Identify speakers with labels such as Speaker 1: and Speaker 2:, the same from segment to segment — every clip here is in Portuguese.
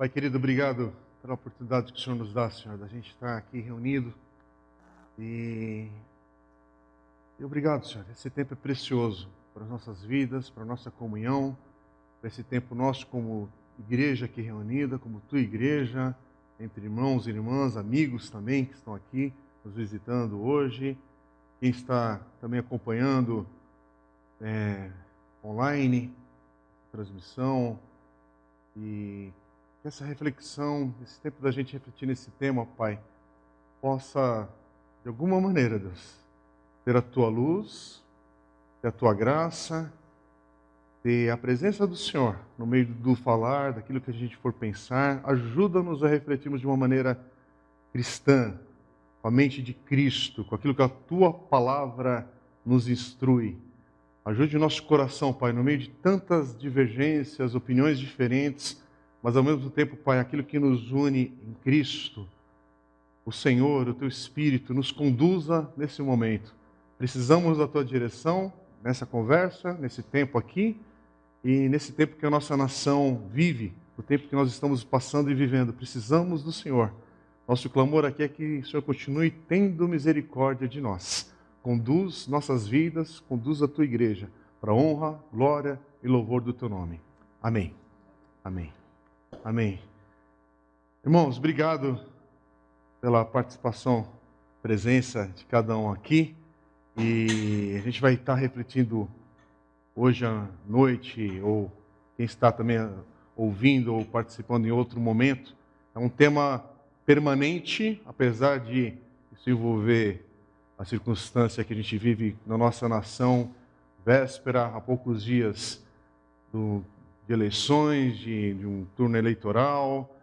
Speaker 1: Pai querido, obrigado pela oportunidade que o Senhor nos dá, Senhor, da gente estar aqui reunido. E, e obrigado, Senhor. Esse tempo é precioso para as nossas vidas, para a nossa comunhão, para esse tempo nosso como igreja aqui reunida, como tua igreja, entre irmãos e irmãs, amigos também que estão aqui nos visitando hoje, quem está também acompanhando é, online, transmissão, e que essa reflexão, esse tempo da gente refletir nesse tema, Pai, possa, de alguma maneira, Deus, ter a tua luz, ter a tua graça, ter a presença do Senhor no meio do falar, daquilo que a gente for pensar. Ajuda-nos a refletirmos de uma maneira cristã, com a mente de Cristo, com aquilo que a tua palavra nos instrui. Ajude o nosso coração, Pai, no meio de tantas divergências, opiniões diferentes mas ao mesmo tempo, Pai, aquilo que nos une em Cristo, o Senhor, o Teu Espírito, nos conduza nesse momento. Precisamos da Tua direção nessa conversa, nesse tempo aqui e nesse tempo que a nossa nação vive, o tempo que nós estamos passando e vivendo. Precisamos do Senhor. Nosso clamor aqui é que o Senhor continue tendo misericórdia de nós. Conduz nossas vidas, conduz a tua igreja para honra, glória e louvor do teu nome. Amém. Amém. Amém. Irmãos, obrigado pela participação, presença de cada um aqui. E a gente vai estar refletindo hoje à noite, ou quem está também ouvindo ou participando em outro momento. É um tema permanente, apesar de isso envolver a circunstância que a gente vive na nossa nação, véspera, há poucos dias do de eleições, de, de um turno eleitoral,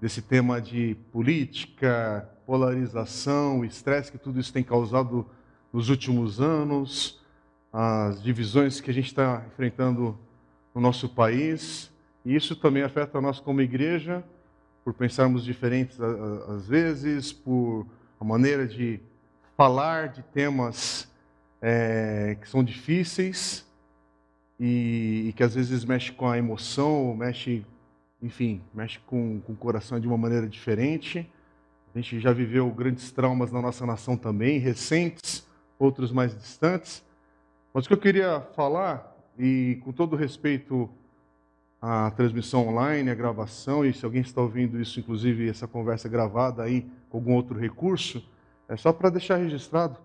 Speaker 1: desse tema de política, polarização, o estresse que tudo isso tem causado nos últimos anos, as divisões que a gente está enfrentando no nosso país. E isso também afeta nós como igreja, por pensarmos diferentes às vezes, por a maneira de falar de temas é, que são difíceis e, e, que às vezes mexe com a emoção, mexe, enfim, mexe com, com o coração de uma maneira diferente. A gente já viveu grandes traumas na nossa nação também, recentes, outros mais distantes. Mas o que eu queria falar, e com todo respeito à transmissão online, à gravação, e se alguém está ouvindo isso, inclusive essa conversa gravada aí com algum outro recurso, é só para deixar registrado.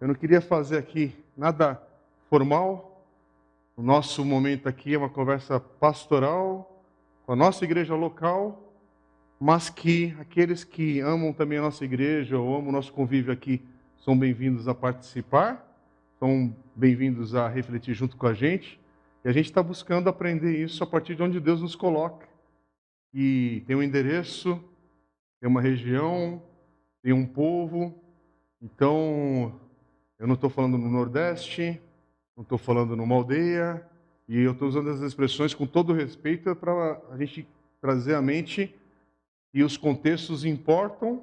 Speaker 1: Eu não queria fazer aqui nada formal, o nosso momento aqui é uma conversa pastoral com a nossa igreja local, mas que aqueles que amam também a nossa igreja ou amam o nosso convívio aqui são bem-vindos a participar, são bem-vindos a refletir junto com a gente. E a gente está buscando aprender isso a partir de onde Deus nos coloca. E tem um endereço, tem uma região, tem um povo. Então, eu não estou falando no Nordeste, não estou falando numa aldeia, e eu estou usando as expressões com todo respeito para a gente trazer à mente que os contextos importam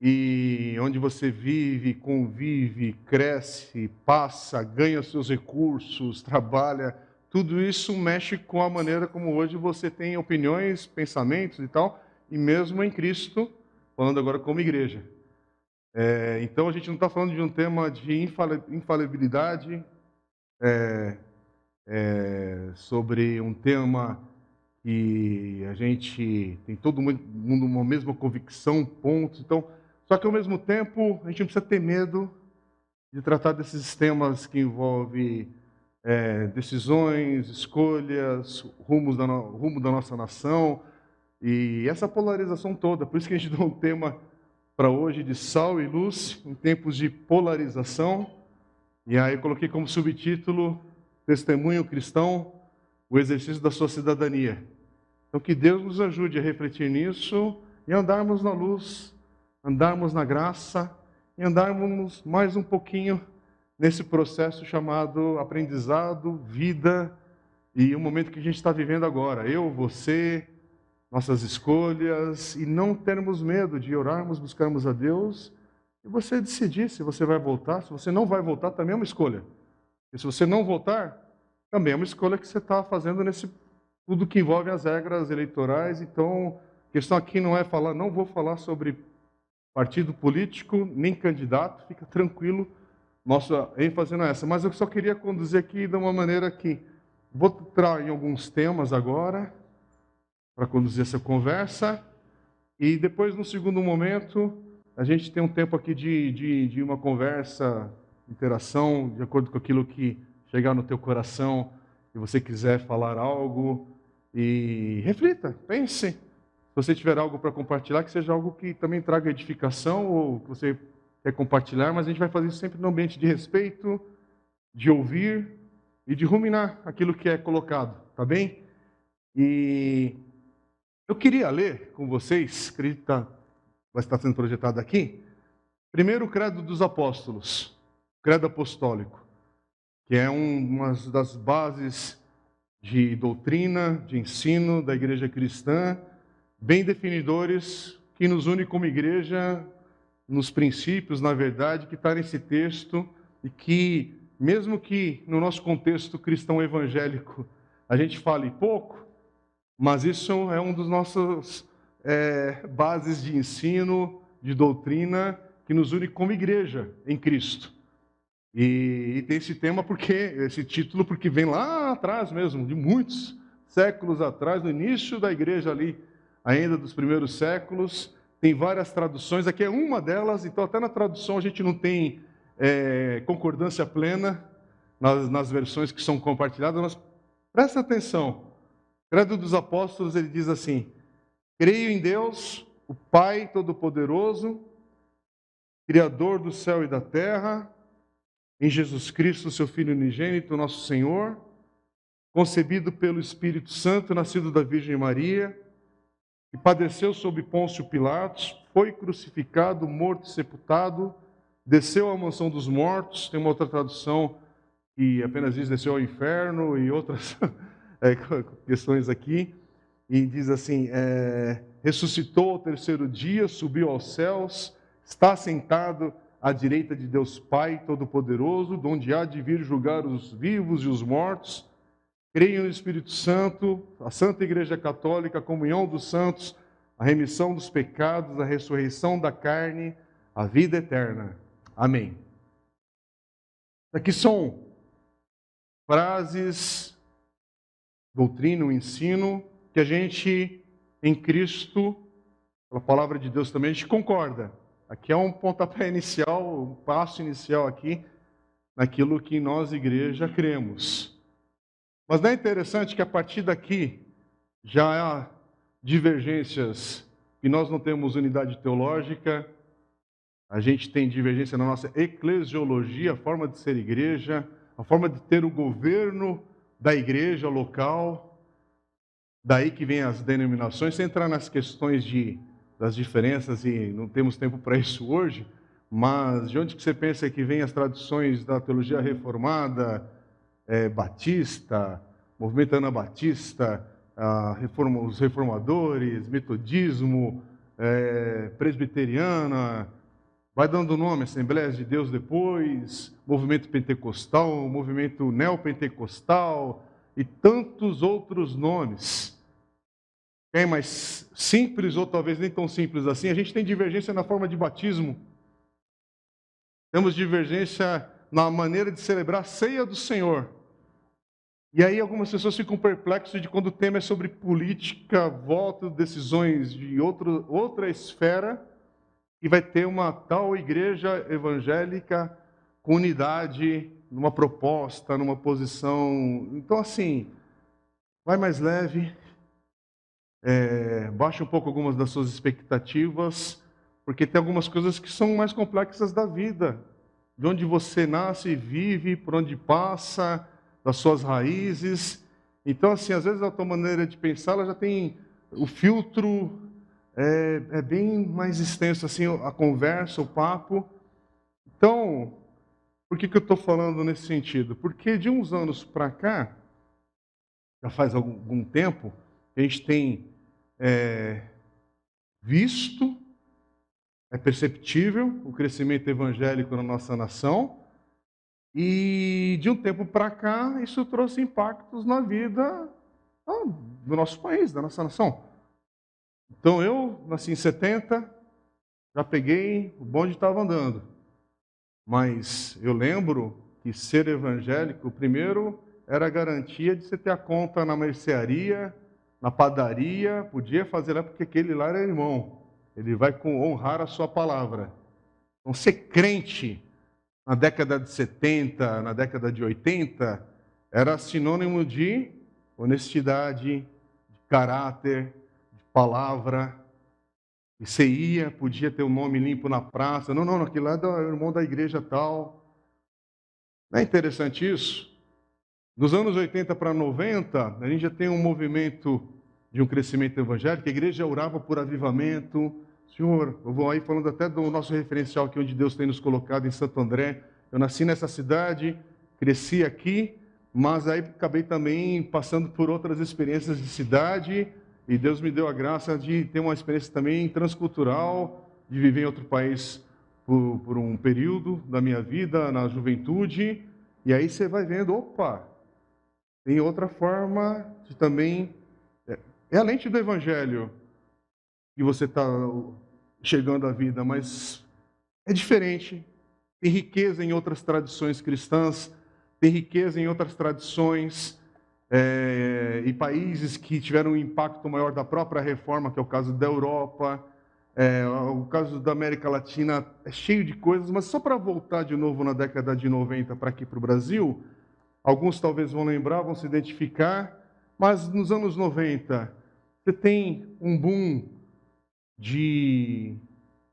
Speaker 1: e onde você vive, convive, cresce, passa, ganha seus recursos, trabalha, tudo isso mexe com a maneira como hoje você tem opiniões, pensamentos e tal, e mesmo em Cristo, falando agora como igreja. É, então a gente não está falando de um tema de infalibilidade, é, é, sobre um tema que a gente tem todo mundo uma mesma convicção, ponto. Então, só que ao mesmo tempo a gente não precisa ter medo de tratar desses temas que envolvem é, decisões, escolhas, rumos da, rumo da nossa nação e essa polarização toda. Por isso que a gente dá um tema para hoje de sal e luz em tempos de polarização. E aí eu coloquei como subtítulo Testemunho cristão, o exercício da sua cidadania. Então que Deus nos ajude a refletir nisso e andarmos na luz, andarmos na graça e andarmos mais um pouquinho nesse processo chamado aprendizado, vida e o momento que a gente está vivendo agora. Eu, você, nossas escolhas e não termos medo de orarmos, buscarmos a Deus e você decidir se você vai voltar, se você não vai voltar, também é uma escolha. E se você não voltar, também é uma escolha que você está fazendo nesse tudo que envolve as regras eleitorais. Então, a questão aqui não é falar, não vou falar sobre partido político nem candidato, fica tranquilo, nossa ênfase não é essa. Mas eu só queria conduzir aqui de uma maneira que vou entrar em alguns temas agora para conduzir essa conversa e depois, no segundo momento, a gente tem um tempo aqui de, de, de uma conversa, interação, de acordo com aquilo que chegar no teu coração e você quiser falar algo. E reflita, pense. Se você tiver algo para compartilhar, que seja algo que também traga edificação ou que você quer compartilhar, mas a gente vai fazer isso sempre no ambiente de respeito, de ouvir e de ruminar aquilo que é colocado, tá bem? E eu queria ler com vocês, acredito que tá, vai estar sendo projetado aqui, primeiro o Credo dos Apóstolos, Credo Apostólico, que é uma das bases de doutrina, de ensino da igreja cristã, bem definidores, que nos une como igreja nos princípios, na verdade, que está nesse texto e que, mesmo que no nosso contexto cristão evangélico a gente fale pouco, mas isso é um dos nossos é, bases de ensino, de doutrina, que nos une como igreja em Cristo. E, e, tem esse tema porque esse título porque vem lá atrás mesmo, de muitos séculos atrás, no início da igreja ali, ainda dos primeiros séculos, tem várias traduções. Aqui é uma delas, então até na tradução a gente não tem é, concordância plena nas, nas versões que são compartilhadas, mas presta atenção. Credo dos Apóstolos, ele diz assim: Creio em Deus, o Pai Todo-Poderoso, Criador do céu e da terra, em Jesus Cristo, seu Filho unigênito, nosso Senhor, concebido pelo Espírito Santo, nascido da Virgem Maria, que padeceu sob Pôncio Pilatos, foi crucificado, morto e sepultado, desceu à mansão dos mortos, tem uma outra tradução que apenas diz desceu ao inferno e outras é, questões aqui, e diz assim: é, ressuscitou ao terceiro dia, subiu aos céus, está sentado à direita de Deus Pai Todo-Poderoso, de onde há de vir julgar os vivos e os mortos. Creio no Espírito Santo, a Santa Igreja Católica, a comunhão dos santos, a remissão dos pecados, a ressurreição da carne, a vida eterna. Amém. Aqui são frases doutrina, o ensino, que a gente, em Cristo, pela palavra de Deus também, a gente concorda. Aqui é um pontapé inicial, um passo inicial aqui, naquilo que nós, igreja, cremos. Mas não é interessante que a partir daqui já há divergências e nós não temos unidade teológica, a gente tem divergência na nossa eclesiologia, a forma de ser igreja, a forma de ter o governo da igreja local, daí que vem as denominações, sem entrar nas questões de, das diferenças, e não temos tempo para isso hoje, mas de onde que você pensa que vem as tradições da teologia reformada, é, batista, movimento anabatista, reforma, os reformadores, metodismo, é, presbiteriana, vai dando nome, Assembleias de Deus depois, movimento pentecostal, movimento neopentecostal e tantos outros nomes. É mais simples ou talvez nem tão simples assim. A gente tem divergência na forma de batismo. Temos divergência na maneira de celebrar a ceia do Senhor. E aí algumas pessoas ficam perplexas de quando o tema é sobre política, voto, decisões de outro, outra esfera e vai ter uma tal igreja evangélica com unidade, numa proposta, numa posição. Então, assim, vai mais leve, é, baixa um pouco algumas das suas expectativas, porque tem algumas coisas que são mais complexas da vida, de onde você nasce e vive, por onde passa, das suas raízes. Então, assim, às vezes a tua maneira de pensar ela já tem o filtro é, é bem mais extenso assim a conversa, o papo. Então, por que, que eu estou falando nesse sentido? Porque de uns anos para cá, já faz algum tempo, a gente tem é, visto, é perceptível o crescimento evangélico na nossa nação, e de um tempo para cá, isso trouxe impactos na vida do nosso país, da nossa nação. Então eu nasci em 70, já peguei, o bonde estava andando. Mas eu lembro que ser evangélico, primeiro, era a garantia de você ter a conta na mercearia, na padaria, podia fazer lá porque aquele lá era irmão. Ele vai honrar a sua palavra. Então, ser crente na década de 70, na década de 80, era sinônimo de honestidade, de caráter, palavra. E você ia, podia ter o um nome limpo na praça. Não, não, aquele lá é o irmão da igreja tal. Não é interessante isso? Dos anos 80 para 90, a gente já tem um movimento de um crescimento evangélico. A igreja orava por avivamento. Senhor, eu vou aí falando até do nosso referencial aqui, onde Deus tem nos colocado em Santo André. Eu nasci nessa cidade, cresci aqui, mas aí acabei também passando por outras experiências de cidade e Deus me deu a graça de ter uma experiência também transcultural, de viver em outro país por, por um período da minha vida, na juventude, e aí você vai vendo, opa, tem outra forma de também. É, é a lente do Evangelho que você está chegando à vida, mas é diferente. Tem riqueza em outras tradições cristãs, tem riqueza em outras tradições é, e países que tiveram um impacto maior da própria reforma, que é o caso da Europa, é, o caso da América Latina é cheio de coisas, mas só para voltar de novo na década de 90 para aqui para o Brasil, alguns talvez vão lembrar, vão se identificar, mas nos anos 90 você tem um boom de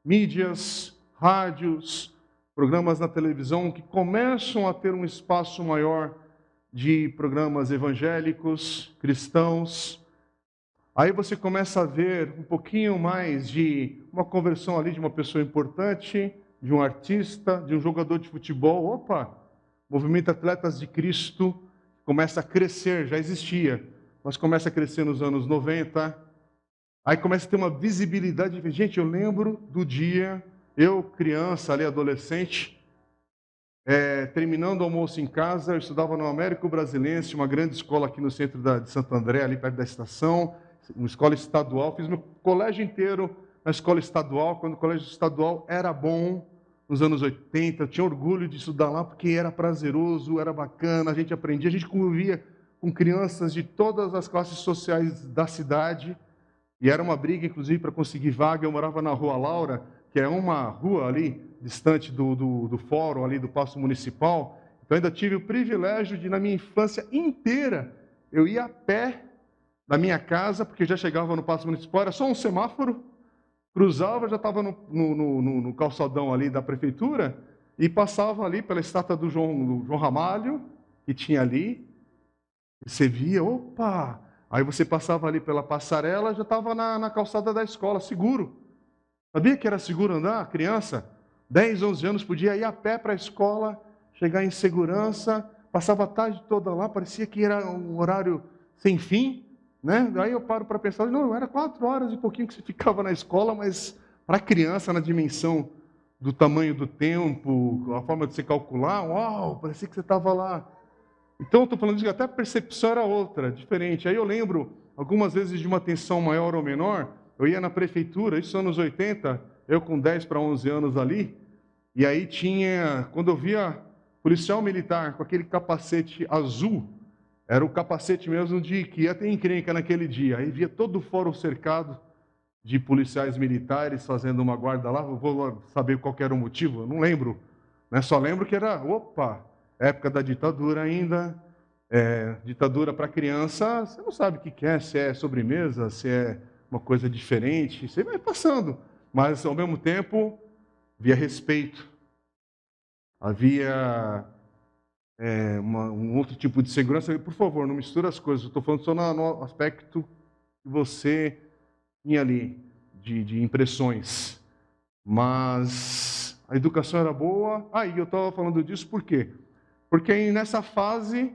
Speaker 1: mídias, rádios, programas na televisão que começam a ter um espaço maior de programas evangélicos, cristãos. Aí você começa a ver um pouquinho mais de uma conversão ali de uma pessoa importante, de um artista, de um jogador de futebol. Opa, movimento Atletas de Cristo começa a crescer, já existia, mas começa a crescer nos anos 90. Aí começa a ter uma visibilidade. Gente, eu lembro do dia eu, criança, ali, adolescente, é, terminando o almoço em casa, eu estudava no Américo Brasilense, uma grande escola aqui no centro da, de Santo André, ali perto da estação, uma escola estadual. Fiz meu colégio inteiro na escola estadual, quando o colégio estadual era bom, nos anos 80. Eu tinha orgulho de estudar lá porque era prazeroso, era bacana, a gente aprendia, a gente convivia com crianças de todas as classes sociais da cidade. E era uma briga, inclusive, para conseguir vaga. Eu morava na Rua Laura, que é uma rua ali, distante do, do, do fórum ali do Paço Municipal. Então ainda tive o privilégio de, na minha infância inteira, eu ia a pé da minha casa, porque já chegava no Paço Municipal, era só um semáforo, cruzava, já estava no, no, no, no, calçadão ali da prefeitura, e passava ali pela estátua do João, do João Ramalho, que tinha ali, você via, opa! Aí você passava ali pela passarela, já estava na, na calçada da escola, seguro. Sabia que era seguro andar? Criança, 10, 11 anos, podia ir a pé para a escola, chegar em segurança, passava a tarde toda lá, parecia que era um horário sem fim. Né? Daí eu paro para pensar, não, era quatro horas e pouquinho que você ficava na escola, mas para criança, na dimensão do tamanho do tempo, a forma de se calcular, uau, parecia que você estava lá. Então, estou falando que até a percepção era outra, diferente. Aí eu lembro, algumas vezes, de uma tensão maior ou menor, eu ia na prefeitura, isso anos 80, eu com 10 para 11 anos ali, e aí tinha, quando eu via policial militar com aquele capacete azul, era o capacete mesmo de que ia ter encrenca naquele dia. Aí via todo o fórum cercado de policiais militares fazendo uma guarda lá. vou saber qual era o motivo, não lembro. Né? Só lembro que era, opa, época da ditadura ainda. É, ditadura para criança, você não sabe o que é, se é sobremesa, se é uma coisa diferente, você vai passando, mas ao mesmo tempo havia respeito, havia é, uma, um outro tipo de segurança. Por favor, não misture as coisas, estou falando só no, no, aspecto que você tinha ali, de, de impressões. Mas a educação era boa. Ah, e eu estava falando disso por quê? Porque nessa fase,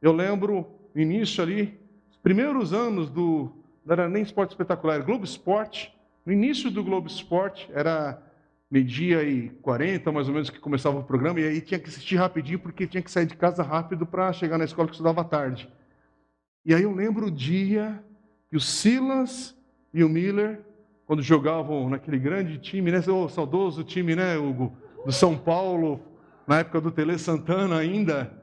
Speaker 1: eu lembro, início ali, os primeiros anos do, não era nem esporte espetacular, era Globo Esporte. No início do Globo Esporte, era meio-dia e 40, mais ou menos, que começava o programa, e aí tinha que assistir rapidinho, porque tinha que sair de casa rápido para chegar na escola que estudava tarde. E aí eu lembro o dia que o Silas e o Miller, quando jogavam naquele grande time, né? O saudoso time, né, Hugo? Do São Paulo, na época do Tele Santana ainda.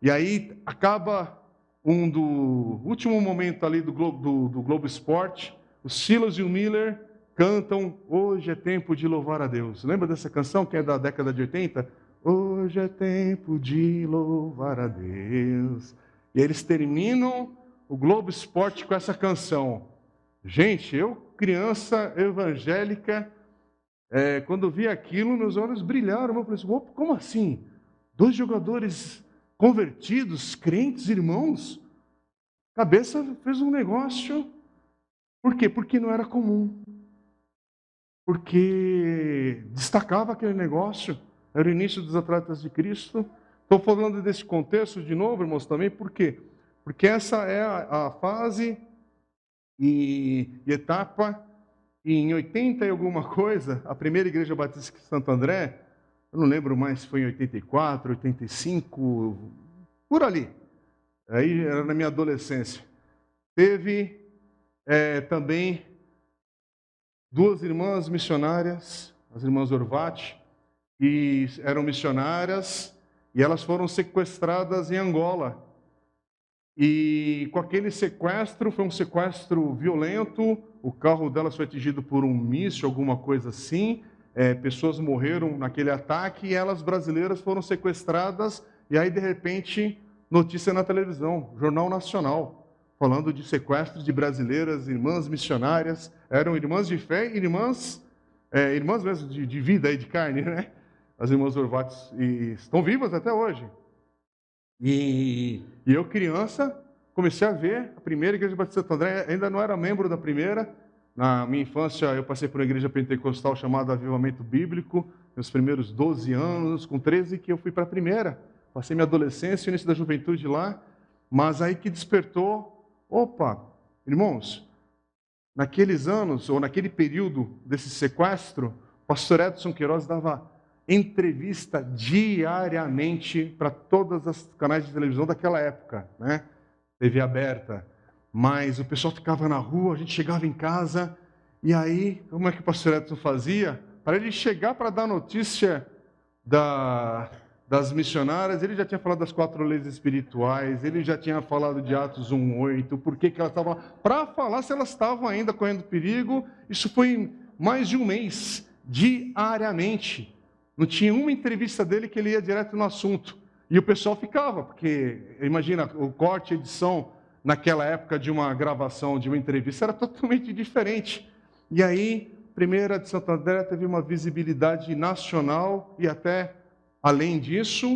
Speaker 1: E aí acaba um do último momento ali do Globo, do, do Globo Esporte, o Silas e o Miller cantam Hoje é tempo de louvar a Deus. Lembra dessa canção que é da década de 80? Hoje é tempo de louvar a Deus. E eles terminam o Globo Esporte com essa canção. Gente, eu, criança evangélica, é, quando vi aquilo, meus olhos brilharam. Eu falei assim: como assim? Dois jogadores convertidos, crentes, irmãos? Cabeça fez um negócio. Por quê? Porque não era comum. Porque destacava aquele negócio. Era o início dos atletas de Cristo. Estou falando desse contexto de novo, irmãos, também, por quê? Porque essa é a, a fase e, e, etapa, e em 80 e alguma coisa, a primeira igreja batista de Santo André, eu não lembro mais se foi em 84, 85, por ali. Aí era na minha adolescência. Teve é, também duas irmãs missionárias, as irmãs Orvati, que eram missionárias e elas foram sequestradas em Angola. E com aquele sequestro, foi um sequestro violento, o carro delas foi atingido por um míssil, alguma coisa assim, é, pessoas morreram naquele ataque e elas brasileiras foram sequestradas e aí de repente notícia na televisão, Jornal Nacional, falando de sequestros de brasileiras, irmãs missionárias, eram irmãs de fé, irmãs, é, irmãs mesmo de, de, vida e de carne, né? As irmãs Orvates e estão vivas até hoje. E, e eu criança comecei a ver a primeira igreja batista de Santo André, ainda não era membro da primeira, na minha infância, eu passei por uma igreja pentecostal chamada Avivamento Bíblico, meus primeiros 12 anos, com 13 que eu fui para a primeira. Passei minha adolescência e início da juventude lá, mas aí que despertou, opa, irmãos, naqueles anos, ou naquele período desse sequestro, o pastor Edson Queiroz dava entrevista diariamente para todos os canais de televisão daquela época, né? TV aberta mas o pessoal ficava na rua, a gente chegava em casa, e aí, como é que o pastor Edson fazia? Para ele chegar para dar notícia da, das missionárias, ele já tinha falado das quatro leis espirituais, ele já tinha falado de Atos 1,8, por que, que elas estavam lá, para falar se elas estavam ainda correndo perigo. Isso foi mais de um mês, diariamente. Não tinha uma entrevista dele que ele ia direto no assunto. E o pessoal ficava, porque, imagina, o corte, edição, naquela época de uma gravação, de uma entrevista, era totalmente diferente. E aí, primeira de Santo André teve uma visibilidade nacional e até além disso,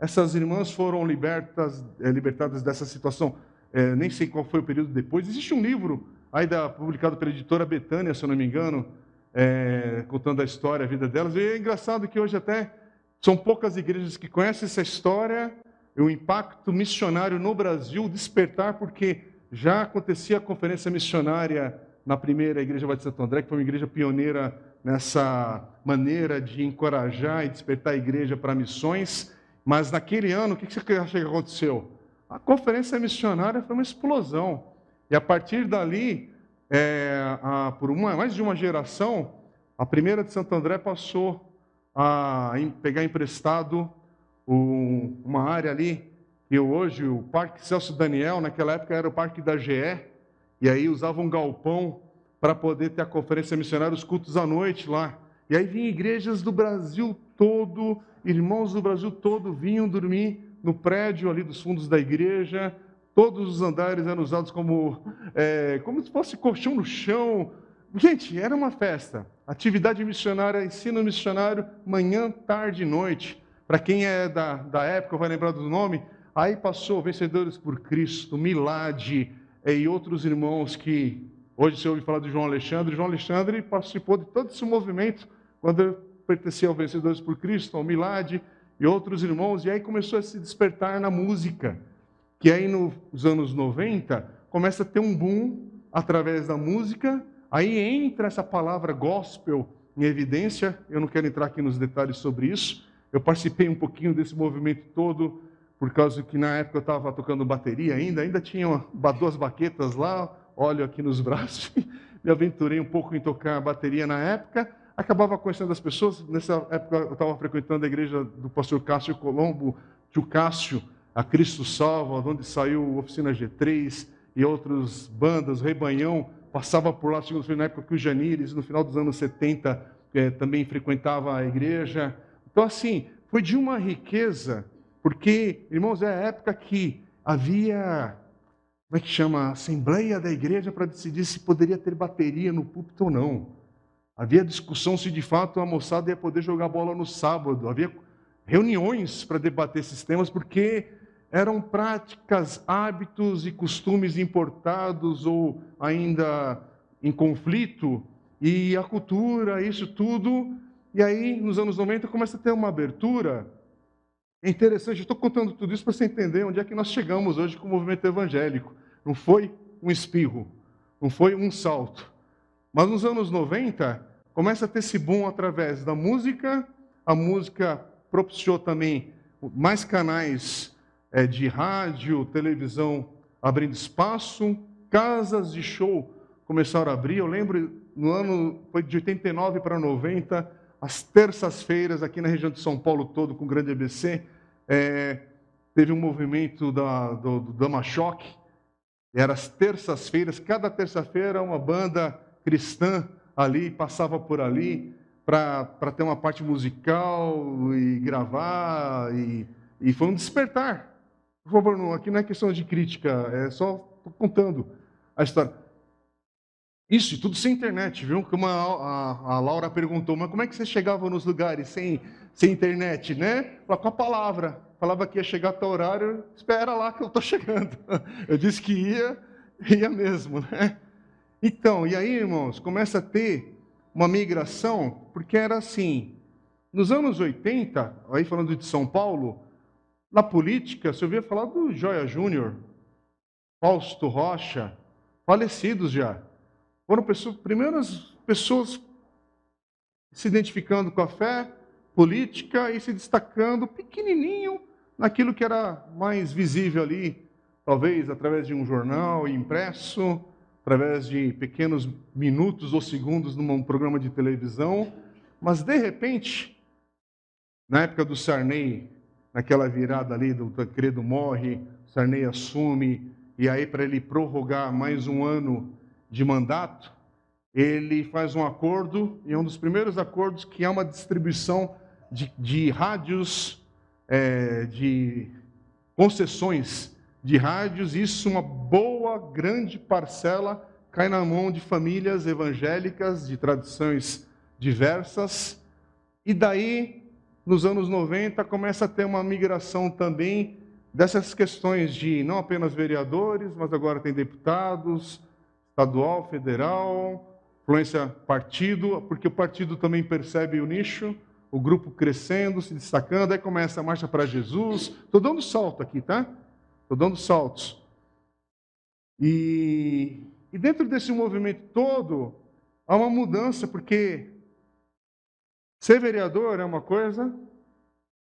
Speaker 1: essas irmãs foram libertas, é, libertadas dessa situação. É, nem sei qual foi o período depois. Existe um livro ainda publicado pela editora Betânia, se eu não me engano, é, contando a história, a vida delas. E é engraçado que hoje até são poucas igrejas que conhecem essa história o impacto missionário no Brasil despertar, porque já acontecia a conferência missionária na primeira Igreja de Santo André, que foi uma igreja pioneira nessa maneira de encorajar e despertar a igreja para missões. Mas naquele ano, o que você acha que aconteceu? A conferência missionária foi uma explosão. E a partir dali, é, a, por uma, mais de uma geração, a primeira de Santo André passou a pegar emprestado um, uma área ali, que hoje o Parque Celso Daniel, naquela época era o Parque da GE, e aí usavam um galpão para poder ter a conferência missionária, os cultos à noite lá. E aí vinham igrejas do Brasil todo, irmãos do Brasil todo vinham dormir no prédio ali dos fundos da igreja, todos os andares eram usados como, é, como se fosse colchão no chão. Gente, era uma festa. Atividade missionária, ensino missionário, manhã, tarde e noite. Para quem é da, da época, vai lembrar do nome, aí passou Vencedores por Cristo, Milade eh, e outros irmãos que hoje você ouve falar de João Alexandre. João Alexandre participou de todo esse movimento quando pertencia ao Vencedores por Cristo, ao Milade e outros irmãos, e aí começou a se despertar na música, que aí nos anos 90 começa a ter um boom através da música, aí entra essa palavra gospel em evidência, eu não quero entrar aqui nos detalhes sobre isso, eu participei um pouquinho desse movimento todo por causa que na época eu estava tocando bateria ainda, ainda tinha duas baquetas lá, óleo aqui nos braços, me aventurei um pouco em tocar bateria na época, acabava conhecendo as pessoas, nessa época eu estava frequentando a igreja do pastor Cássio Colombo, tio Cássio, a Cristo Salva, onde saiu Oficina G3 e outras bandas, Rebanhão, passava por lá, na época que o Janires, no final dos anos 70, é, também frequentava a igreja. Então, assim, foi de uma riqueza, porque, irmãos, é a época que havia, como é que chama? Assembleia da igreja para decidir se poderia ter bateria no púlpito ou não. Havia discussão se de fato a moçada ia poder jogar bola no sábado. Havia reuniões para debater esses temas, porque eram práticas, hábitos e costumes importados ou ainda em conflito, e a cultura, isso tudo. E aí, nos anos 90, começa a ter uma abertura. É interessante, estou contando tudo isso para você entender onde é que nós chegamos hoje com o movimento evangélico. Não foi um espirro, não foi um salto. Mas nos anos 90, começa a ter esse boom através da música, a música propiciou também mais canais é, de rádio, televisão abrindo espaço, casas de show começaram a abrir. Eu lembro, no ano, foi de 89 para 90, as terças-feiras, aqui na região de São Paulo todo, com o grande ABC, é, teve um movimento da, do, do Dama Choque, era as terças-feiras, cada terça-feira uma banda cristã ali, passava por ali, para ter uma parte musical e gravar, e, e foi um despertar. Por favor, não, aqui não é questão de crítica, é só contando a história. Isso, e tudo sem internet, viu? Como a, a, a, Laura perguntou, mas como é que você chegava nos lugares sem, sem internet, né? Com a palavra. Falava que ia chegar até o horário, espera lá que eu estou chegando. Eu disse que ia, ia mesmo, né? Então, e aí, irmãos, começa a ter uma migração, porque era assim, nos anos 80, aí falando de São Paulo, na política, você ouvia falar do Joia Júnior, Fausto Rocha, falecidos já. Foram pessoas, primeiras pessoas se identificando com a fé política e se destacando pequenininho naquilo que era mais visível ali, talvez através de um jornal impresso, através de pequenos minutos ou segundos num programa de televisão, mas de repente, na época do Sarney, naquela virada ali do Tancredo morre, Sarney assume, e aí para ele prorrogar mais um ano de mandato, ele faz um acordo, e um dos primeiros acordos que é uma distribuição de, de rádios, é, de concessões de rádios, isso uma boa, grande parcela cai na mão de famílias evangélicas de tradições diversas, e daí nos anos 90, começa a ter uma migração também dessas questões de não apenas vereadores, mas agora tem deputados, estadual, federal, influência partido, porque o partido também percebe o nicho, o grupo crescendo, se destacando, aí começa a marcha para Jesus. Estou dando salto aqui, tá? Estou dando saltos. E, e dentro desse movimento todo, há uma mudança, porque Ser vereador é uma coisa,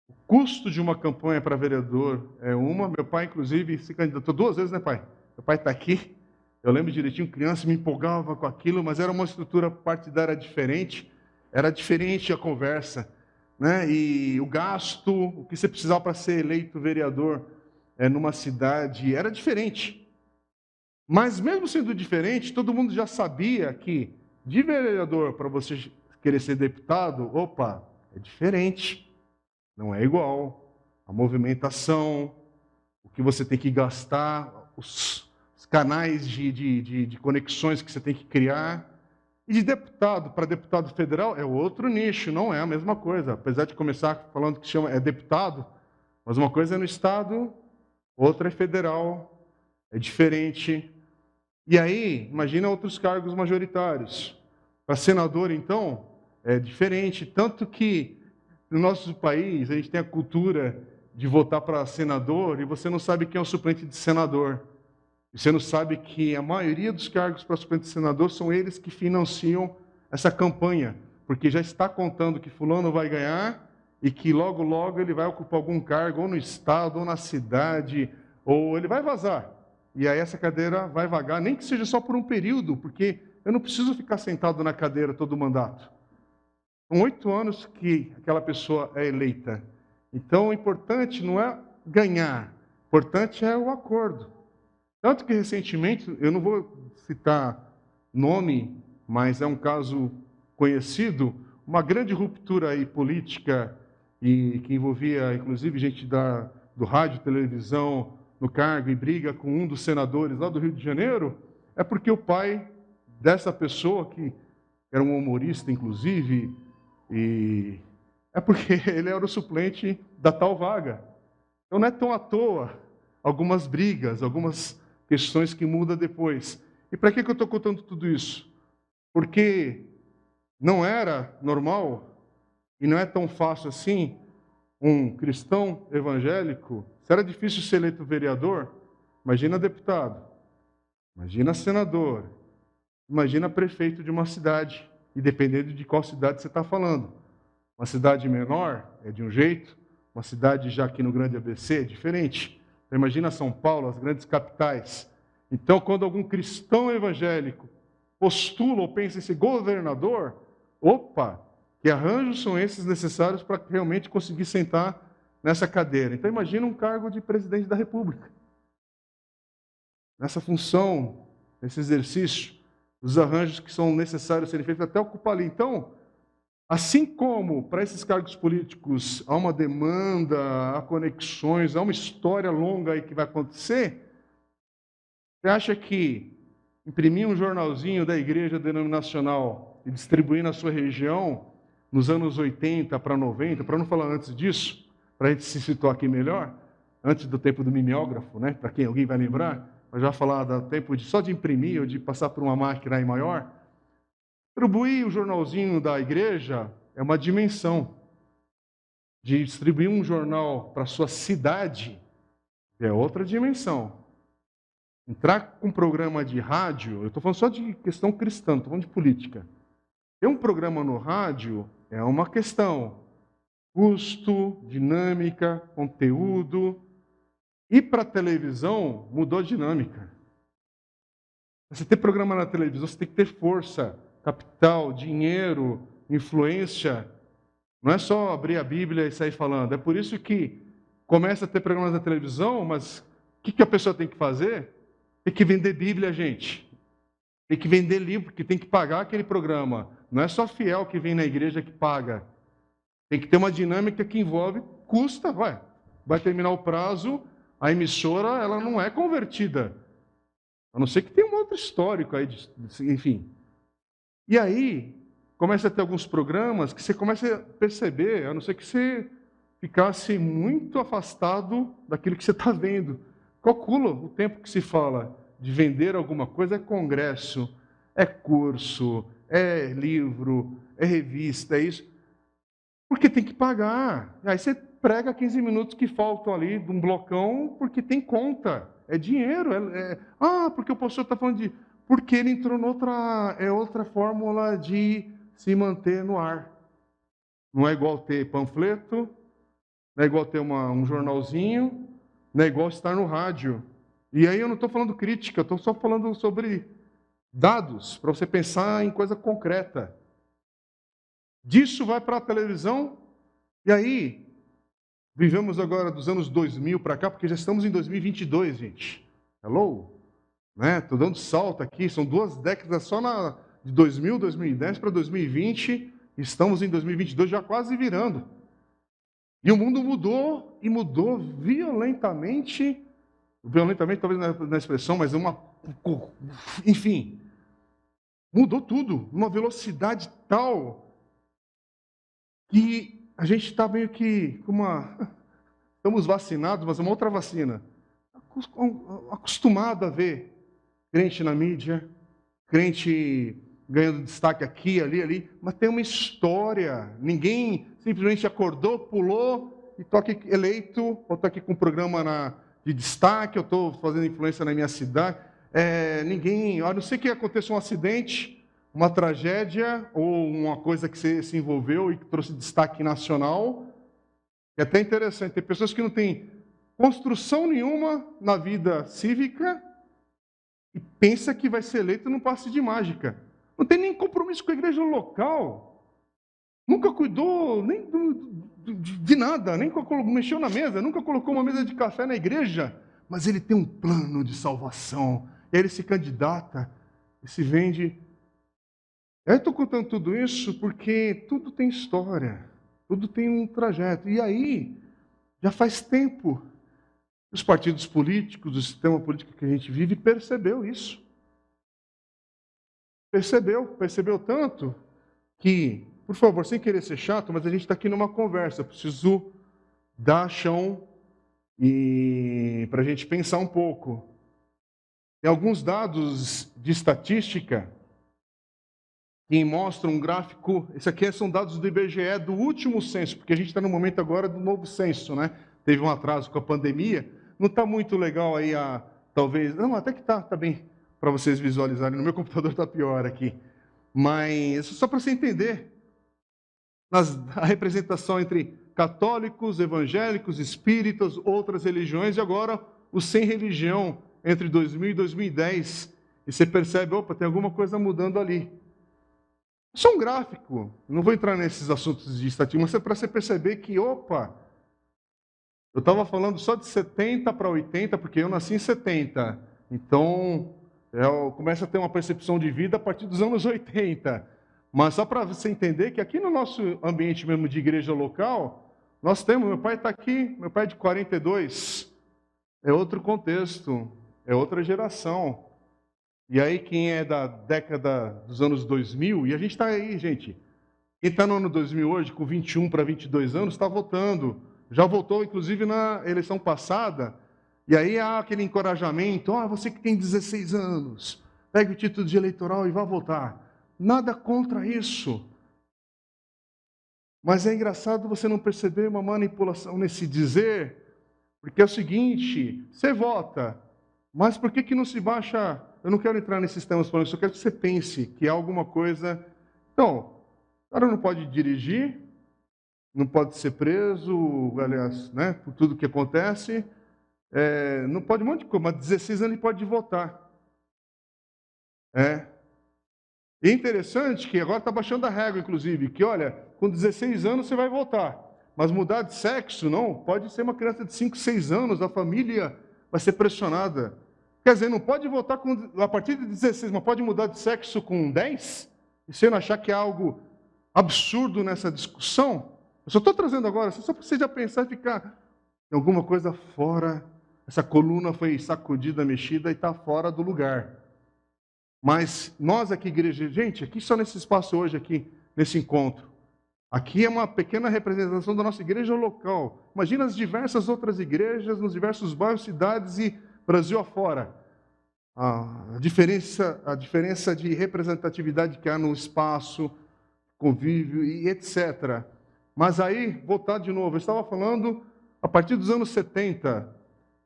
Speaker 1: o custo de uma campanha para vereador é uma. Meu pai, inclusive, se candidatou duas vezes, né, pai? Meu pai está aqui. Eu lembro direitinho, criança, me empolgava com aquilo, mas era uma estrutura partidária diferente, era diferente a conversa. Né? E o gasto, o que você precisava para ser eleito vereador é, numa cidade, era diferente. Mas mesmo sendo diferente, todo mundo já sabia que de vereador para você querer ser deputado, opa, é diferente, não é igual. A movimentação, o que você tem que gastar, os, canais de, de, de, de conexões que você tem que criar. E de deputado para deputado federal é outro nicho, não é a mesma coisa. Apesar de começar falando que chama é deputado, mas uma coisa é no estado, outra é federal, é diferente. E aí, imagina outros cargos majoritários. Para senador, então, é diferente. Tanto que no nosso país a gente tem a cultura de votar para senador e você não sabe quem é o suplente de senador. Você não sabe que a maioria dos cargos para suplente de senador são eles que financiam essa campanha, porque já está contando que fulano vai ganhar e que logo, logo ele vai ocupar algum cargo, ou no Estado, ou na cidade, ou ele vai vazar. E aí essa cadeira vai vagar, nem que seja só por um período, porque eu não preciso ficar sentado na cadeira todo o mandato. São oito anos que aquela pessoa é eleita. Então, o importante não é ganhar, o importante é o acordo. Tanto que recentemente, eu não vou citar nome, mas é um caso conhecido, uma grande ruptura aí política e que envolvia inclusive gente da, do rádio, televisão no cargo e briga com um dos senadores lá do Rio de Janeiro, é porque o pai dessa pessoa que era um humorista inclusive e é porque ele era o suplente da tal vaga. Então não é tão à toa algumas brigas, algumas questões que mudam depois. E para que, que eu estou contando tudo isso? Porque não era normal e não é tão fácil assim um cristão evangélico. Se era difícil ser eleito vereador, imagina deputado, imagina senador, imagina prefeito de uma cidade, e dependendo de qual cidade você está falando. Uma cidade menor é de um jeito, uma cidade já aqui no Grande ABC é diferente. Imagina São Paulo, as grandes capitais. Então, quando algum cristão evangélico postula ou pensa em ser governador, opa, que arranjos são esses necessários para realmente conseguir sentar nessa cadeira? Então, imagina um cargo de presidente da República. Nessa função, nesse exercício, os arranjos que são necessários serem feitos até ocupar ali. Então, Assim como para esses cargos políticos há uma demanda, há conexões, há uma história longa aí que vai acontecer, você acha que imprimir um jornalzinho da igreja denominacional e distribuir na sua região, nos anos 80 para 90, para não falar antes disso, para a gente se situar aqui melhor, antes do tempo do mimeógrafo, né? para quem alguém vai lembrar, mas já falar do tempo de, só de imprimir ou de passar por uma máquina aí maior, Distribuir o jornalzinho da igreja é uma dimensão. De distribuir um jornal para sua cidade é outra dimensão. Entrar com um programa de rádio, eu estou falando só de questão cristã, estou falando de política. Ter um programa no rádio é uma questão. Custo, dinâmica, conteúdo. E para televisão, mudou a dinâmica. Você ter programa na televisão, você tem que ter força capital, dinheiro, influência. Não é só abrir a Bíblia e sair falando. É por isso que começa a ter programas na televisão, mas o que, que a pessoa tem que fazer? Tem que vender Bíblia, gente. Tem que vender livro, porque tem que pagar aquele programa. Não é só fiel que vem na igreja que paga. Tem que ter uma dinâmica que envolve custa, vai. Vai terminar o prazo, a emissora ela não é convertida. A não ser que tenha um outro histórico aí, enfim. E aí, começa a ter alguns programas que você começa a perceber, a não ser que você ficasse muito afastado daquilo que você está vendo. Calcula o tempo que se fala de vender alguma coisa, é congresso, é curso, é livro, é revista, é isso. Porque tem que pagar. Aí você prega 15 minutos que faltam ali de um blocão, porque tem conta. É dinheiro. É, é... Ah, porque o pastor está falando de porque ele entrou noutra é outra fórmula de se manter no ar. Não é igual ter panfleto, não é igual ter uma, um jornalzinho, não é igual estar no rádio. E aí eu não estou falando crítica, estou só falando sobre dados, para você pensar em coisa concreta. Disso vai para a televisão, e aí, vivemos agora dos anos 2000 para cá, porque já estamos em 2022, gente. Hello? Estou né? dando salto aqui, são duas décadas só na, de 2000, 2010 para 2020, estamos em 2022 já quase virando. E o mundo mudou, e mudou violentamente, violentamente talvez na, na expressão, mas uma. Enfim, mudou tudo, numa velocidade tal que a gente está meio que com uma. Estamos vacinados, mas é uma outra vacina. Acostumado a ver crente na mídia, crente ganhando destaque aqui, ali, ali, mas tem uma história. Ninguém simplesmente acordou, pulou e aqui eleito, ou estou aqui com um programa na, de destaque, eu estou fazendo influência na minha cidade. É, ninguém, a não ser que aconteça um acidente, uma tragédia ou uma coisa que se, se envolveu e que trouxe destaque nacional, É até interessante, tem pessoas que não têm construção nenhuma na vida cívica e pensa que vai ser eleito num passe de mágica. Não tem nem compromisso com a igreja local. Nunca cuidou nem do, de, nada, nem mexeu na mesa, nunca colocou uma mesa de café na igreja. Mas ele tem um plano de salvação. Ele se candidata e se vende. Eu estou contando tudo isso porque tudo tem história, tudo tem um trajeto. E aí, já faz tempo os partidos políticos, o sistema político que a gente vive percebeu isso. Percebeu, percebeu tanto que, por favor, sem querer ser chato, mas a gente está aqui numa conversa, eu preciso dar chão e para a gente pensar um pouco. Tem alguns dados de estatística que mostram um gráfico. Esse aqui são dados do IBGE do último censo, porque a gente está no momento agora do novo censo, né? Teve um atraso com a pandemia, não está muito legal aí a talvez. Não, até que está, está bem para vocês visualizarem. No meu computador está pior aqui. Mas só para você entender nas, a representação entre católicos, evangélicos, espíritas, outras religiões e agora os sem religião entre 2000 e 2010. E você percebe, opa, tem alguma coisa mudando ali. É um gráfico. Não vou entrar nesses assuntos de estatística, mas é para você perceber que, opa, eu estava falando só de 70 para 80, porque eu nasci em 70. Então, eu começo a ter uma percepção de vida a partir dos anos 80. Mas só para você entender que aqui no nosso ambiente mesmo de igreja local, nós temos, meu pai está aqui, meu pai é de 42. É outro contexto, é outra geração. E aí, quem é da década dos anos 2000, e a gente está aí, gente. Quem está no ano 2000 hoje, com 21 para 22 anos, está votando já votou, inclusive, na eleição passada, e aí há aquele encorajamento: ah, você que tem 16 anos, pegue o título de eleitoral e vá votar. Nada contra isso. Mas é engraçado você não perceber uma manipulação nesse dizer, porque é o seguinte: você vota, mas por que, que não se baixa? Eu não quero entrar nesses temas, eu só quero que você pense que há alguma coisa. Então, o cara não pode dirigir, não pode ser preso, aliás, né, por tudo que acontece. É, não pode um monte de coisa, mas 16 anos ele pode votar. É. É interessante que agora está baixando a régua, inclusive, que olha, com 16 anos você vai votar. Mas mudar de sexo, não, pode ser uma criança de 5, 6 anos, a família vai ser pressionada. Quer dizer, não pode votar com, a partir de 16, mas pode mudar de sexo com 10? E você não achar que há algo absurdo nessa discussão? Eu só estou trazendo agora, só para você já pensar e ficar em alguma coisa fora. Essa coluna foi sacudida, mexida e está fora do lugar. Mas nós aqui, igreja, gente, aqui só nesse espaço hoje, aqui, nesse encontro. Aqui é uma pequena representação da nossa igreja local. Imagina as diversas outras igrejas nos diversos bairros, cidades e Brasil afora. A diferença, a diferença de representatividade que há no espaço, convívio e etc. Mas aí, voltar de novo, eu estava falando a partir dos anos 70.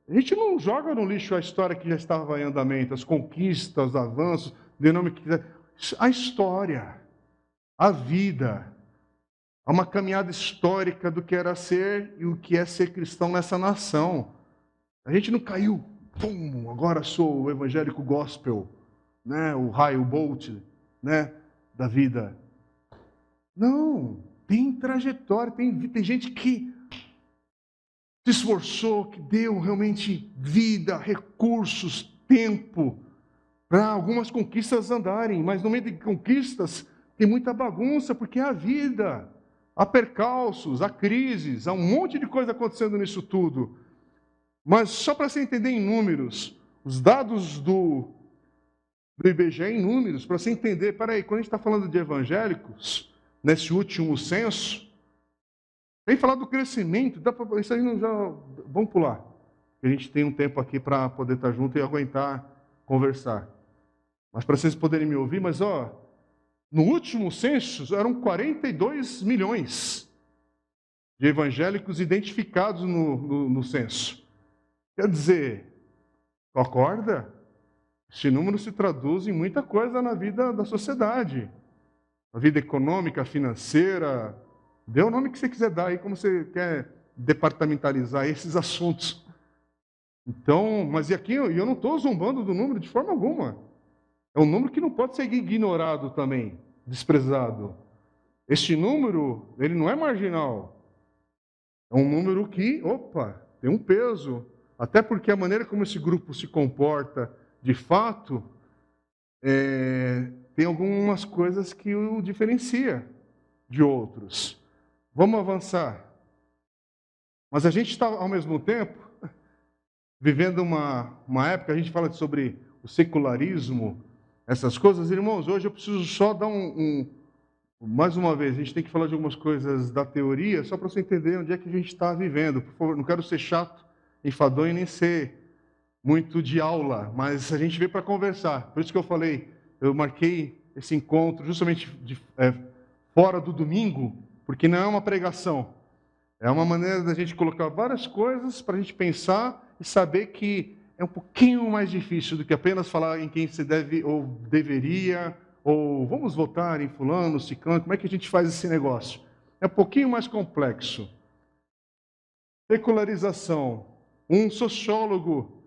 Speaker 1: A gente não joga no lixo a história que já estava em andamento, as conquistas, os avanços, de nome que quiser. A história, a vida, há uma caminhada histórica do que era ser e o que é ser cristão nessa nação. A gente não caiu, pum, agora sou o evangélico gospel, né, o raio bolt, né, da vida. Não, tem trajetória, tem, tem gente que se esforçou, que deu realmente vida, recursos, tempo para algumas conquistas andarem, mas no meio de conquistas tem muita bagunça, porque é a vida, há percalços, há crises, há um monte de coisa acontecendo nisso tudo. Mas só para você entender em números, os dados do, do IBGE em números, para você entender, peraí, quando a gente está falando de evangélicos, nesse último censo, vem falar do crescimento, dá pra, isso aí não já. Vamos pular. A gente tem um tempo aqui para poder estar junto e aguentar conversar. Mas para vocês poderem me ouvir, mas ó, no último censo eram 42 milhões de evangélicos identificados no, no, no censo. Quer dizer, acorda? Esse número se traduz em muita coisa na vida da sociedade a vida econômica, financeira, dê o nome que você quiser dar aí, como você quer departamentalizar esses assuntos. Então, mas e aqui eu não estou zombando do número de forma alguma. É um número que não pode ser ignorado também, desprezado. Este número, ele não é marginal. É um número que, opa, tem um peso. Até porque a maneira como esse grupo se comporta, de fato, é, tem algumas coisas que o diferencia de outros. Vamos avançar. Mas a gente está, ao mesmo tempo, vivendo uma, uma época, a gente fala sobre o secularismo, essas coisas. Irmãos, hoje eu preciso só dar um, um mais uma vez, a gente tem que falar de algumas coisas da teoria, só para você entender onde é que a gente está vivendo. Por favor, não quero ser chato, enfadonho nem ser muito de aula, mas a gente veio para conversar. Por isso que eu falei, eu marquei esse encontro justamente de, é, fora do domingo, porque não é uma pregação. É uma maneira da gente colocar várias coisas para a gente pensar e saber que é um pouquinho mais difícil do que apenas falar em quem se deve ou deveria ou vamos votar em fulano, ciclano, como é que a gente faz esse negócio? É um pouquinho mais complexo. Secularização. Um sociólogo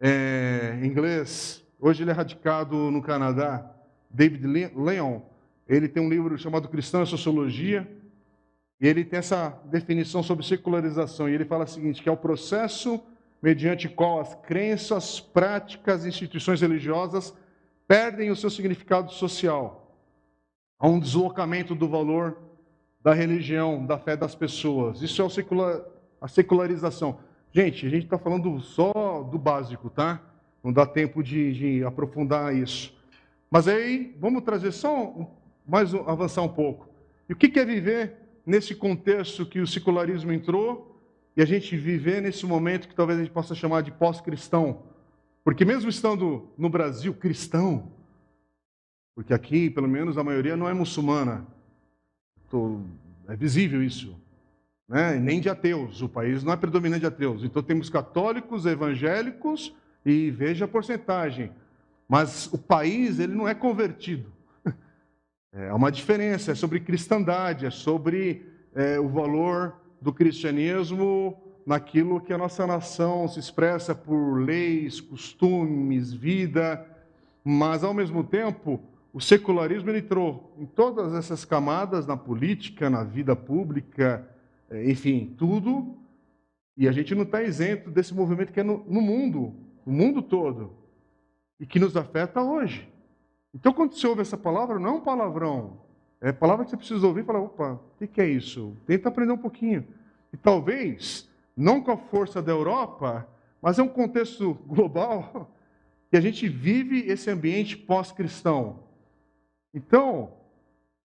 Speaker 1: é, inglês, hoje ele é radicado no Canadá, David Leon, ele tem um livro chamado Cristão e Sociologia, e ele tem essa definição sobre secularização, e ele fala o seguinte, que é o processo mediante qual as crenças, práticas e instituições religiosas perdem o seu significado social. Há um deslocamento do valor da religião, da fé das pessoas. Isso é secular, a secularização. Gente, a gente está falando só do básico, tá? Não dá tempo de, de aprofundar isso. Mas aí, vamos trazer só um, mais um, avançar um pouco. E o que é viver nesse contexto que o secularismo entrou e a gente viver nesse momento que talvez a gente possa chamar de pós-cristão? Porque mesmo estando no Brasil cristão, porque aqui, pelo menos, a maioria não é muçulmana, é visível isso, né? nem de ateus, o país não é predominante de ateus. Então temos católicos, evangélicos e veja a porcentagem. Mas o país, ele não é convertido. É uma diferença, é sobre cristandade, é sobre é, o valor do cristianismo naquilo que a nossa nação se expressa por leis, costumes, vida, mas ao mesmo tempo o secularismo entrou em todas essas camadas na política, na vida pública, eh, enfim, tudo. E a gente não está isento desse movimento que é no, no mundo, o mundo todo, e que nos afeta hoje. Então, quando você ouve essa palavra, não é um palavrão, é palavra que você precisa ouvir e falar: opa, o que é isso? Tenta aprender um pouquinho. E talvez não com a força da Europa, mas é um contexto global que a gente vive esse ambiente pós-cristão. Então,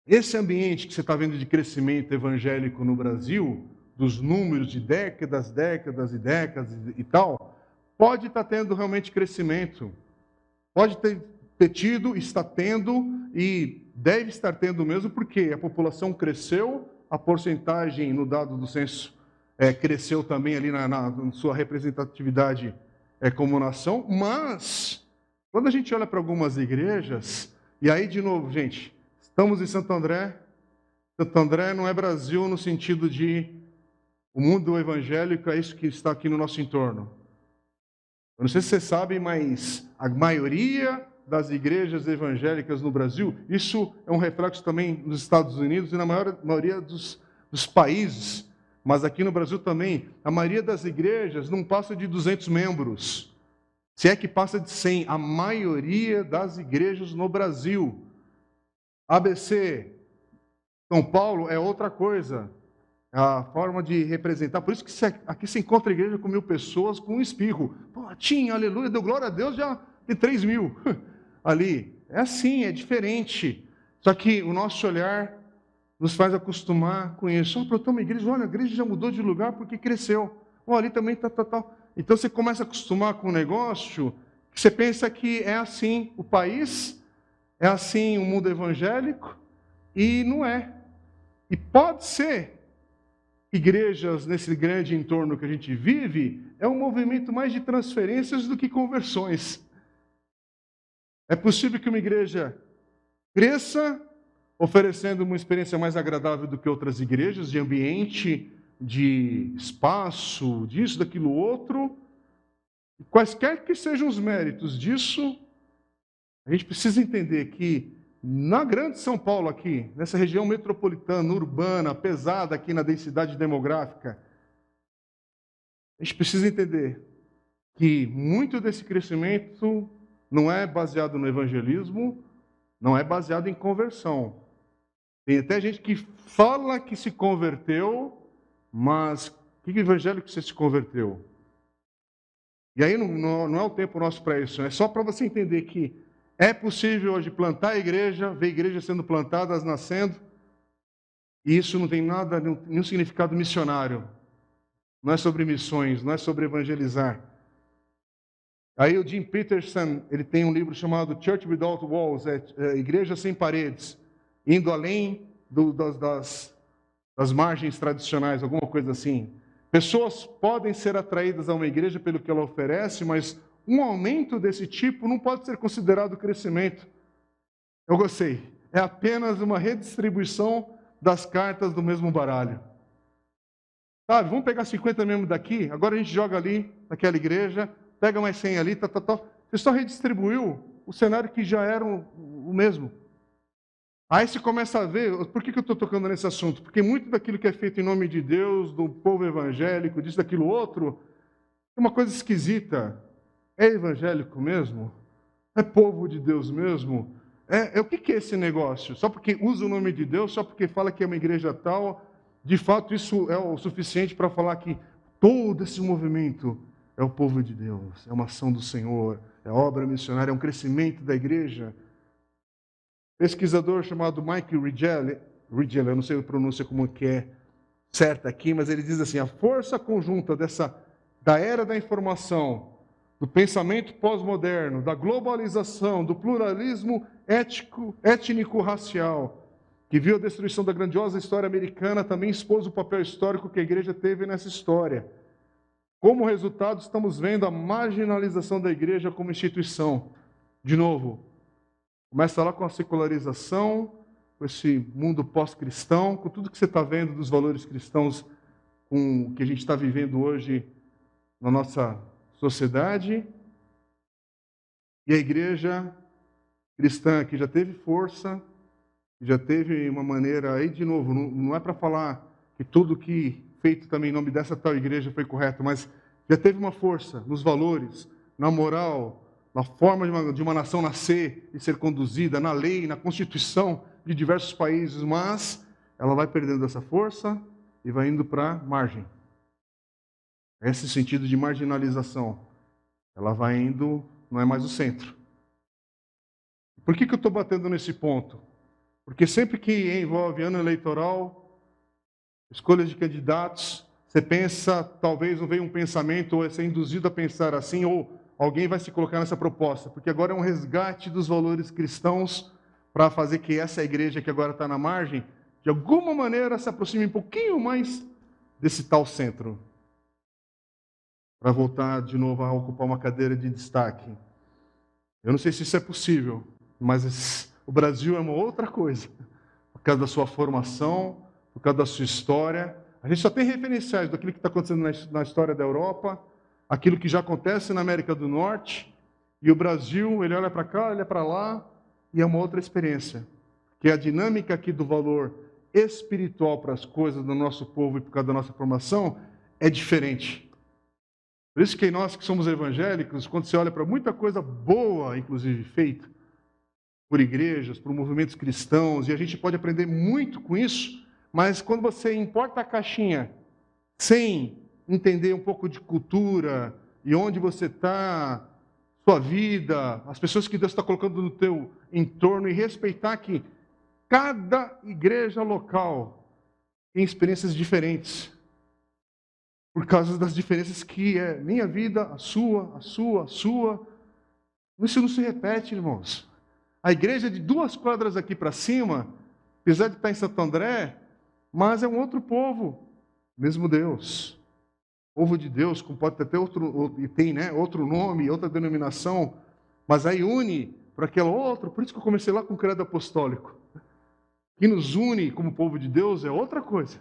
Speaker 1: esse ambiente que você está vendo de crescimento evangélico no Brasil, dos números de décadas, décadas e décadas e tal, pode estar tendo realmente crescimento. Pode ter, ter tido, está tendo e deve estar tendo mesmo, porque a população cresceu, a porcentagem no dado do censo é, cresceu também ali na, na, na sua representatividade é, como nação, mas quando a gente olha para algumas igrejas, e aí de novo, gente, estamos em Santo André, Santo André não é Brasil no sentido de o mundo evangélico é isso que está aqui no nosso entorno. Eu não sei se vocês sabem, mas a maioria das igrejas evangélicas no Brasil, isso é um reflexo também nos Estados Unidos e na maior, maioria dos, dos países mas aqui no Brasil também, a maioria das igrejas não passa de 200 membros. Se é que passa de 100, a maioria das igrejas no Brasil. ABC, São Paulo é outra coisa. A forma de representar. Por isso que aqui se encontra a igreja com mil pessoas com um espirro. Tinha, aleluia, deu glória a Deus, já tem três mil ali. É assim, é diferente. Só que o nosso olhar nos faz acostumar com isso. Oh, para uma igreja, olha, a igreja já mudou de lugar porque cresceu. Ali também tá, tá, tá. Então você começa a acostumar com o negócio, que você pensa que é assim o país, é assim o mundo evangélico, e não é. E pode ser igrejas nesse grande entorno que a gente vive, é um movimento mais de transferências do que conversões. É possível que uma igreja cresça oferecendo uma experiência mais agradável do que outras igrejas, de ambiente de espaço, disso, daquilo outro. Quaisquer que sejam os méritos disso, a gente precisa entender que na grande São Paulo aqui, nessa região metropolitana, urbana, pesada aqui na densidade demográfica, a gente precisa entender que muito desse crescimento não é baseado no evangelismo, não é baseado em conversão. Tem até gente que fala que se converteu, mas que evangelho que você se converteu? E aí não, não, não é o tempo nosso para isso, é só para você entender que é possível hoje plantar a igreja, ver igrejas sendo plantadas, nascendo, e isso não tem nada, nenhum significado missionário. Não é sobre missões, não é sobre evangelizar. Aí o Jim Peterson, ele tem um livro chamado Church Without Walls, é, é Igreja Sem Paredes, indo além do, das, das, das margens tradicionais, alguma coisa assim. Pessoas podem ser atraídas a uma igreja pelo que ela oferece, mas um aumento desse tipo não pode ser considerado crescimento. Eu gostei. É apenas uma redistribuição das cartas do mesmo baralho. Sabe, vamos pegar 50 membros daqui, agora a gente joga ali, naquela igreja, pega mais 100 ali, tá, tá, tá. Você só redistribuiu o cenário que já era o mesmo. Aí você começa a ver, por que, que eu estou tocando nesse assunto? Porque muito daquilo que é feito em nome de Deus, do povo evangélico, disso, daquilo outro, é uma coisa esquisita. É evangélico mesmo? É povo de Deus mesmo? É, é, o que, é esse negócio? Só porque usa o nome de Deus, só porque fala que é uma igreja tal, de fato isso é o suficiente para falar que todo esse movimento é o povo de Deus, é uma ação do Senhor, é obra missionária, é um crescimento da igreja. Pesquisador chamado Mike Rigel, Rigel, eu não sei a pronúncia como que é certa aqui, mas ele diz assim: a força conjunta dessa da era da informação do pensamento pós-moderno, da globalização, do pluralismo ético, étnico-racial, que viu a destruição da grandiosa história americana, também expôs o papel histórico que a igreja teve nessa história. Como resultado, estamos vendo a marginalização da igreja como instituição. De novo, começa lá com a secularização, com esse mundo pós-cristão, com tudo que você está vendo dos valores cristãos, com o que a gente está vivendo hoje na nossa sociedade e a igreja cristã que já teve força, já teve uma maneira aí de novo, não, é para falar que tudo que feito também em nome dessa tal igreja foi correto, mas já teve uma força nos valores, na moral, na forma de uma, de uma nação nascer e ser conduzida, na lei, na constituição de diversos países, mas ela vai perdendo essa força e vai indo para a margem. Esse sentido de marginalização. Ela vai indo, não é mais o centro. Por que, que eu estou batendo nesse ponto? Porque sempre que envolve ano eleitoral, escolha de candidatos, você pensa, talvez não veio um pensamento, ou é ser induzido a pensar assim, ou alguém vai se colocar nessa proposta, porque agora é um resgate dos valores cristãos para fazer que essa igreja que agora está na margem, de alguma maneira se aproxime um pouquinho mais desse tal centro para voltar de novo a ocupar uma cadeira de destaque. Eu não sei se isso é possível, mas o Brasil é uma outra coisa. Por causa da sua formação, por causa da sua história. A gente só tem referenciais daquilo que está acontecendo na história da Europa, aquilo que já acontece na América do Norte. E o Brasil, ele olha para cá, olha para lá, e é uma outra experiência. Que a dinâmica aqui do valor espiritual para as coisas do nosso povo e por causa da nossa formação é diferente. Por isso que nós que somos evangélicos, quando você olha para muita coisa boa, inclusive feita por igrejas, por movimentos cristãos, e a gente pode aprender muito com isso, mas quando você importa a caixinha sem entender um pouco de cultura e onde você está, sua vida, as pessoas que Deus está colocando no teu entorno e respeitar que cada igreja local tem experiências diferentes por causa das diferenças que é minha vida, a sua, a sua, a sua. Isso não se repete, irmãos. A igreja de duas quadras aqui para cima, apesar de estar em Santo André, mas é um outro povo, mesmo Deus. Povo de Deus, como pode ter outro, e tem né, outro nome, outra denominação, mas aí une para aquela outra. Por isso que eu comecei lá com o credo apostólico. Que nos une como povo de Deus é outra coisa.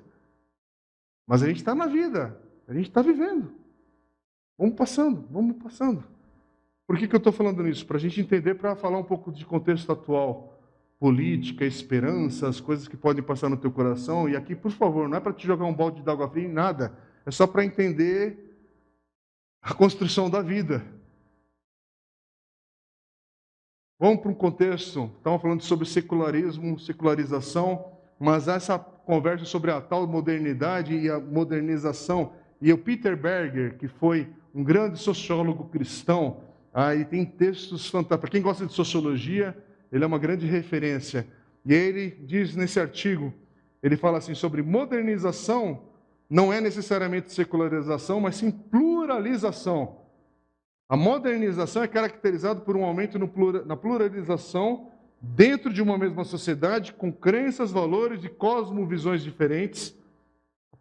Speaker 1: Mas a gente está na vida, a gente está vivendo. Vamos passando, vamos passando. Por que, que eu estou falando nisso? Para a gente entender, para falar um pouco de contexto atual, política, esperança, as coisas que podem passar no teu coração. E aqui, por favor, não é para te jogar um balde de água fria, nada. É só para entender a construção da vida. Vamos para um contexto, estamos falando sobre secularismo, secularização, mas essa conversa sobre a tal modernidade e a modernização. E o Peter Berger, que foi um grande sociólogo cristão, aí tem textos fantásticos. Para quem gosta de sociologia, ele é uma grande referência. E ele diz nesse artigo, ele fala assim sobre modernização não é necessariamente secularização, mas sim pluralização. A modernização é caracterizada por um aumento na pluralização dentro de uma mesma sociedade, com crenças, valores e cosmovisões diferentes.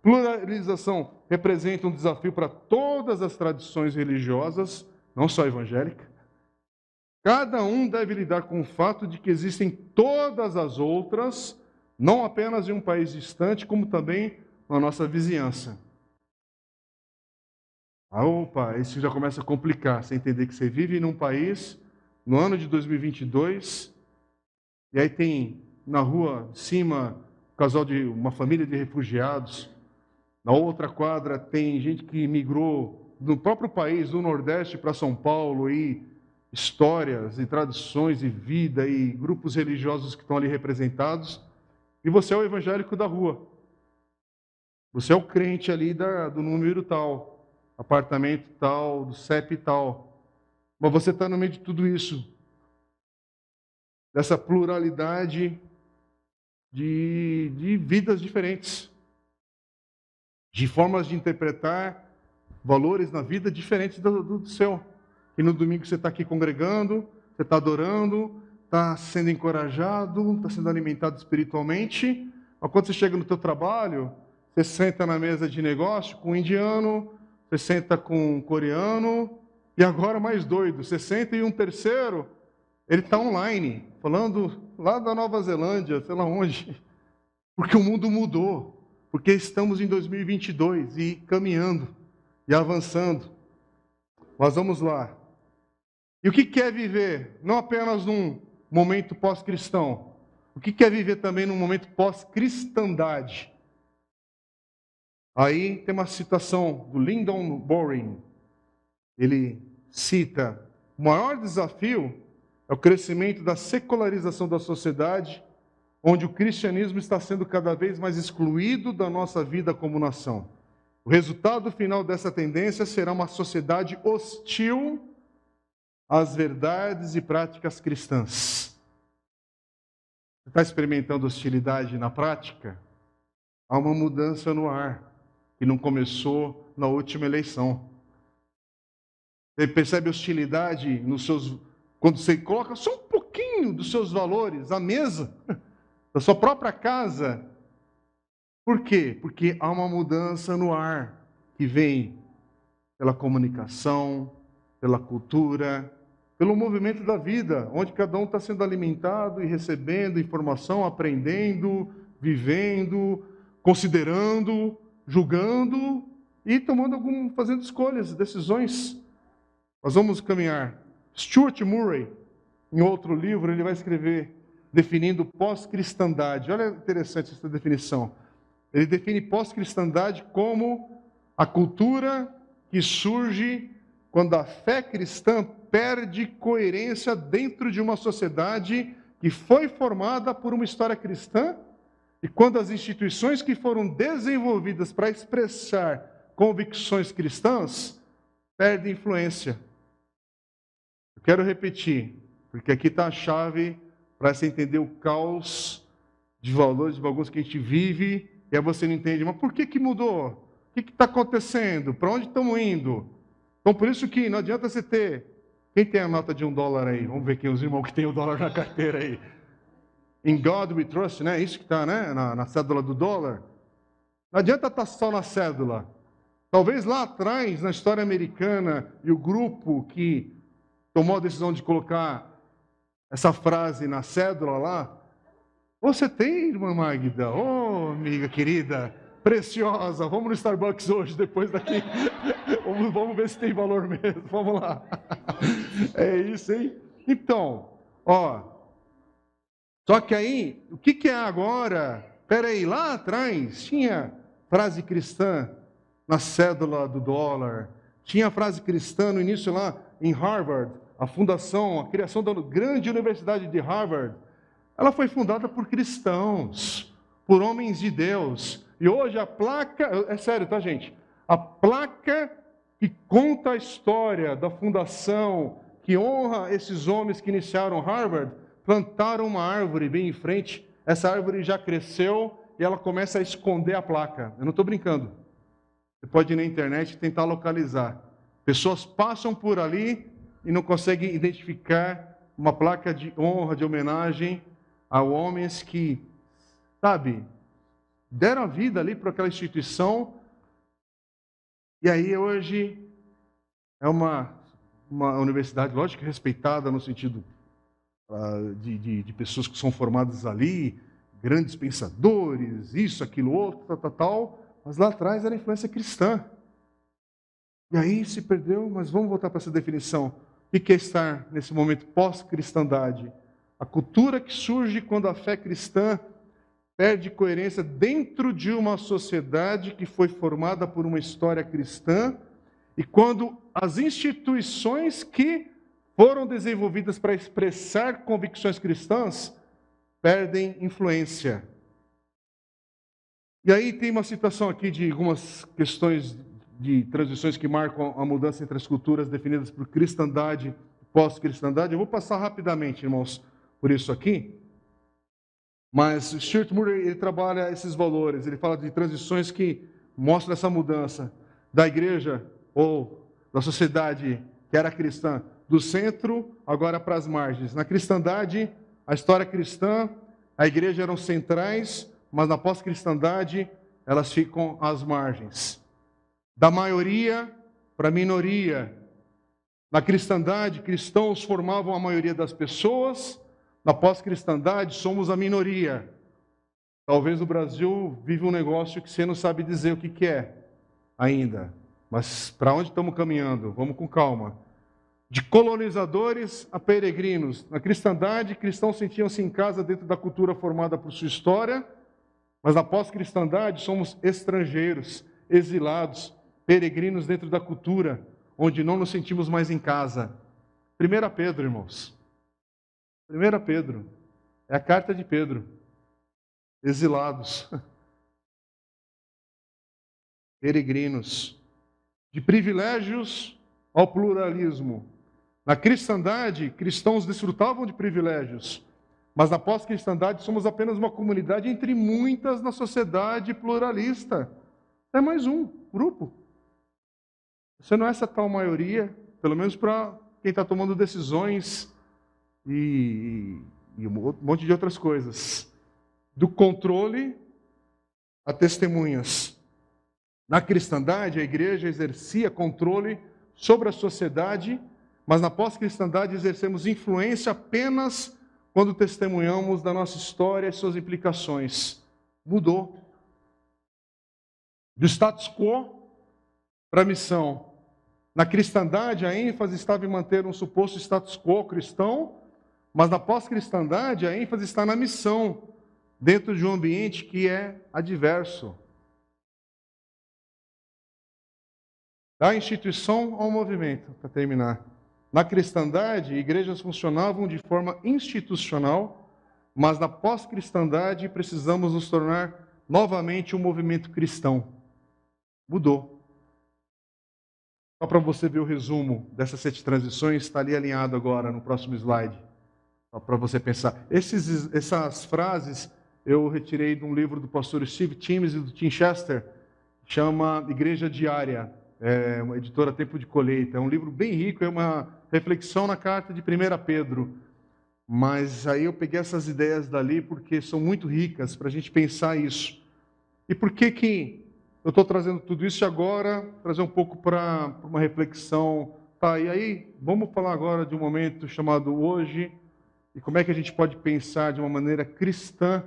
Speaker 1: Pluralização representa um desafio para todas as tradições religiosas, não só evangélica. Cada um deve lidar com o fato de que existem todas as outras, não apenas em um país distante, como também na nossa vizinhança. Ah, opa, isso já começa a complicar. Você entender que você vive num país, no ano de 2022, e aí tem na rua de cima um casal de uma família de refugiados. Na outra quadra tem gente que migrou do próprio país, do Nordeste para São Paulo, e histórias e tradições e vida e grupos religiosos que estão ali representados. E você é o evangélico da rua. Você é o crente ali da, do número tal apartamento tal, do CEP tal. Mas você está no meio de tudo isso, dessa pluralidade de, de vidas diferentes, de formas de interpretar valores na vida diferentes do, do seu. E no domingo você está aqui congregando, você está adorando, está sendo encorajado, está sendo alimentado espiritualmente. Mas quando você chega no teu trabalho, você senta na mesa de negócio com um indiano, você senta com um coreano, e agora mais doido, você senta e um terceiro, ele está online, falando lá da Nova Zelândia, sei lá onde, porque o mundo mudou, porque estamos em 2022 e caminhando e avançando. Mas vamos lá. E o que é viver? Não apenas num momento pós-cristão. O que é viver também num momento pós-cristandade? Aí tem uma citação do Lyndon Boring. Ele cita: o maior desafio é o crescimento da secularização da sociedade, onde o cristianismo está sendo cada vez mais excluído da nossa vida como nação. O resultado final dessa tendência será uma sociedade hostil às verdades e práticas cristãs. Você está experimentando hostilidade na prática? Há uma mudança no ar que não começou na última eleição. Você percebe hostilidade nos seus. Quando você coloca só um pouquinho dos seus valores à mesa, da sua própria casa. Por quê? Porque há uma mudança no ar que vem pela comunicação, pela cultura, pelo movimento da vida, onde cada um está sendo alimentado e recebendo informação, aprendendo, vivendo, considerando, julgando e tomando algum, fazendo escolhas, decisões. Nós vamos caminhar. Stuart Murray, em outro livro, ele vai escrever definindo pós-cristandade. Olha interessante essa definição. Ele define pós-cristandade como a cultura que surge quando a fé cristã perde coerência dentro de uma sociedade que foi formada por uma história cristã e quando as instituições que foram desenvolvidas para expressar convicções cristãs perdem influência. Eu quero repetir, porque aqui está a chave para você entender o caos de valores, de bagunça que a gente vive, e aí você não entende, mas por que, que mudou? O que está acontecendo? Para onde estamos indo? Então, por isso que não adianta você ter. Quem tem a nota de um dólar aí? Vamos ver quem os irmãos que tem o dólar na carteira aí. In God we trust, né? Isso que está né? na, na cédula do dólar. Não adianta estar tá só na cédula. Talvez lá atrás, na história americana, e o grupo que tomou a decisão de colocar essa frase na cédula lá, você tem, irmã Magda? Ô, oh, amiga querida, preciosa. Vamos no Starbucks hoje, depois daqui. vamos, vamos ver se tem valor mesmo. Vamos lá. É isso, hein? Então, ó. Só que aí, o que, que é agora? Peraí, lá atrás tinha frase cristã na cédula do dólar. Tinha frase cristã no início lá em Harvard, a fundação, a criação da grande universidade de Harvard. Ela foi fundada por cristãos, por homens de Deus. E hoje a placa, é sério, tá, gente? A placa que conta a história da fundação, que honra esses homens que iniciaram Harvard, plantaram uma árvore bem em frente. Essa árvore já cresceu e ela começa a esconder a placa. Eu não estou brincando. Você pode ir na internet e tentar localizar. Pessoas passam por ali e não conseguem identificar uma placa de honra, de homenagem a homens que, sabe, deram a vida ali para aquela instituição. E aí hoje é uma, uma universidade, lógico, respeitada no sentido uh, de, de, de, pessoas que são formadas ali, grandes pensadores, isso, aquilo, outro, tal, tal, tal. Mas lá atrás era influência cristã. E aí se perdeu, mas vamos voltar para essa definição. O que estar nesse momento pós-cristandade? A cultura que surge quando a fé cristã perde coerência dentro de uma sociedade que foi formada por uma história cristã e quando as instituições que foram desenvolvidas para expressar convicções cristãs perdem influência. E aí tem uma citação aqui de algumas questões de transições que marcam a mudança entre as culturas definidas por cristandade e pós-cristandade. Eu vou passar rapidamente, irmãos, por isso aqui. Mas Stuart Murray ele trabalha esses valores, ele fala de transições que mostram essa mudança da igreja ou da sociedade que era cristã, do centro agora para as margens. Na cristandade, a história cristã, a igreja eram centrais, mas na pós-cristandade elas ficam às margens. Da maioria para a minoria. Na cristandade, cristãos formavam a maioria das pessoas, na pós-cristandade somos a minoria. Talvez o Brasil vive um negócio que você não sabe dizer o que, que é ainda. Mas para onde estamos caminhando? Vamos com calma. De colonizadores a peregrinos. Na cristandade, cristãos sentiam-se em casa dentro da cultura formada por sua história mas na pós-cristandade somos estrangeiros, exilados, peregrinos dentro da cultura, onde não nos sentimos mais em casa. 1 Pedro, irmãos. 1 Pedro. É a carta de Pedro. Exilados. Peregrinos. De privilégios ao pluralismo. Na cristandade, cristãos desfrutavam de privilégios mas na pós-cristandade somos apenas uma comunidade entre muitas na sociedade pluralista. É mais um grupo. Você não é essa tal maioria, pelo menos para quem está tomando decisões e, e, um monte de outras coisas. Do controle a testemunhas. Na cristandade, a igreja exercia controle sobre a sociedade, mas na pós-cristandade exercemos influência apenas quando testemunhamos da nossa história e suas implicações. Mudou. Do status quo para a missão. Na cristandade, a ênfase estava em manter um suposto status quo cristão, mas na pós-cristandade, a ênfase está na missão, dentro de um ambiente que é adverso. Da instituição ao movimento, para terminar. Na cristandade, igrejas funcionavam de forma institucional, mas na pós-cristandade precisamos nos tornar novamente um movimento cristão. Mudou. Só para você ver o resumo dessas sete transições, está ali alinhado agora no próximo slide. Só para você pensar. Esses, essas frases eu retirei de um livro do pastor Steve Timms e do Tim Chester, chama Igreja Diária é uma editora Tempo de Colheita. É um livro bem rico, é uma reflexão na carta de 1 Pedro. Mas aí eu peguei essas ideias dali porque são muito ricas para a gente pensar isso. E por que que eu estou trazendo tudo isso agora? Trazer um pouco para uma reflexão. Tá, e aí, vamos falar agora de um momento chamado hoje e como é que a gente pode pensar de uma maneira cristã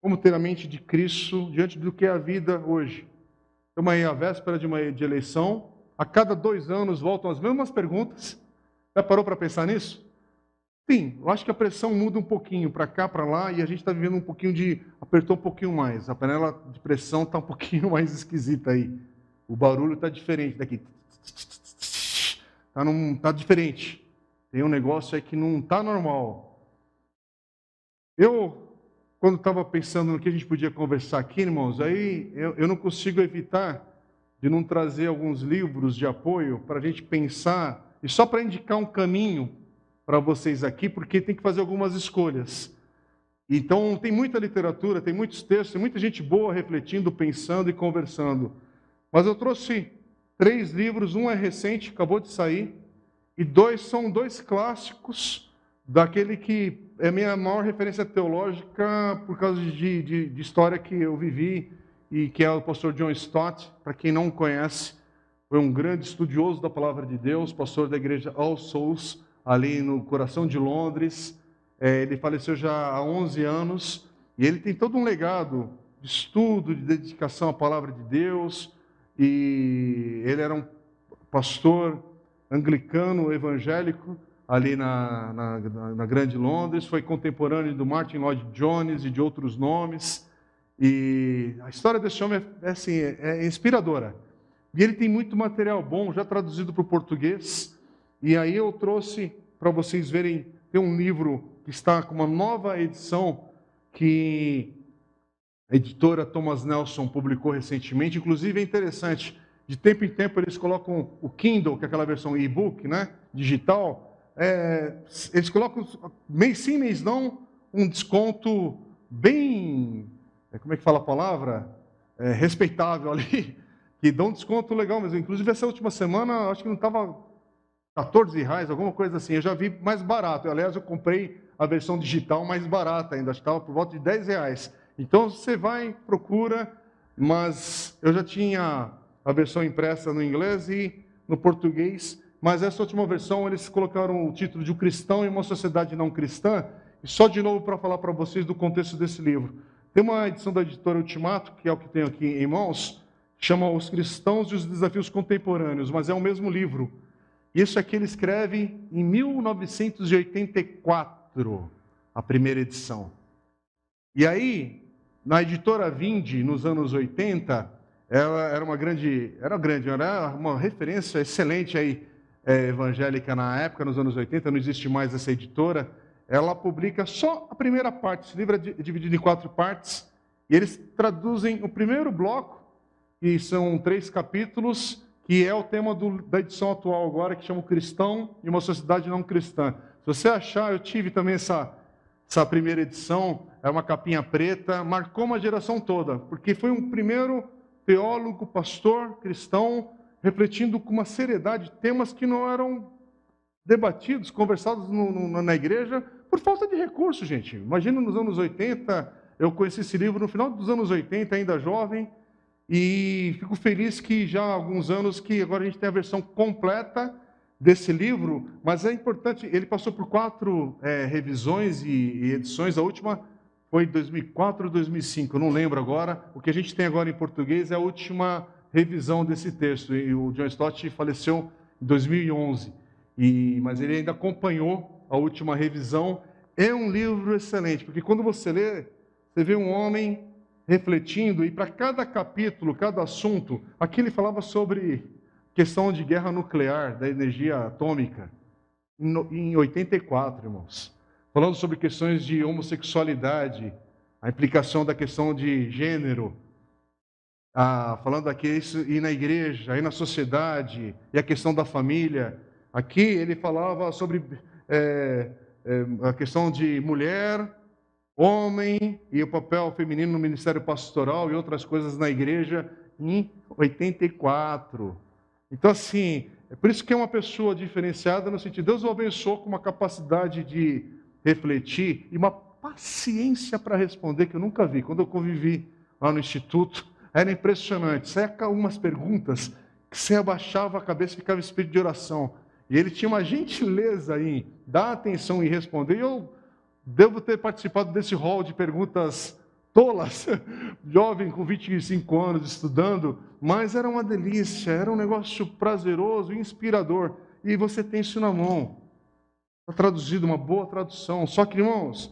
Speaker 1: como ter a mente de Cristo diante do que é a vida hoje. Estamos aí à véspera de uma de eleição, a cada dois anos voltam as mesmas perguntas. Já parou para pensar nisso? Sim, eu acho que a pressão muda um pouquinho para cá, para lá, e a gente está vivendo um pouquinho de. apertou um pouquinho mais. A panela de pressão está um pouquinho mais esquisita aí. O barulho está diferente daqui. Está tá diferente. Tem um negócio aí que não está normal. Eu, quando estava pensando no que a gente podia conversar aqui, irmãos, aí eu, eu não consigo evitar de não trazer alguns livros de apoio para a gente pensar, e só para indicar um caminho para vocês aqui, porque tem que fazer algumas escolhas. Então, tem muita literatura, tem muitos textos, tem muita gente boa refletindo, pensando e conversando. Mas eu trouxe três livros, um é recente, acabou de sair, e dois são dois clássicos daquele que é minha maior referência teológica por causa de, de, de história que eu vivi, e que é o pastor John Stott. Para quem não conhece, foi um grande estudioso da palavra de Deus, pastor da igreja All Souls, ali no coração de Londres. É, ele faleceu já há 11 anos e ele tem todo um legado de estudo, de dedicação à palavra de Deus. E ele era um pastor anglicano evangélico ali na, na, na, Grande Londres, foi contemporâneo do Martin Lloyd Jones e de outros nomes. E a história desse homem é, é assim, é, é inspiradora. E ele tem muito material bom, já traduzido para o português. E aí eu trouxe para vocês verem, tem um livro que está com uma nova edição que a editora Thomas Nelson publicou recentemente. Inclusive é interessante, de tempo em tempo eles colocam o Kindle, que é aquela versão e-book, né, digital. É, eles colocam mês sim, mês não, um desconto bem, é, como é que fala a palavra? É, respeitável ali, que dá um desconto legal mesmo. Inclusive essa última semana, acho que não estava 14 reais, alguma coisa assim. Eu já vi mais barato. Aliás, eu comprei a versão digital mais barata ainda, estava por volta de 10 reais. Então você vai, procura, mas eu já tinha a versão impressa no inglês e no português, mas essa última versão eles colocaram o título de um cristão em uma sociedade não cristã. E só de novo para falar para vocês do contexto desse livro. Tem uma edição da editora Ultimato, que é o que tenho aqui em mãos, chama Os Cristãos e os Desafios Contemporâneos, mas é o mesmo livro. Isso aqui ele escreve em 1984, a primeira edição. E aí, na editora Vinde, nos anos 80, ela era uma grande, era grande, era uma referência excelente aí, é, evangélica na época, nos anos 80, não existe mais essa editora. Ela publica só a primeira parte, esse livro é dividido em quatro partes, e eles traduzem o primeiro bloco, que são três capítulos, que é o tema do, da edição atual agora, que chama o Cristão e uma Sociedade Não Cristã. Se você achar, eu tive também essa, essa primeira edição, é uma capinha preta, marcou uma geração toda, porque foi um primeiro teólogo, pastor, cristão, refletindo com uma seriedade temas que não eram debatidos, conversados no, no, na igreja, por falta de recursos, gente. Imagina nos anos 80, eu conheci esse livro no final dos anos 80, ainda jovem, e fico feliz que já há alguns anos que agora a gente tem a versão completa desse livro, mas é importante, ele passou por quatro é, revisões e, e, edições, a última foi 2004 ou 2005, eu não lembro agora. O que a gente tem agora em português é a última revisão desse texto, e o John Stott faleceu em 2011, e, mas ele ainda acompanhou a última revisão. É um livro excelente, porque quando você lê, você vê um homem refletindo, e para cada capítulo, cada assunto, aqui ele falava sobre questão de guerra nuclear, da energia atômica, em 84, irmãos. Falando sobre questões de homossexualidade, a implicação da questão de gênero, ah, falando aqui isso e na igreja, aí na sociedade, e a questão da família. Aqui ele falava sobre é, é, a questão de mulher homem e o papel feminino no ministério pastoral e outras coisas na igreja em 84. Então, assim, é por isso que é uma pessoa diferenciada no sentido, Deus o abençoou com uma capacidade de refletir e uma paciência para responder que eu nunca vi. Quando eu convivi lá no instituto, era impressionante. Saia umas perguntas que você abaixava a cabeça e ficava espírito de oração. E ele tinha uma gentileza em dar atenção e responder. E eu Devo ter participado desse rol de perguntas tolas, jovem com 25 anos estudando, mas era uma delícia, era um negócio prazeroso, inspirador. E você tem isso na mão. Está traduzido, uma boa tradução. Só que, irmãos,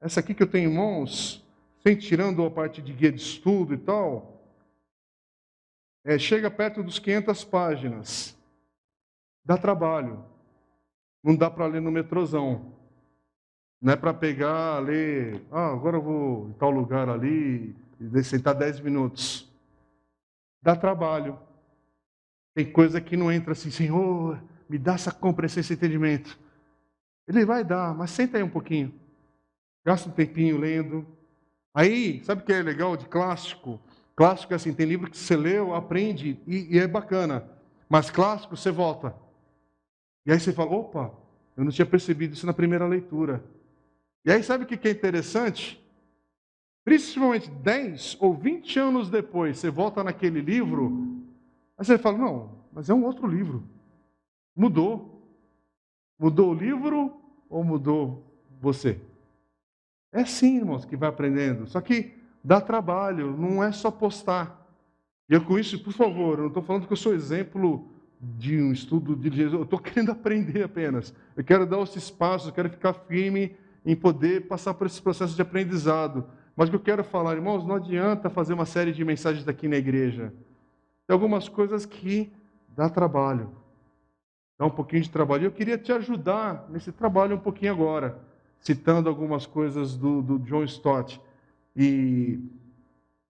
Speaker 1: essa aqui que eu tenho em mãos, sem tirando a parte de guia de estudo e tal, é, chega perto dos 500 páginas. Dá trabalho. Não dá para ler no metrozão. Não é para pegar, ler, ah, agora eu vou em tal lugar ali e sentar 10 minutos. Dá trabalho. Tem coisa que não entra assim, Senhor, me dá essa compreensão, esse entendimento. Ele vai dar, mas senta aí um pouquinho. Gasta um tempinho lendo. Aí, sabe o que é legal de clássico? Clássico é assim, tem livro que você leu, aprende e, e é bacana. Mas clássico, você volta. E aí você fala, opa, eu não tinha percebido isso na primeira leitura. E aí, sabe o que é interessante? Principalmente 10 ou 20 anos depois, você volta naquele livro, aí você fala: não, mas é um outro livro. Mudou. Mudou o livro ou mudou você? É assim, irmãos, que vai aprendendo. Só que dá trabalho, não é só postar. E eu com isso, por favor, eu não estou falando que eu sou exemplo de um estudo de Jesus, eu estou querendo aprender apenas. Eu quero dar esse espaço, eu quero ficar firme em poder passar por esse processo de aprendizado. Mas o que eu quero falar, irmãos, não adianta fazer uma série de mensagens daqui na igreja. Tem algumas coisas que dá trabalho. Dá um pouquinho de trabalho. Eu queria te ajudar nesse trabalho um pouquinho agora, citando algumas coisas do, do John Stott. E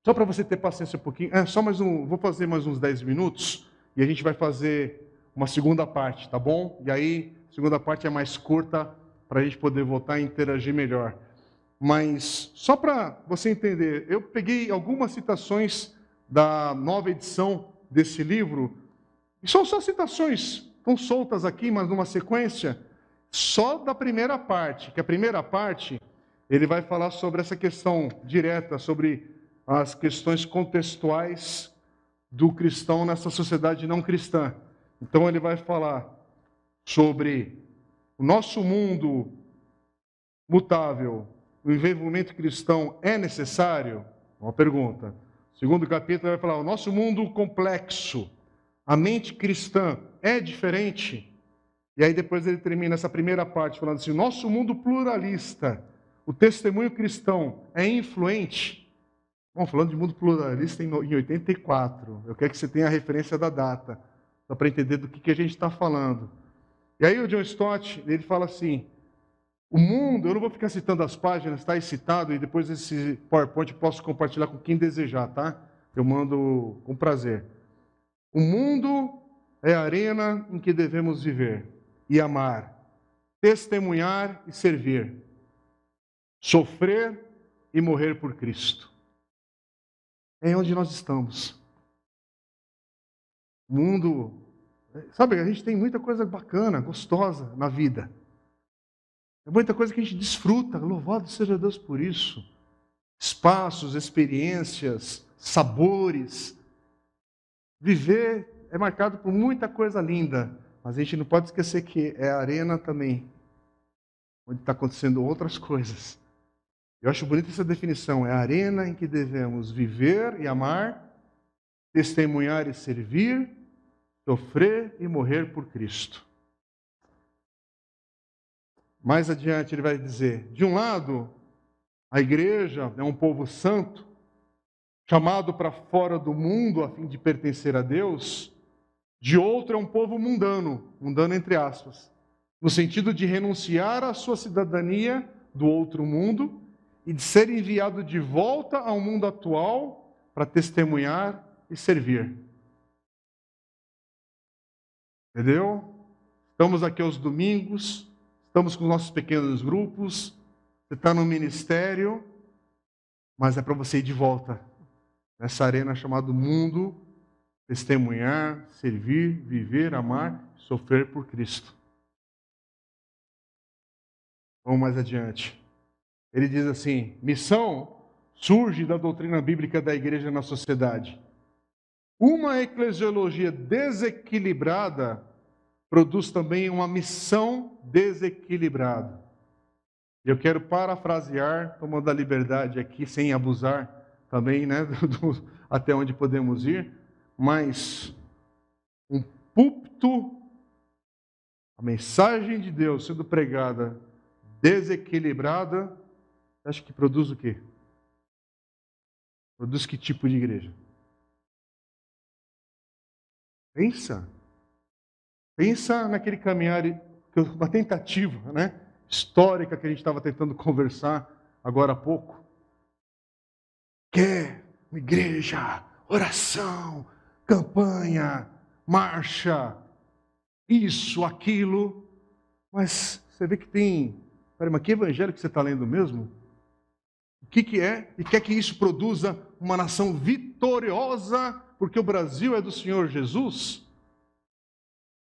Speaker 1: só para você ter paciência um pouquinho, é, só mais um, vou fazer mais uns 10 minutos e a gente vai fazer uma segunda parte, tá bom? E aí, segunda parte é mais curta, para a gente poder voltar e interagir melhor. Mas, só para você entender, eu peguei algumas citações da nova edição desse livro, e são só citações, estão soltas aqui, mas numa sequência, só da primeira parte, que a primeira parte, ele vai falar sobre essa questão direta, sobre as questões contextuais do cristão nessa sociedade não cristã. Então ele vai falar sobre o nosso mundo mutável, o envolvimento cristão é necessário? Uma pergunta. Segundo capítulo vai falar: o nosso mundo complexo, a mente cristã é diferente? E aí depois ele termina essa primeira parte falando assim: o nosso mundo pluralista, o testemunho cristão é influente? Bom, falando de mundo pluralista em 84, eu quero que você tenha a referência da data, só para entender do que, que a gente está falando. E aí o John Stott, ele fala assim, o mundo, eu não vou ficar citando as páginas, está aí citado, e depois esse PowerPoint eu posso compartilhar com quem desejar, tá? Eu mando com prazer. O mundo é a arena em que devemos viver e amar, testemunhar e servir, sofrer e morrer por Cristo. É onde nós estamos. O mundo Sabe, a gente tem muita coisa bacana, gostosa na vida. É muita coisa que a gente desfruta, louvado seja Deus por isso. Espaços, experiências, sabores. Viver é marcado por muita coisa linda, mas a gente não pode esquecer que é a arena também, onde está acontecendo outras coisas. Eu acho bonita essa definição: é a arena em que devemos viver e amar, testemunhar e servir sofrer e morrer por Cristo. Mais adiante ele vai dizer: de um lado, a igreja é um povo santo, chamado para fora do mundo a fim de pertencer a Deus. De outro, é um povo mundano, mundano entre aspas, no sentido de renunciar à sua cidadania do outro mundo e de ser enviado de volta ao mundo atual para testemunhar e servir. Entendeu? Estamos aqui aos domingos, estamos com nossos pequenos grupos, você está no ministério, mas é para você ir de volta nessa arena chamada mundo, testemunhar, servir, viver, amar, sofrer por Cristo. Vamos mais adiante. Ele diz assim: missão surge da doutrina bíblica da igreja na sociedade. Uma eclesiologia desequilibrada produz também uma missão desequilibrada. Eu quero parafrasear, tomando a liberdade aqui, sem abusar também, né, do, até onde podemos ir, mas um púlpito, a mensagem de Deus sendo pregada desequilibrada, acho que produz o quê? Produz que tipo de igreja? Pensa. Pensa naquele caminhar, uma tentativa né, histórica que a gente estava tentando conversar agora há pouco. Quer uma igreja, oração, campanha, marcha, isso, aquilo. Mas você vê que tem. Peraí, mas que evangelho que você está lendo mesmo? O que, que é? E quer que isso produza uma nação vitoriosa, porque o Brasil é do Senhor Jesus?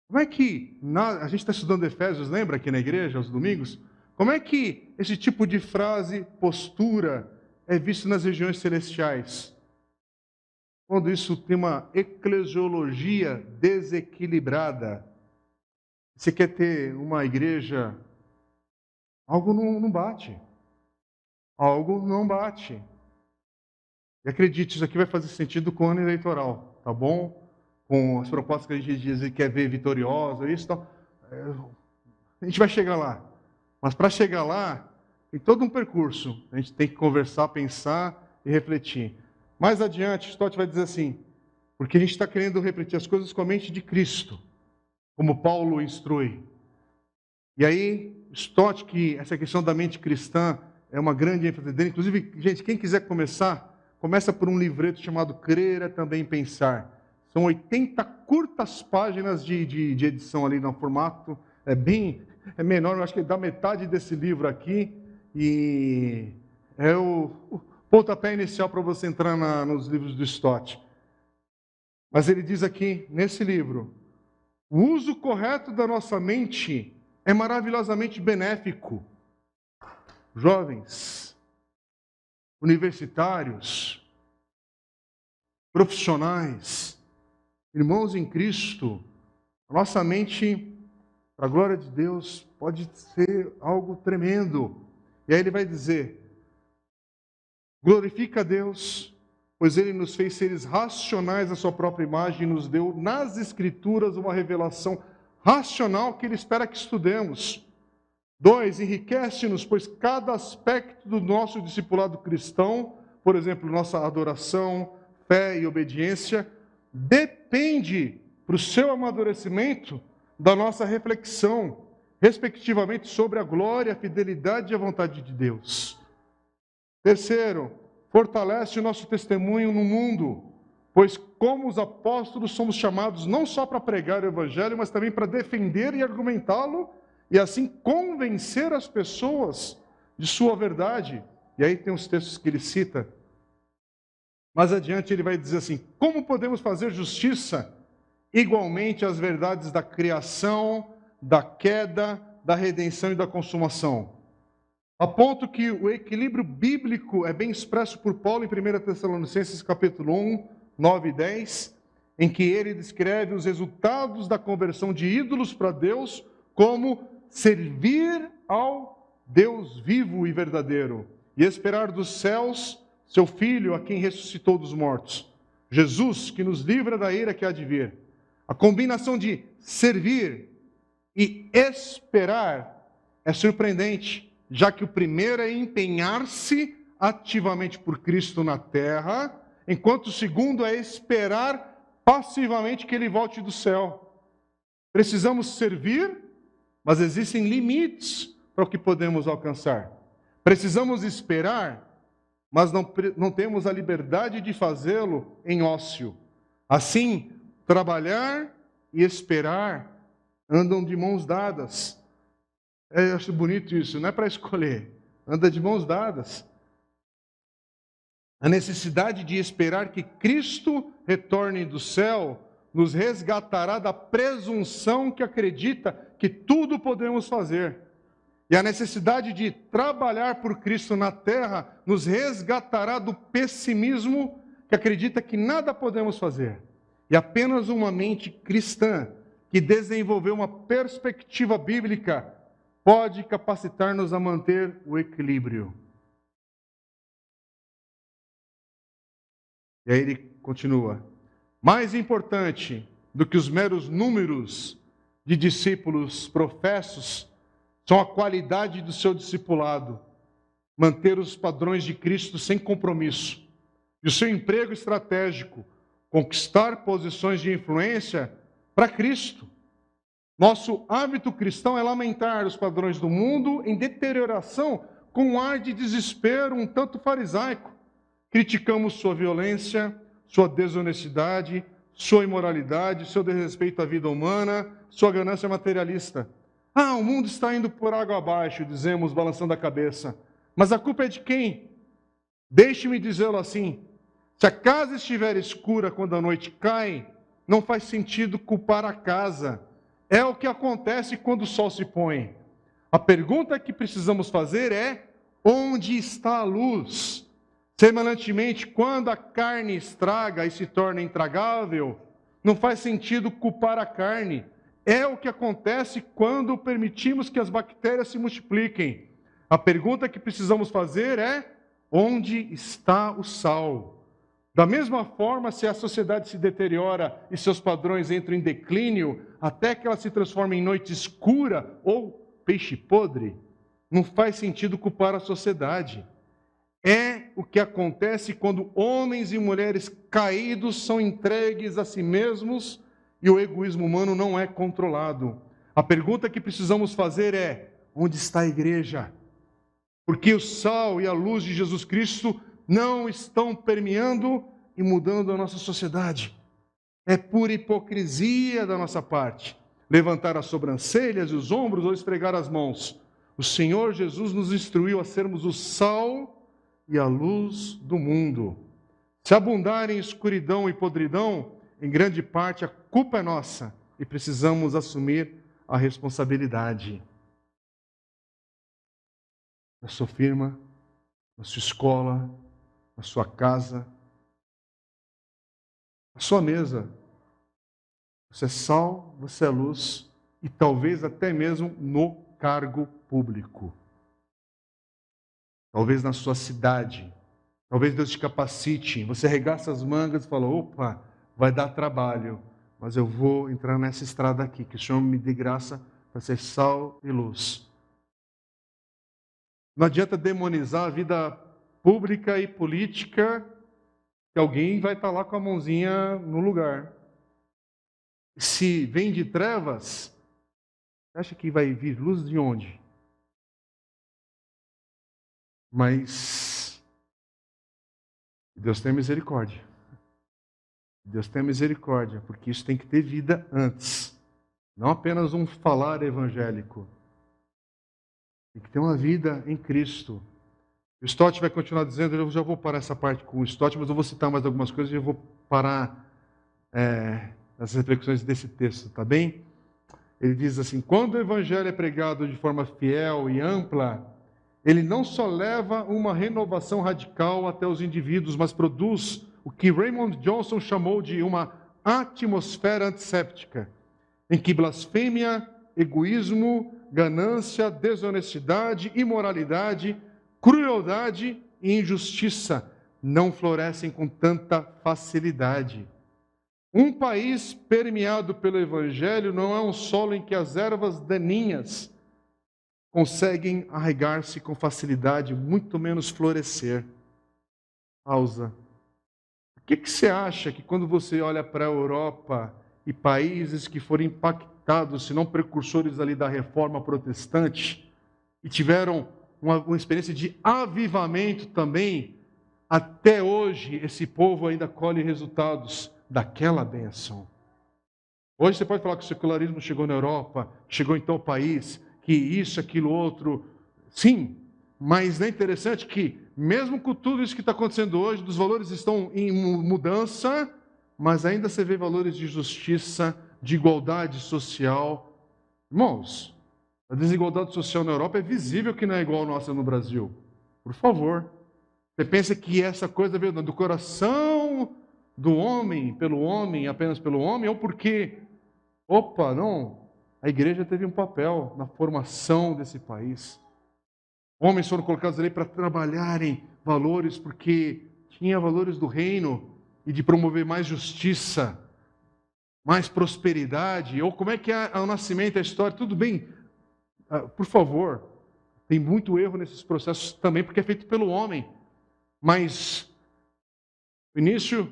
Speaker 1: Como é que, a gente está estudando Efésios, lembra aqui na igreja, aos domingos? Como é que esse tipo de frase, postura, é visto nas regiões celestiais? Quando isso tem uma eclesiologia desequilibrada. Você quer ter uma igreja, algo não, não bate. Algo não bate. E acredite, isso aqui vai fazer sentido com o ano eleitoral, tá bom? Com as propostas que a gente diz que quer ver vitoriosa, isso tal. É, a gente vai chegar lá. Mas para chegar lá, tem todo um percurso. A gente tem que conversar, pensar e refletir. Mais adiante, Stott vai dizer assim: porque a gente está querendo refletir as coisas com a mente de Cristo, como Paulo instrui. E aí, Stott, que essa questão da mente cristã é uma grande ênfase dele. Inclusive, gente, quem quiser começar, começa por um livreto chamado Crer é Também Pensar. São 80 curtas páginas de, de, de edição ali no formato. É bem é menor, eu acho que dá metade desse livro aqui. E é o, o pontapé inicial para você entrar na, nos livros do Stott. Mas ele diz aqui, nesse livro, o uso correto da nossa mente é maravilhosamente benéfico jovens, universitários, profissionais, irmãos em Cristo, a nossa mente, para a glória de Deus, pode ser algo tremendo. E aí ele vai dizer: glorifica a Deus, pois ele nos fez seres racionais à sua própria imagem e nos deu nas Escrituras uma revelação racional que ele espera que estudemos. Dois, enriquece-nos, pois cada aspecto do nosso discipulado cristão, por exemplo, nossa adoração, fé e obediência, depende para o seu amadurecimento da nossa reflexão, respectivamente, sobre a glória, a fidelidade e a vontade de Deus. Terceiro, fortalece o nosso testemunho no mundo, pois, como os apóstolos, somos chamados não só para pregar o Evangelho, mas também para defender e argumentá-lo e assim convencer as pessoas de sua verdade. E aí tem os textos que ele cita. Mais adiante ele vai dizer assim: como podemos fazer justiça igualmente às verdades da criação, da queda, da redenção e da consumação? A ponto que o equilíbrio bíblico é bem expresso por Paulo em 1 Tessalonicenses capítulo 1, 9 e 10, em que ele descreve os resultados da conversão de ídolos para Deus como servir ao Deus vivo e verdadeiro e esperar dos céus seu Filho, a quem ressuscitou dos mortos. Jesus, que nos livra da ira que há de vir. A combinação de servir e esperar é surpreendente, já que o primeiro é empenhar-se ativamente por Cristo na terra, enquanto o segundo é esperar passivamente que ele volte do céu. Precisamos servir mas existem limites para o que podemos alcançar. Precisamos esperar, mas não, não temos a liberdade de fazê-lo em ócio. Assim, trabalhar e esperar andam de mãos dadas. É, eu acho bonito isso, não é para escolher, anda de mãos dadas. A necessidade de esperar que Cristo retorne do céu nos resgatará da presunção que acredita que tudo podemos fazer. E a necessidade de trabalhar por Cristo na terra nos resgatará do pessimismo que acredita que nada podemos fazer. E apenas uma mente cristã que desenvolveu uma perspectiva bíblica pode capacitar-nos a manter o equilíbrio. E aí ele continua: mais importante do que os meros números de discípulos professos são a qualidade do seu discipulado, manter os padrões de Cristo sem compromisso, e o seu emprego estratégico, conquistar posições de influência para Cristo. Nosso hábito cristão é lamentar os padrões do mundo em deterioração com um ar de desespero um tanto farisaico. Criticamos sua violência, sua desonestidade, sua imoralidade, seu desrespeito à vida humana, sua ganância materialista. Ah, o mundo está indo por água abaixo, dizemos, balançando a cabeça. Mas a culpa é de quem? Deixe-me dizê-lo assim: se a casa estiver escura quando a noite cai, não faz sentido culpar a casa. É o que acontece quando o sol se põe. A pergunta que precisamos fazer é: onde está a luz? Semelhantemente, quando a carne estraga e se torna intragável, não faz sentido culpar a carne. É o que acontece quando permitimos que as bactérias se multipliquem. A pergunta que precisamos fazer é: onde está o sal? Da mesma forma, se a sociedade se deteriora e seus padrões entram em declínio, até que ela se transforme em noite escura ou peixe podre, não faz sentido culpar a sociedade. É o que acontece quando homens e mulheres caídos são entregues a si mesmos e o egoísmo humano não é controlado. A pergunta que precisamos fazer é: onde está a igreja? Porque o sal e a luz de Jesus Cristo não estão permeando e mudando a nossa sociedade. É pura hipocrisia da nossa parte levantar as sobrancelhas e os ombros ou esfregar as mãos. O Senhor Jesus nos instruiu a sermos o sal e a luz do mundo. Se abundar em escuridão e podridão, em grande parte a culpa é nossa e precisamos assumir a responsabilidade. Na sua firma, na sua escola, na sua casa, na sua mesa. Você é sal, você é luz e talvez até mesmo no cargo público talvez na sua cidade. Talvez Deus te capacite, você regaça as mangas e fala: opa, vai dar trabalho, mas eu vou entrar nessa estrada aqui, que o Senhor me dê graça para ser sal e luz. Não adianta demonizar a vida pública e política, que alguém vai estar lá com a mãozinha no lugar. Se vem de trevas, acha que vai vir luz de onde? Mas Deus tem misericórdia. Deus tem misericórdia, porque isso tem que ter vida antes. Não apenas um falar evangélico. Tem que ter uma vida em Cristo. O Stott vai continuar dizendo, eu já vou parar essa parte com o Stott, mas eu vou citar mais algumas coisas e eu vou parar é, as reflexões desse texto, tá bem? Ele diz assim: quando o evangelho é pregado de forma fiel e ampla, ele não só leva uma renovação radical até os indivíduos, mas produz o que Raymond Johnson chamou de uma atmosfera antisséptica, em que blasfêmia, egoísmo, ganância, desonestidade, imoralidade, crueldade e injustiça não florescem com tanta facilidade. Um país permeado pelo Evangelho não é um solo em que as ervas daninhas conseguem arregar-se com facilidade, muito menos florescer. Pausa. O que, que você acha que quando você olha para a Europa e países que foram impactados, se não precursores ali da reforma protestante, e tiveram uma, uma experiência de avivamento também, até hoje esse povo ainda colhe resultados daquela benção. Hoje você pode falar que o secularismo chegou na Europa, chegou em tal país, que isso, aquilo, outro. Sim, mas é interessante que, mesmo com tudo isso que está acontecendo hoje, os valores estão em mudança, mas ainda você vê valores de justiça, de igualdade social. Irmãos, a desigualdade social na Europa é visível que não é igual a nossa no Brasil. Por favor. Você pensa que essa coisa veio do coração do homem, pelo homem, apenas pelo homem, ou porque, opa, não, a igreja teve um papel na formação desse país. Homens foram colocados ali para trabalharem valores, porque tinha valores do reino e de promover mais justiça, mais prosperidade. Ou como é que é o nascimento, a história? Tudo bem, ah, por favor, tem muito erro nesses processos também, porque é feito pelo homem. Mas o início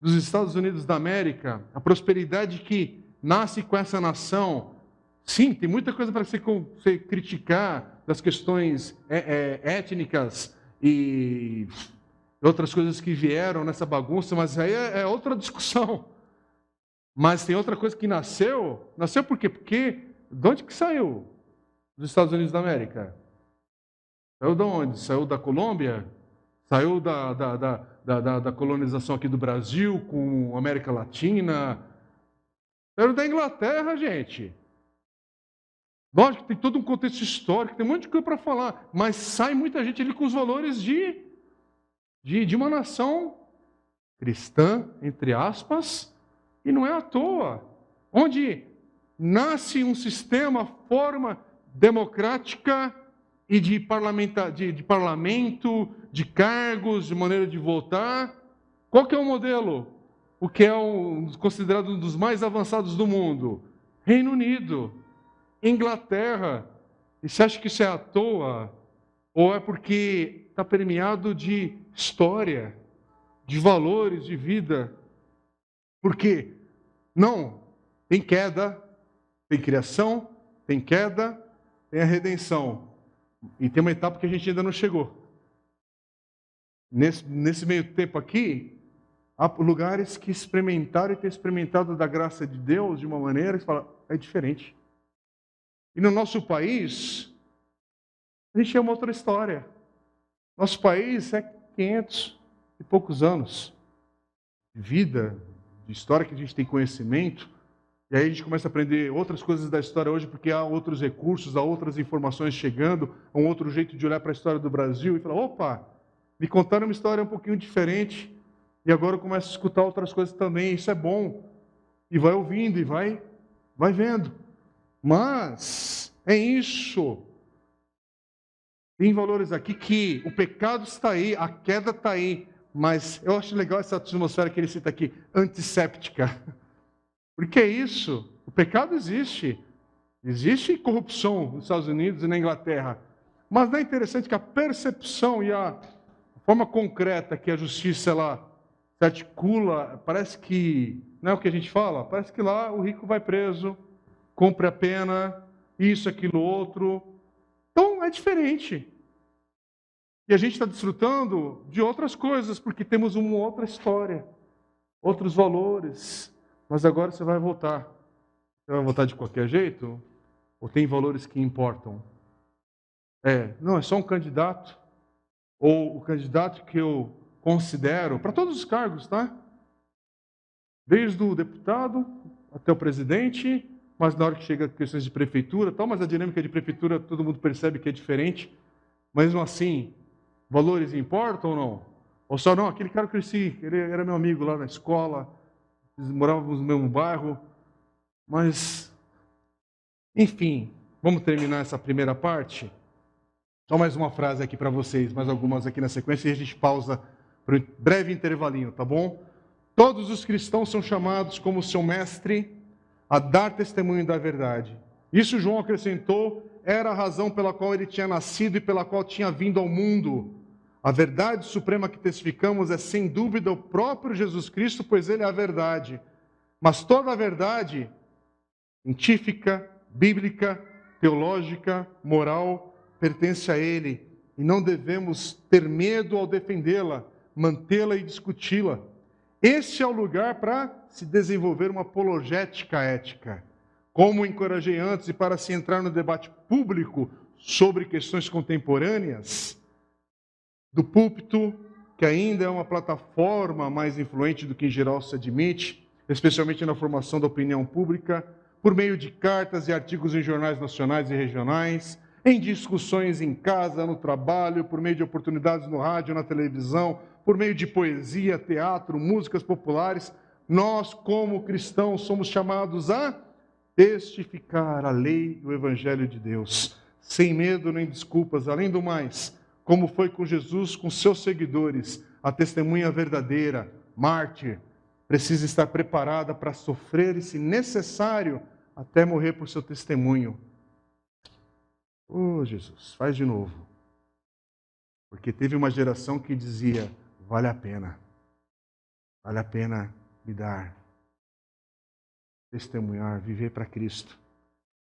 Speaker 1: dos Estados Unidos da América, a prosperidade que nasce com essa nação, sim, tem muita coisa para você, criticar das questões é, é, étnicas e outras coisas que vieram nessa bagunça, mas aí é, é outra discussão. Mas tem outra coisa que nasceu, nasceu por quê? Porque de onde que saiu? Dos Estados Unidos da América. Saiu de onde? Saiu da Colômbia? Saiu da, da, da, da, da colonização aqui do Brasil com América Latina? Saiu da Inglaterra, gente. Lógico tem todo um contexto histórico, tem um monte de coisa para falar, mas sai muita gente ali com os valores de, de, de uma nação cristã, entre aspas, e não é à toa. Onde nasce um sistema, forma democrática e de, parlamenta, de, de parlamento, de cargos, de maneira de votar. Qual que é o modelo? O que é um, considerado um dos mais avançados do mundo? Reino Unido, Inglaterra. E você acha que isso é à toa? Ou é porque está permeado de história, de valores, de vida? Por quê? Não, tem queda, tem criação, tem queda, tem a redenção. E tem uma etapa que a gente ainda não chegou. Nesse, nesse meio tempo aqui, há lugares que experimentaram e têm experimentado da graça de Deus de uma maneira que fala, é diferente. E no nosso país, a gente é uma outra história. Nosso país é 500 e poucos anos de vida, de história que a gente tem conhecimento. E aí a gente começa a aprender outras coisas da história hoje, porque há outros recursos, há outras informações chegando, há um outro jeito de olhar para a história do Brasil e falar: opa, me contaram uma história um pouquinho diferente, e agora eu começo a escutar outras coisas também, isso é bom. E vai ouvindo e vai, vai vendo. Mas é isso. Tem valores aqui que o pecado está aí, a queda está aí, mas eu acho legal essa atmosfera que ele cita aqui, antisséptica. Porque é isso, o pecado existe. Existe corrupção nos Estados Unidos e na Inglaterra. Mas não é interessante que a percepção e a forma concreta que a justiça ela se articula, parece que, não é o que a gente fala? Parece que lá o rico vai preso, cumpre a pena, isso, aquilo, outro. Então é diferente. E a gente está desfrutando de outras coisas, porque temos uma outra história, outros valores, mas agora você vai votar. Você vai votar de qualquer jeito? Ou tem valores que importam? É, não, é só um candidato. Ou o candidato que eu considero, para todos os cargos, tá? Desde o deputado até o presidente, mas na hora que chega questões de prefeitura, tal, mas a dinâmica de prefeitura todo mundo percebe que é diferente. Mesmo assim, valores importam ou não? Ou só não, aquele cara que eu cresci, ele era meu amigo lá na escola, morávamos no mesmo bairro, mas, enfim, vamos terminar essa primeira parte? Só mais uma frase aqui para vocês, mais algumas aqui na sequência, e a gente pausa para um breve intervalinho, tá bom? Todos os cristãos são chamados como seu mestre a dar testemunho da verdade. Isso João acrescentou, era a razão pela qual ele tinha nascido e pela qual tinha vindo ao mundo a verdade suprema que testificamos é sem dúvida o próprio Jesus Cristo, pois ele é a verdade. Mas toda a verdade científica, bíblica, teológica, moral pertence a ele e não devemos ter medo ao defendê-la, mantê-la e discuti-la. Este é o lugar para se desenvolver uma apologética ética. Como encorajei antes, e para se entrar no debate público sobre questões contemporâneas, do púlpito, que ainda é uma plataforma mais influente do que em geral se admite, especialmente na formação da opinião pública, por meio de cartas e artigos em jornais nacionais e regionais, em discussões em casa, no trabalho, por meio de oportunidades no rádio, na televisão, por meio de poesia, teatro, músicas populares, nós, como cristãos, somos chamados a testificar a lei e o evangelho de Deus, sem medo nem desculpas. Além do mais, como foi com Jesus, com seus seguidores, a testemunha verdadeira, mártir, precisa estar preparada para sofrer e, se necessário, até morrer por seu testemunho. Oh, Jesus, faz de novo. Porque teve uma geração que dizia: vale a pena, vale a pena me dar, testemunhar, viver para Cristo.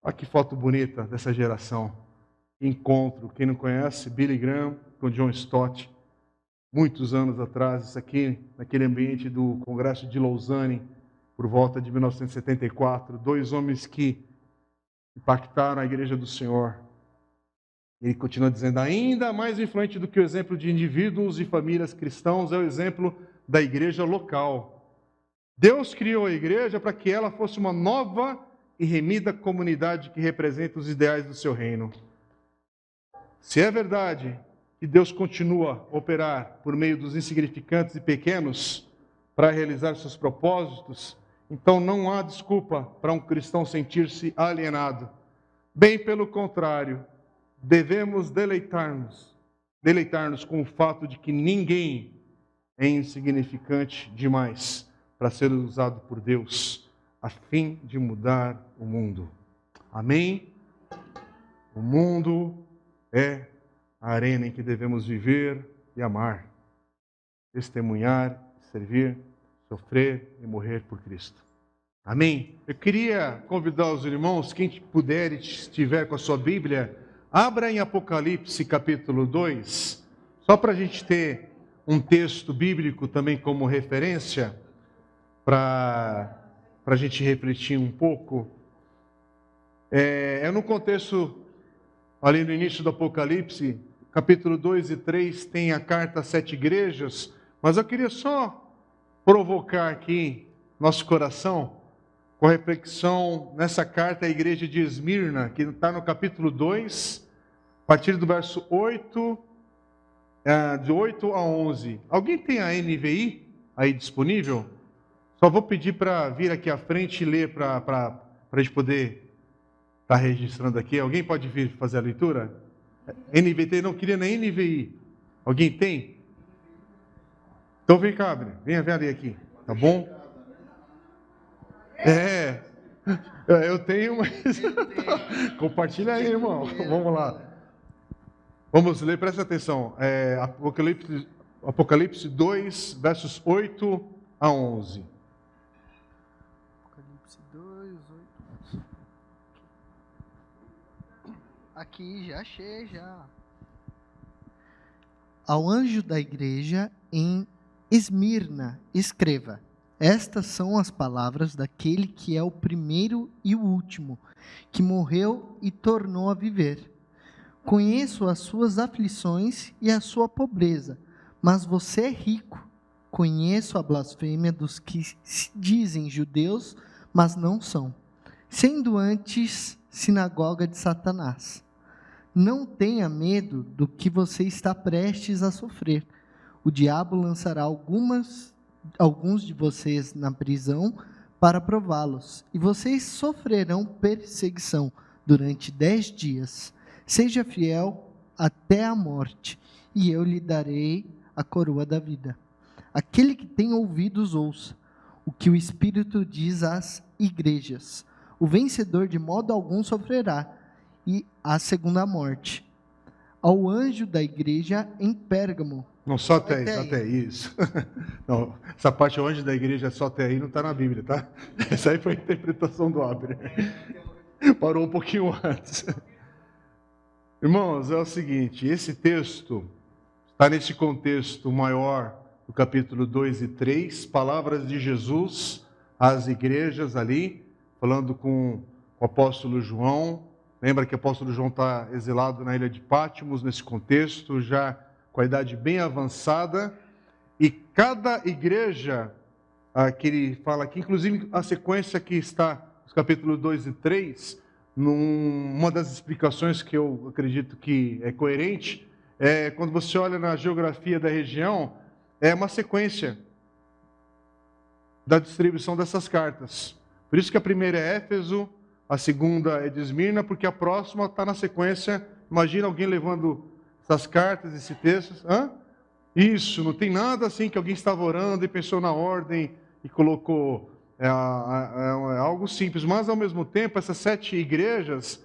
Speaker 1: Olha que foto bonita dessa geração. Encontro, quem não conhece, Billy Graham com John Stott, muitos anos atrás, isso aqui naquele ambiente do Congresso de Lausanne, por volta de 1974, dois homens que impactaram a igreja do Senhor. Ele continua dizendo: ainda mais influente do que o exemplo de indivíduos e famílias cristãos é o exemplo da igreja local. Deus criou a igreja para que ela fosse uma nova e remida comunidade que representa os ideais do seu reino. Se é verdade que Deus continua a operar por meio dos insignificantes e pequenos para realizar seus propósitos, então não há desculpa para um cristão sentir-se alienado. Bem pelo contrário, devemos deleitar-nos, deleitar-nos com o fato de que ninguém é insignificante demais para ser usado por Deus a fim de mudar o mundo. Amém? O mundo é a arena em que devemos viver e amar, testemunhar, servir, sofrer e morrer por Cristo. Amém? Eu queria convidar os irmãos, quem puder e estiver com a sua Bíblia, Abra em Apocalipse capítulo 2, só para a gente ter um texto bíblico também como referência, para a gente refletir um pouco. É, é no contexto, ali no início do Apocalipse, capítulo 2 e 3, tem a carta às sete igrejas, mas eu queria só provocar aqui nosso coração com reflexão nessa carta à igreja de Esmirna, que está no capítulo 2, a partir do verso 8, é, de 8 a 11. Alguém tem a NVI aí disponível? Só vou pedir para vir aqui à frente e ler para a gente poder estar tá registrando aqui. Alguém pode vir fazer a leitura? NVT, não queria nem NVI. Alguém tem? Então vem cá. Venha ver ali aqui. Tá bom? É. Eu tenho, mas. Compartilha aí, irmão. Vamos lá. Vamos ler, presta atenção. É, Apocalipse, Apocalipse 2, versos 8 a 11.
Speaker 2: Apocalipse 2, 8. Aqui, já achei, já. Ao anjo da igreja em Esmirna, escreva. Estas são as palavras daquele que é o primeiro e o último, que morreu e tornou a viver. Conheço as suas aflições e a sua pobreza, mas você é rico. Conheço a blasfêmia dos que se dizem judeus, mas não são, sendo antes sinagoga de Satanás. Não tenha medo do que você está prestes a sofrer. O diabo lançará algumas alguns de vocês na prisão para prová-los, e vocês sofrerão perseguição durante dez dias. Seja fiel até a morte, e eu lhe darei a coroa da vida. Aquele que tem ouvidos, ouça o que o Espírito diz às igrejas. O vencedor de modo algum sofrerá, e a segunda morte. Ao anjo da igreja em Pérgamo,
Speaker 1: não, só até aí, só até aí, isso. Não, essa parte onde da igreja é só até aí não está na Bíblia, tá? Essa aí foi a interpretação do Abner. Parou um pouquinho antes. Irmãos, é o seguinte, esse texto está nesse contexto maior do capítulo 2 e 3, palavras de Jesus às igrejas ali, falando com o apóstolo João. Lembra que o apóstolo João está exilado na ilha de Pátimos, nesse contexto, já com a idade bem avançada, e cada igreja ah, que ele fala aqui, inclusive a sequência que está nos capítulos 2 e 3, numa das explicações que eu acredito que é coerente, é quando você olha na geografia da região, é uma sequência da distribuição dessas cartas. Por isso que a primeira é Éfeso, a segunda é de Esmirna, porque a próxima está na sequência. Imagina alguém levando essas cartas, esse texto. Hã? Isso, não tem nada assim que alguém estava orando e pensou na ordem e colocou. É, é, é algo simples, mas ao mesmo tempo, essas sete igrejas,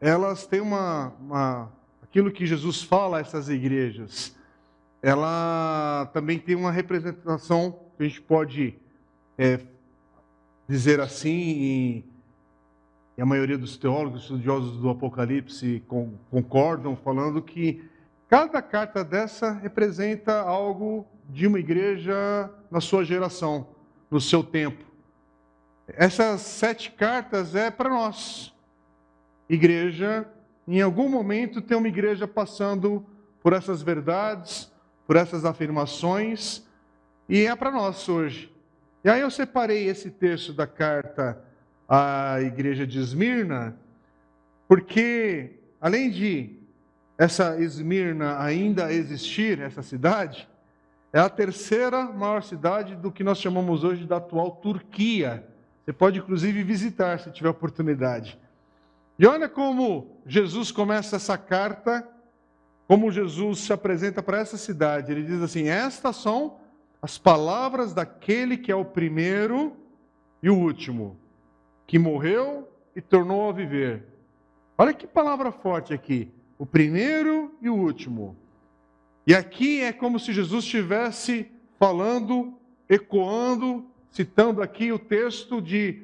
Speaker 1: elas têm uma, uma. Aquilo que Jesus fala a essas igrejas, ela também tem uma representação que a gente pode é, dizer assim, e, a maioria dos teólogos, estudiosos do Apocalipse concordam, falando que cada carta dessa representa algo de uma igreja na sua geração, no seu tempo. Essas sete cartas é para nós. Igreja, em algum momento tem uma igreja passando por essas verdades, por essas afirmações, e é para nós hoje. E aí eu separei esse texto da carta à igreja de Esmirna, porque além de essa Esmirna ainda existir, essa cidade, é a terceira maior cidade do que nós chamamos hoje da atual Turquia. Você pode inclusive visitar se tiver oportunidade. E olha como Jesus começa essa carta, como Jesus se apresenta para essa cidade. Ele diz assim: Estas são as palavras daquele que é o primeiro e o último, que morreu e tornou a viver. Olha que palavra forte aqui. O primeiro e o último. E aqui é como se Jesus estivesse falando, ecoando, citando aqui o texto de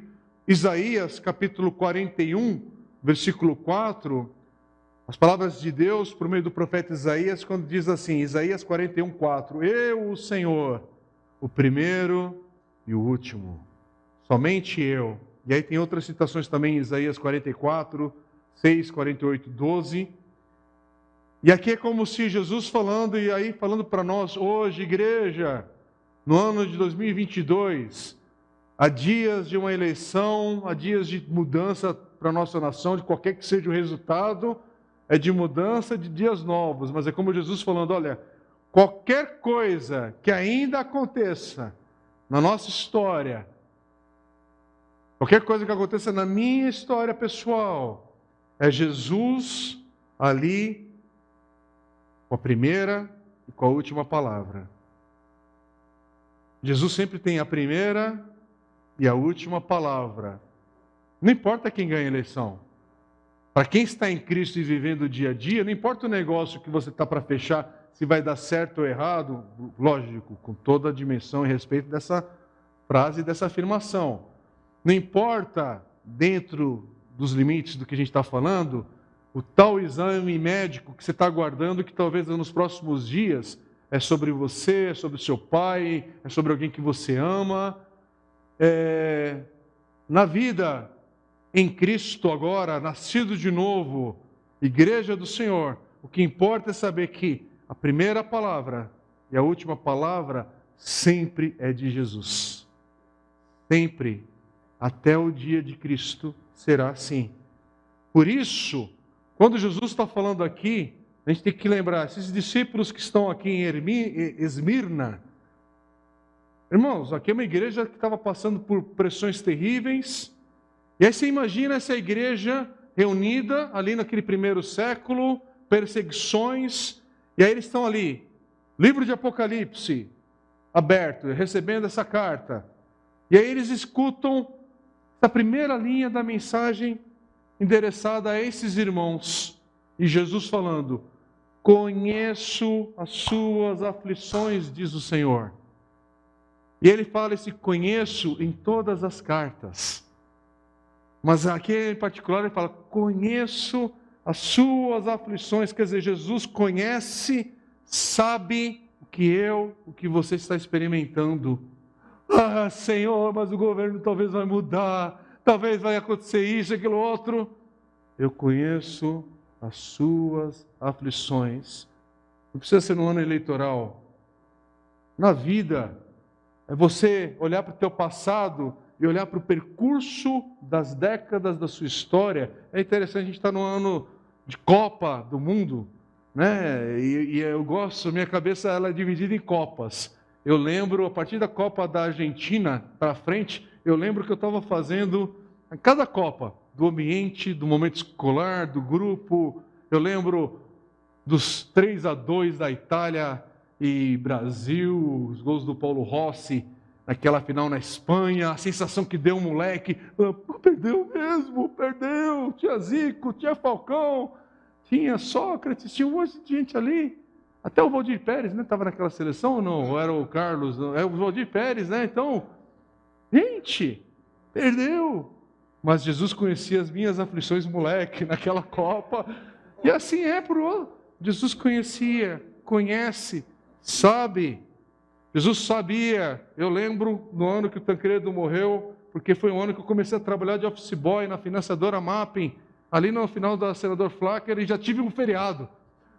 Speaker 1: Isaías, capítulo 41, versículo 4, as palavras de Deus por meio do profeta Isaías, quando diz assim, Isaías 41, 4: Eu, o Senhor, o primeiro e o último, somente eu. E aí tem outras citações também, Isaías 44, 6, 48, 12. E aqui é como se Jesus falando, e aí falando para nós hoje, igreja, no ano de 2022, há dias de uma eleição, há dias de mudança para a nossa nação, de qualquer que seja o resultado, é de mudança de dias novos, mas é como Jesus falando: olha, qualquer coisa que ainda aconteça na nossa história, qualquer coisa que aconteça na minha história pessoal, é Jesus ali com a primeira e com a última palavra. Jesus sempre tem a primeira e a última palavra. Não importa quem ganha a eleição. Para quem está em Cristo e vivendo o dia a dia, não importa o negócio que você está para fechar, se vai dar certo ou errado, lógico, com toda a dimensão e respeito dessa frase dessa afirmação. Não importa, dentro dos limites do que a gente está falando, o tal exame médico que você está aguardando, que talvez nos próximos dias é sobre você, é sobre seu pai, é sobre alguém que você ama. É... Na vida, em Cristo agora, nascido de novo, igreja do Senhor, o que importa é saber que a primeira palavra e a última palavra sempre é de Jesus. Sempre, até o dia de Cristo, será assim. Por isso, quando Jesus está falando aqui, a gente tem que lembrar, esses discípulos que estão aqui em Esmirna, irmãos, aqui é uma igreja que estava passando por pressões terríveis, e aí você imagina essa igreja reunida ali naquele primeiro século, perseguições, e aí eles estão ali, livro de Apocalipse aberto, recebendo essa carta. E aí eles escutam essa primeira linha da mensagem endereçada a esses irmãos. E Jesus falando: Conheço as suas aflições, diz o Senhor. E ele fala esse conheço em todas as cartas. Mas aqui em particular ele fala: conheço as suas aflições, quer dizer, Jesus conhece, sabe o que eu, o que você está experimentando. Ah, Senhor, mas o governo talvez vai mudar, talvez vai acontecer isso, aquilo outro. Eu conheço as suas aflições. Não precisa ser no ano eleitoral. Na vida, é você olhar para o teu passado e olhar para o percurso das décadas da sua história, é interessante, a gente está no ano de Copa do Mundo, né? E, e, eu gosto, minha cabeça ela é dividida em copas. Eu lembro, a partir da Copa da Argentina para frente, eu lembro que eu estava fazendo, a cada Copa, do ambiente, do momento escolar, do grupo. Eu lembro dos 3 a 2 da Itália e Brasil, os gols do Paulo Rossi naquela final na Espanha, a sensação que deu um moleque, ah, perdeu mesmo, perdeu, tinha Zico, tinha Falcão, tinha Sócrates, tinha um monte de gente ali. Até o Valdir Pérez, né? Estava naquela seleção ou não? Ou era o Carlos? É o Valdir Pérez, né? Então, gente, perdeu. Mas Jesus conhecia as minhas aflições, moleque, naquela Copa. E assim é para o Jesus conhecia, conhece, sabe. Jesus sabia. Eu lembro no ano que o Tancredo morreu, porque foi o ano que eu comecei a trabalhar de office boy na financiadora Mapping, ali no final da Senador Flacker, e já tive um feriado.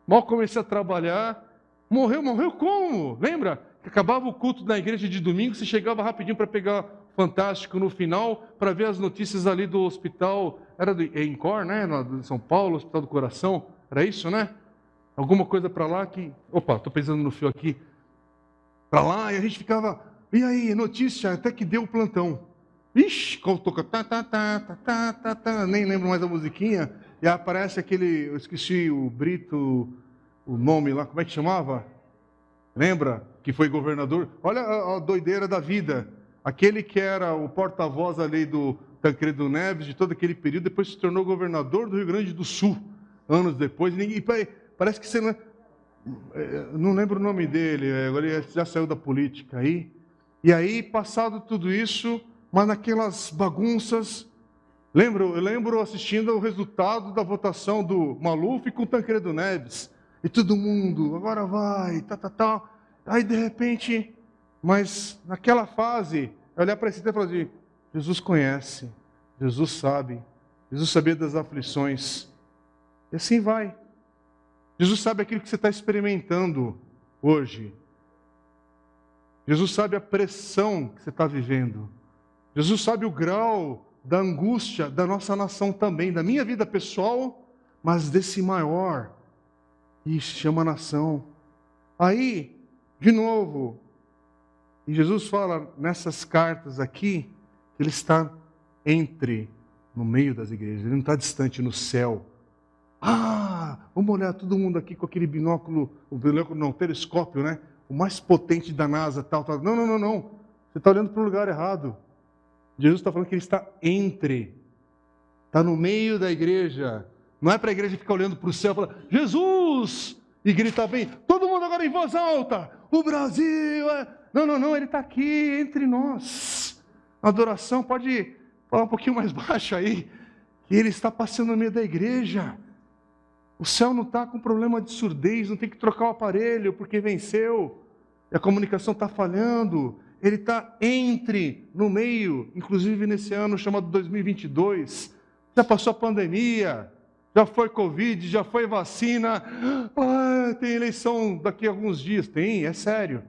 Speaker 1: Mal comecei a trabalhar. Morreu, morreu como? Lembra? Acabava o culto na igreja de domingo, você chegava rapidinho para pegar Fantástico no final, para ver as notícias ali do hospital, era do Encor, né? No, São Paulo, Hospital do Coração, era isso, né? Alguma coisa para lá que. Opa, estou pensando no fio aqui. Para lá, e a gente ficava. E aí, notícia, até que deu o plantão. Ixi, toca tá, tá, tá, tá, tá, tá, tá, nem lembro mais a musiquinha. E aparece aquele, eu esqueci o Brito, o nome lá, como é que chamava? Lembra? Que foi governador. Olha a, doideira da vida. Aquele que era o porta-voz ali do Tancredo Neves, de todo aquele período, depois se tornou governador do Rio Grande do Sul, anos depois. Ninguém, parece que você não, é, não lembro o nome dele, é, agora ele já saiu da política aí. E aí, passado tudo isso, mas naquelas bagunças, Lembro, eu lembro assistindo o resultado da votação do Maluf com o Tancredo Neves. E todo mundo, agora vai, tá, tá, tá. Aí de repente, mas naquela fase, eu olhar para esse e falar assim, Jesus conhece, Jesus sabe, Jesus sabia das aflições. E assim vai. Jesus sabe aquilo que você está experimentando hoje. Jesus sabe a pressão que você está vivendo. Jesus sabe o grau da angústia da nossa nação também, da minha vida pessoal, mas desse maior, que chama nação. Aí, de novo, e Jesus fala nessas cartas aqui, Ele está entre, no meio das igrejas, Ele não está distante no céu. Ah, vamos olhar todo mundo aqui com aquele binóculo, o binóculo não, o telescópio, né? O mais potente da NASA, tal, tal. Não, não, não, não. Você está olhando para o lugar errado. Jesus está falando que ele está entre, está no meio da igreja. Não é para a igreja ficar olhando para o céu e falar, Jesus! E gritar bem, todo mundo agora em voz alta, o Brasil é... Não, não, não, ele está aqui entre nós. Adoração pode falar um pouquinho mais baixo aí, ele está passando no meio da igreja. O céu não está com problema de surdez, não tem que trocar o aparelho porque venceu, e a comunicação está falhando ele está entre, no meio, inclusive nesse ano chamado 2022. Já passou a pandemia, já foi Covid, já foi vacina. Ah, tem eleição daqui a alguns dias. Tem, é sério.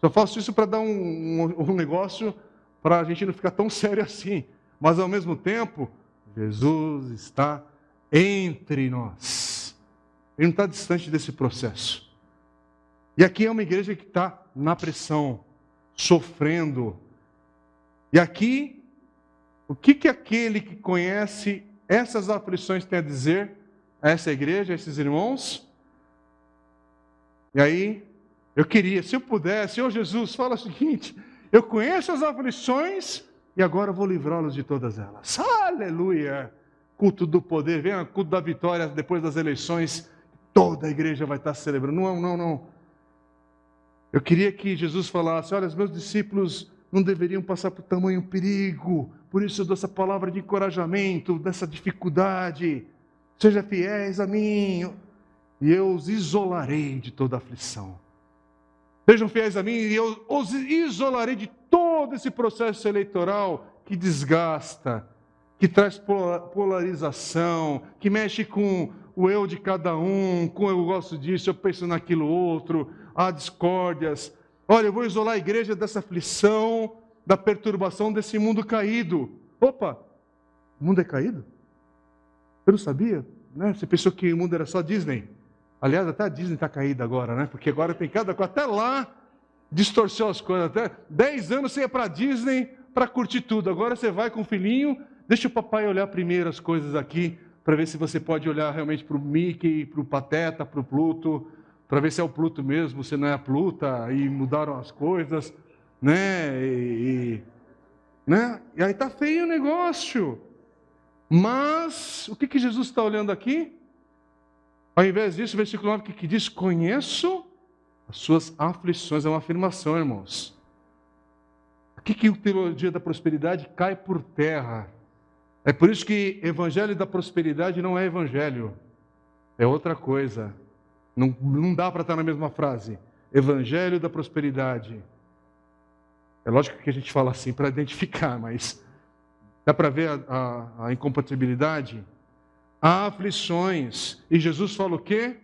Speaker 1: Só faço isso para dar um, um, um negócio para a gente não ficar tão sério assim. Mas ao mesmo tempo, Jesus está entre nós. Ele não está distante desse processo. E aqui é uma igreja que está na pressão sofrendo. E aqui, o que, que aquele que conhece essas aflições tem a dizer a essa igreja, a esses irmãos? E aí, eu queria, se eu pudesse, Senhor Jesus, fala o seguinte: eu conheço as aflições e agora vou livrá-los de todas elas. Aleluia! Culto do poder, o culto da vitória depois das eleições, toda a igreja vai estar celebrando. Não, não, não. Eu queria que Jesus falasse: olha, os meus discípulos não deveriam passar por tamanho perigo, por isso eu dou essa palavra de encorajamento, dessa dificuldade. Seja fiéis a mim, e eu os isolarei de toda aflição. Sejam fiéis a mim, e eu os isolarei de todo esse processo eleitoral que desgasta, que traz polarização, que mexe com o eu de cada um, com eu gosto disso, eu penso naquilo outro, há discórdias. Olha, eu vou isolar a igreja dessa aflição, da perturbação desse mundo caído. Opa, o mundo é caído? Eu não sabia, né? Você pensou que o mundo era só Disney? Aliás, até a Disney está caída agora, né? Porque agora tem cada coisa, até lá distorceu as coisas. Até 10 anos você ia para Disney para curtir tudo. Agora você vai com o filhinho, deixa o papai olhar primeiro as coisas aqui, para ver se você pode olhar realmente para o Mickey, para o Pateta, para o Pluto, para ver se é o Pluto mesmo, se não é a Pluta, e mudaram as coisas, né? E, né? e aí tá feio o negócio. Mas o que, que Jesus está olhando aqui? Ao invés disso, o versículo 9 que, que diz: Conheço as suas aflições. É uma afirmação, irmãos. O que, a teologia da prosperidade cai por terra? É por isso que evangelho da prosperidade não é evangelho, é outra coisa. Não, não dá para estar na mesma frase. Evangelho da prosperidade. É lógico que a gente fala assim para identificar, mas dá para ver a, a, a incompatibilidade? Há aflições. E Jesus fala o quê?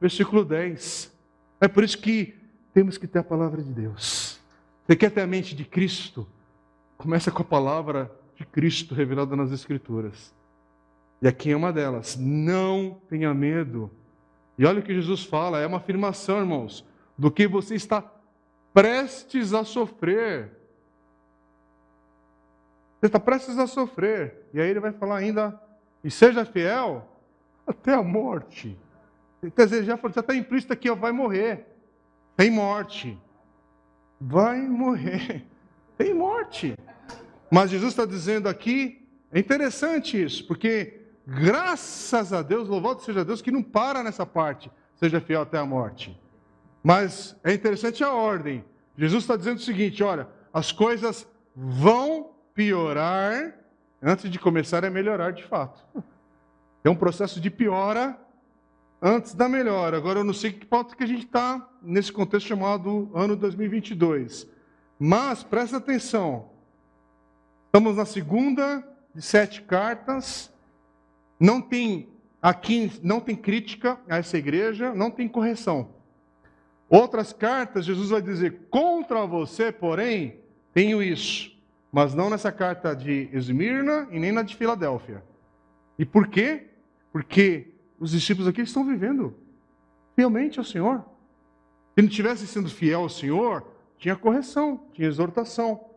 Speaker 1: Versículo 10. É por isso que temos que ter a palavra de Deus. Você quer ter a mente de Cristo? Começa com a palavra de Cristo revelada nas Escrituras. E aqui é uma delas. Não tenha medo. E olha o que Jesus fala, é uma afirmação, irmãos, do que você está prestes a sofrer. Você está prestes a sofrer. E aí ele vai falar ainda, e seja fiel até a morte. Quer dizer, já está implícito aqui, ó, vai morrer. Tem morte. Vai morrer. Tem morte. Mas Jesus está dizendo aqui, é interessante isso, porque graças a Deus, louvado seja Deus, que não para nessa parte, seja fiel até a morte. Mas é interessante a ordem. Jesus está dizendo o seguinte: olha, as coisas vão piorar, antes de começar a melhorar de fato. É um processo de piora antes da melhora. Agora eu não sei que pauta que a gente está nesse contexto chamado ano 2022. Mas presta atenção. Estamos na segunda de sete cartas. Não tem aqui não tem crítica a essa igreja, não tem correção. Outras cartas, Jesus vai dizer: contra você, porém, tenho isso. Mas não nessa carta de Esmirna e nem na de Filadélfia. E por quê? Porque os discípulos aqui estão vivendo fielmente ao Senhor. Se não estivessem sendo fiel ao Senhor, tinha correção, tinha exortação.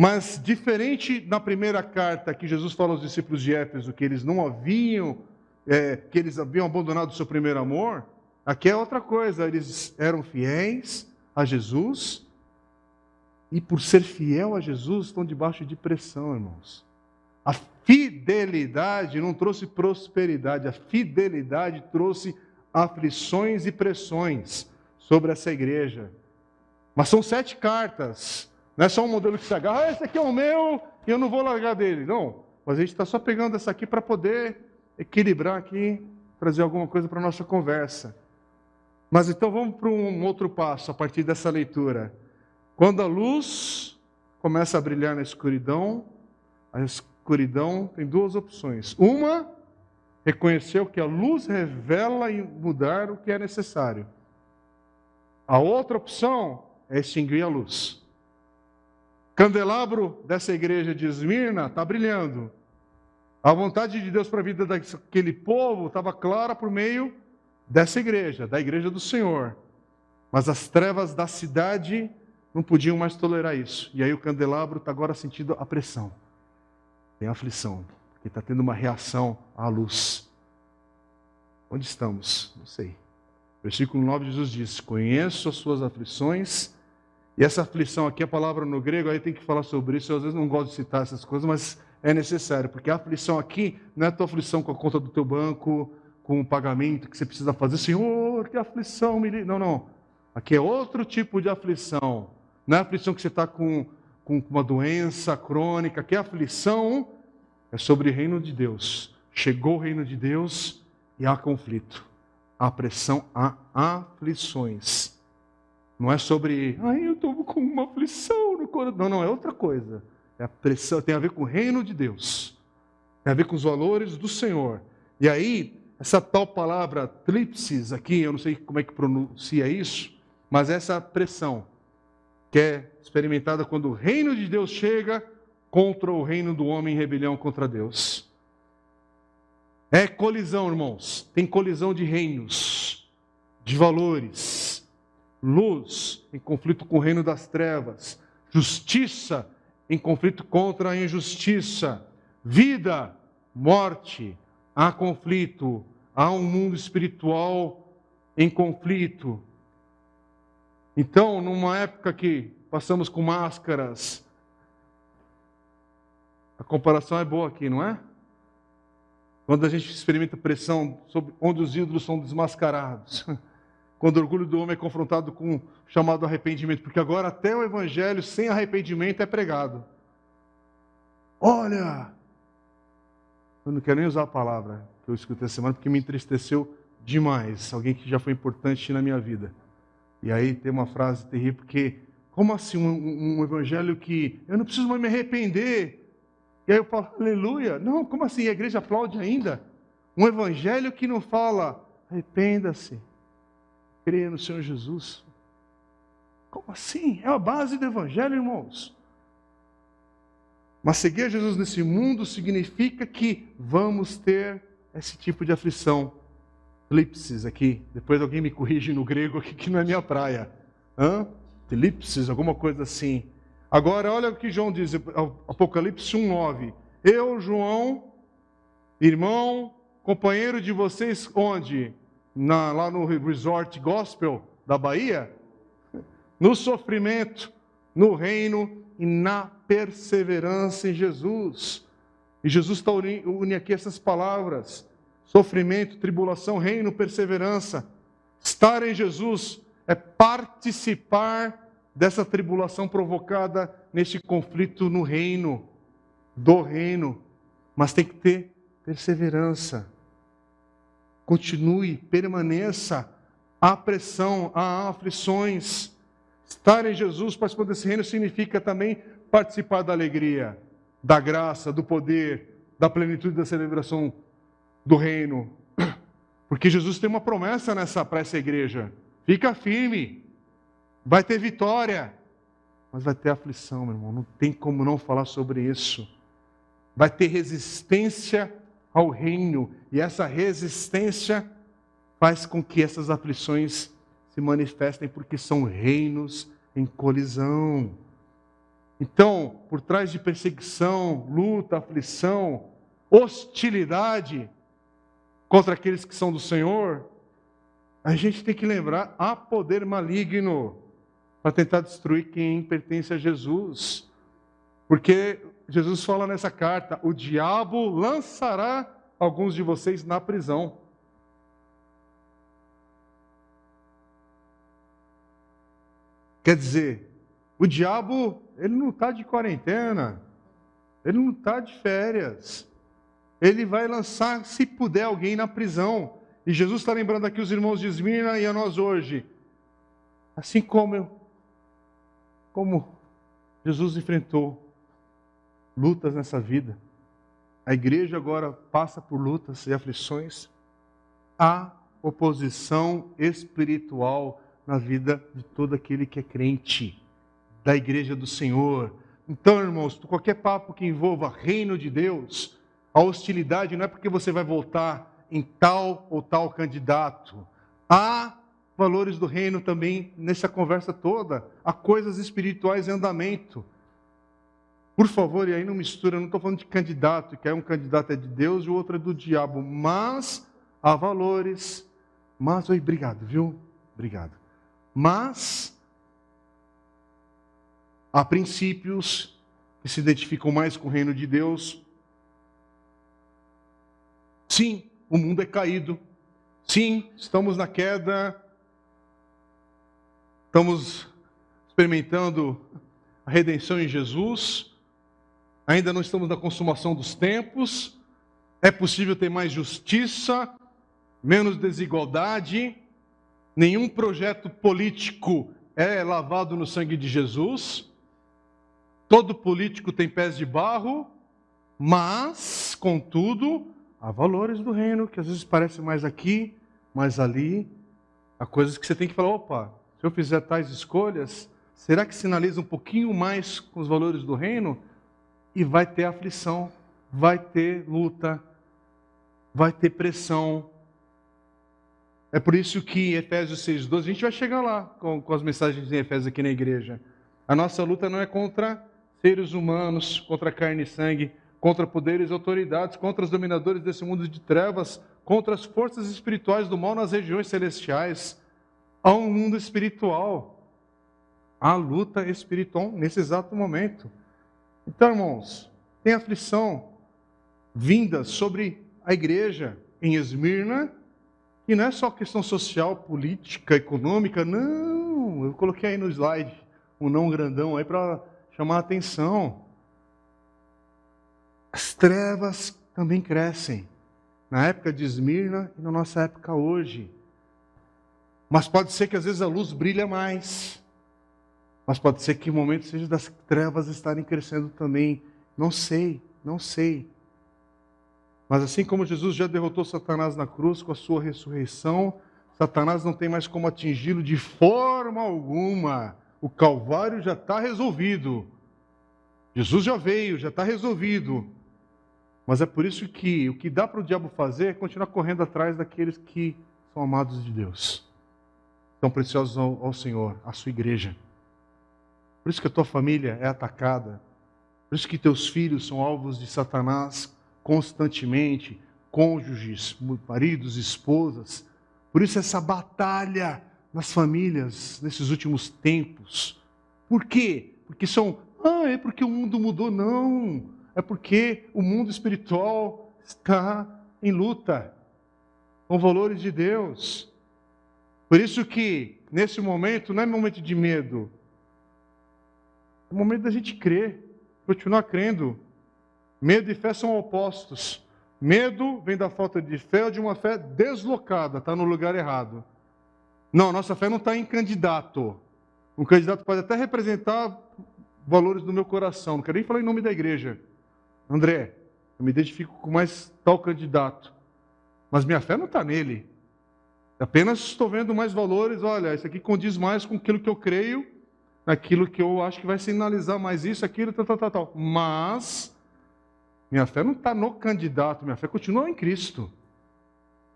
Speaker 1: Mas diferente na primeira carta que Jesus fala aos discípulos de Éfeso que eles não haviam, é, que eles haviam abandonado o seu primeiro amor, aqui é outra coisa. Eles eram fiéis a Jesus e por ser fiel a Jesus estão debaixo de pressão, irmãos. A fidelidade não trouxe prosperidade, a fidelidade trouxe aflições e pressões sobre essa igreja. Mas são sete cartas, não é só um modelo que se agarra, ah, esse aqui é o meu e eu não vou largar dele. Não, mas a gente está só pegando essa aqui para poder equilibrar aqui, trazer alguma coisa para a nossa conversa. Mas então vamos para um outro passo a partir dessa leitura. Quando a luz começa a brilhar na escuridão, a escuridão tem duas opções. Uma, reconhecer que a luz revela e mudar o que é necessário. A outra opção é extinguir a luz. Candelabro dessa igreja de Esmirna está brilhando. A vontade de Deus para a vida daquele povo estava clara por meio dessa igreja, da igreja do Senhor. Mas as trevas da cidade não podiam mais tolerar isso. E aí o candelabro está agora sentindo a pressão tem aflição, porque está tendo uma reação à luz. Onde estamos? Não sei. Versículo 9, Jesus diz: Conheço as suas aflições. E essa aflição aqui, a palavra no grego, aí tem que falar sobre isso. Eu às vezes não gosto de citar essas coisas, mas é necessário, porque a aflição aqui não é a tua aflição com a conta do teu banco, com o pagamento que você precisa fazer. Senhor, que aflição me. Não, não. Aqui é outro tipo de aflição. Não é a aflição que você está com com uma doença crônica, que é aflição, é sobre o reino de Deus. Chegou o reino de Deus e há conflito, há pressão, há aflições. Não é sobre, ai, eu estou com uma aflição no coração. Não, não, é outra coisa. É a pressão, tem a ver com o reino de Deus. Tem a ver com os valores do Senhor. E aí, essa tal palavra tripsis aqui, eu não sei como é que pronuncia isso, mas essa pressão que é experimentada quando o reino de Deus chega contra o reino do homem em rebelião contra Deus. É colisão, irmãos. Tem colisão de reinos, de valores. Luz em conflito com o reino das trevas. Justiça em conflito contra a injustiça. Vida, morte, há conflito, há um mundo espiritual em conflito. Então, numa época que passamos com máscaras, a comparação é boa aqui, não é? Quando a gente experimenta pressão sobre onde os ídolos são desmascarados. Quando o orgulho do homem é confrontado com o chamado arrependimento, porque agora até o evangelho sem arrependimento é pregado. Olha, eu não quero nem usar a palavra que eu escutei essa semana, porque me entristeceu demais. Alguém que já foi importante na minha vida. E aí tem uma frase terrível, porque como assim um, um evangelho que eu não preciso mais me arrepender? E aí eu falo, aleluia. Não, como assim? A igreja aplaude ainda? Um evangelho que não fala, arrependa-se, creia no Senhor Jesus. Como assim? É a base do evangelho, irmãos. Mas seguir Jesus nesse mundo significa que vamos ter esse tipo de aflição. Tlipsis aqui. Depois alguém me corrige no grego aqui, que não é minha praia. Hã? Tlipsis, alguma coisa assim. Agora, olha o que João diz, Apocalipse 1,9. Eu, João, irmão, companheiro de vocês, onde? Na, lá no Resort Gospel da Bahia? No sofrimento, no reino e na perseverança em Jesus. E Jesus está unindo aqui essas palavras: sofrimento, tribulação, reino, perseverança. Estar em Jesus é participar dessa tribulação provocada neste conflito no reino, do reino. Mas tem que ter perseverança. Continue, permaneça. Há pressão, há aflições. Estar em Jesus, participando desse reino, significa também participar da alegria da graça, do poder, da plenitude da celebração do reino. Porque Jesus tem uma promessa nessa para essa igreja. Fica firme. Vai ter vitória. Mas vai ter aflição, meu irmão. Não tem como não falar sobre isso. Vai ter resistência ao reino. E essa resistência faz com que essas aflições se manifestem, porque são reinos em colisão. Então, por trás de perseguição, luta, aflição, hostilidade contra aqueles que são do Senhor, a gente tem que lembrar: há poder maligno para tentar destruir quem pertence a Jesus. Porque Jesus fala nessa carta: o diabo lançará alguns de vocês na prisão. Quer dizer, o diabo, ele não está de quarentena, ele não está de férias. Ele vai lançar, se puder, alguém na prisão. E Jesus está lembrando aqui os irmãos de Esmirna e a nós hoje. Assim como eu, como Jesus enfrentou lutas nessa vida, a igreja agora passa por lutas e aflições. Há oposição espiritual na vida de todo aquele que é crente da igreja do Senhor. Então, irmãos, qualquer papo que envolva reino de Deus, a hostilidade não é porque você vai votar em tal ou tal candidato. Há valores do reino também nessa conversa toda. Há coisas espirituais em andamento. Por favor, e aí não mistura, não estou falando de candidato, que é um candidato é de Deus e o outro é do diabo, mas há valores. Mas, oi, obrigado, viu? Obrigado. Mas Há princípios que se identificam mais com o reino de Deus. Sim, o mundo é caído. Sim, estamos na queda. Estamos experimentando a redenção em Jesus. Ainda não estamos na consumação dos tempos. É possível ter mais justiça, menos desigualdade. Nenhum projeto político é lavado no sangue de Jesus. Todo político tem pés de barro, mas, contudo, há valores do reino que às vezes parecem mais aqui, mais ali. Há coisas que você tem que falar: opa, se eu fizer tais escolhas, será que sinaliza um pouquinho mais com os valores do reino? E vai ter aflição, vai ter luta, vai ter pressão. É por isso que Efésios 6,12, a gente vai chegar lá com, com as mensagens em Efésios aqui na igreja. A nossa luta não é contra seres humanos, contra carne e sangue, contra poderes e autoridades, contra os dominadores desse mundo de trevas, contra as forças espirituais do mal nas regiões celestiais. Há um mundo espiritual. Há luta espiritual nesse exato momento. Então, irmãos, tem aflição vinda sobre a igreja em Esmirna, que não é só questão social, política, econômica, não. Eu coloquei aí no slide um não grandão aí para chamar a atenção. As trevas também crescem na época de Esmirna e na nossa época hoje. Mas pode ser que às vezes a luz brilha mais. Mas pode ser que o momento seja das trevas estarem crescendo também. Não sei, não sei. Mas assim como Jesus já derrotou Satanás na cruz com a sua ressurreição, Satanás não tem mais como atingi-lo de forma alguma. O Calvário já está resolvido. Jesus já veio, já está resolvido. Mas é por isso que o que dá para o diabo fazer é continuar correndo atrás daqueles que são amados de Deus, são preciosos ao, ao Senhor, à sua igreja. Por isso que a tua família é atacada, por isso que teus filhos são alvos de Satanás constantemente, cônjuges, maridos, esposas. Por isso essa batalha nas famílias nesses últimos tempos. Por quê? Porque são, ah, é porque o mundo mudou, não é porque o mundo espiritual está em luta com valores de Deus. Por isso que nesse momento não é momento de medo, é momento da gente crer, continuar crendo. Medo e fé são opostos. Medo vem da falta de fé ou de uma fé deslocada, está no lugar errado. Não, nossa fé não está em candidato. Um candidato pode até representar valores do meu coração, não quero nem falar em nome da igreja. André, eu me identifico com mais tal candidato, mas minha fé não está nele. Apenas estou vendo mais valores. Olha, isso aqui condiz mais com aquilo que eu creio, aquilo que eu acho que vai sinalizar mais isso, aquilo, tal, tal, tal. tal. Mas minha fé não está no candidato, minha fé continua em Cristo.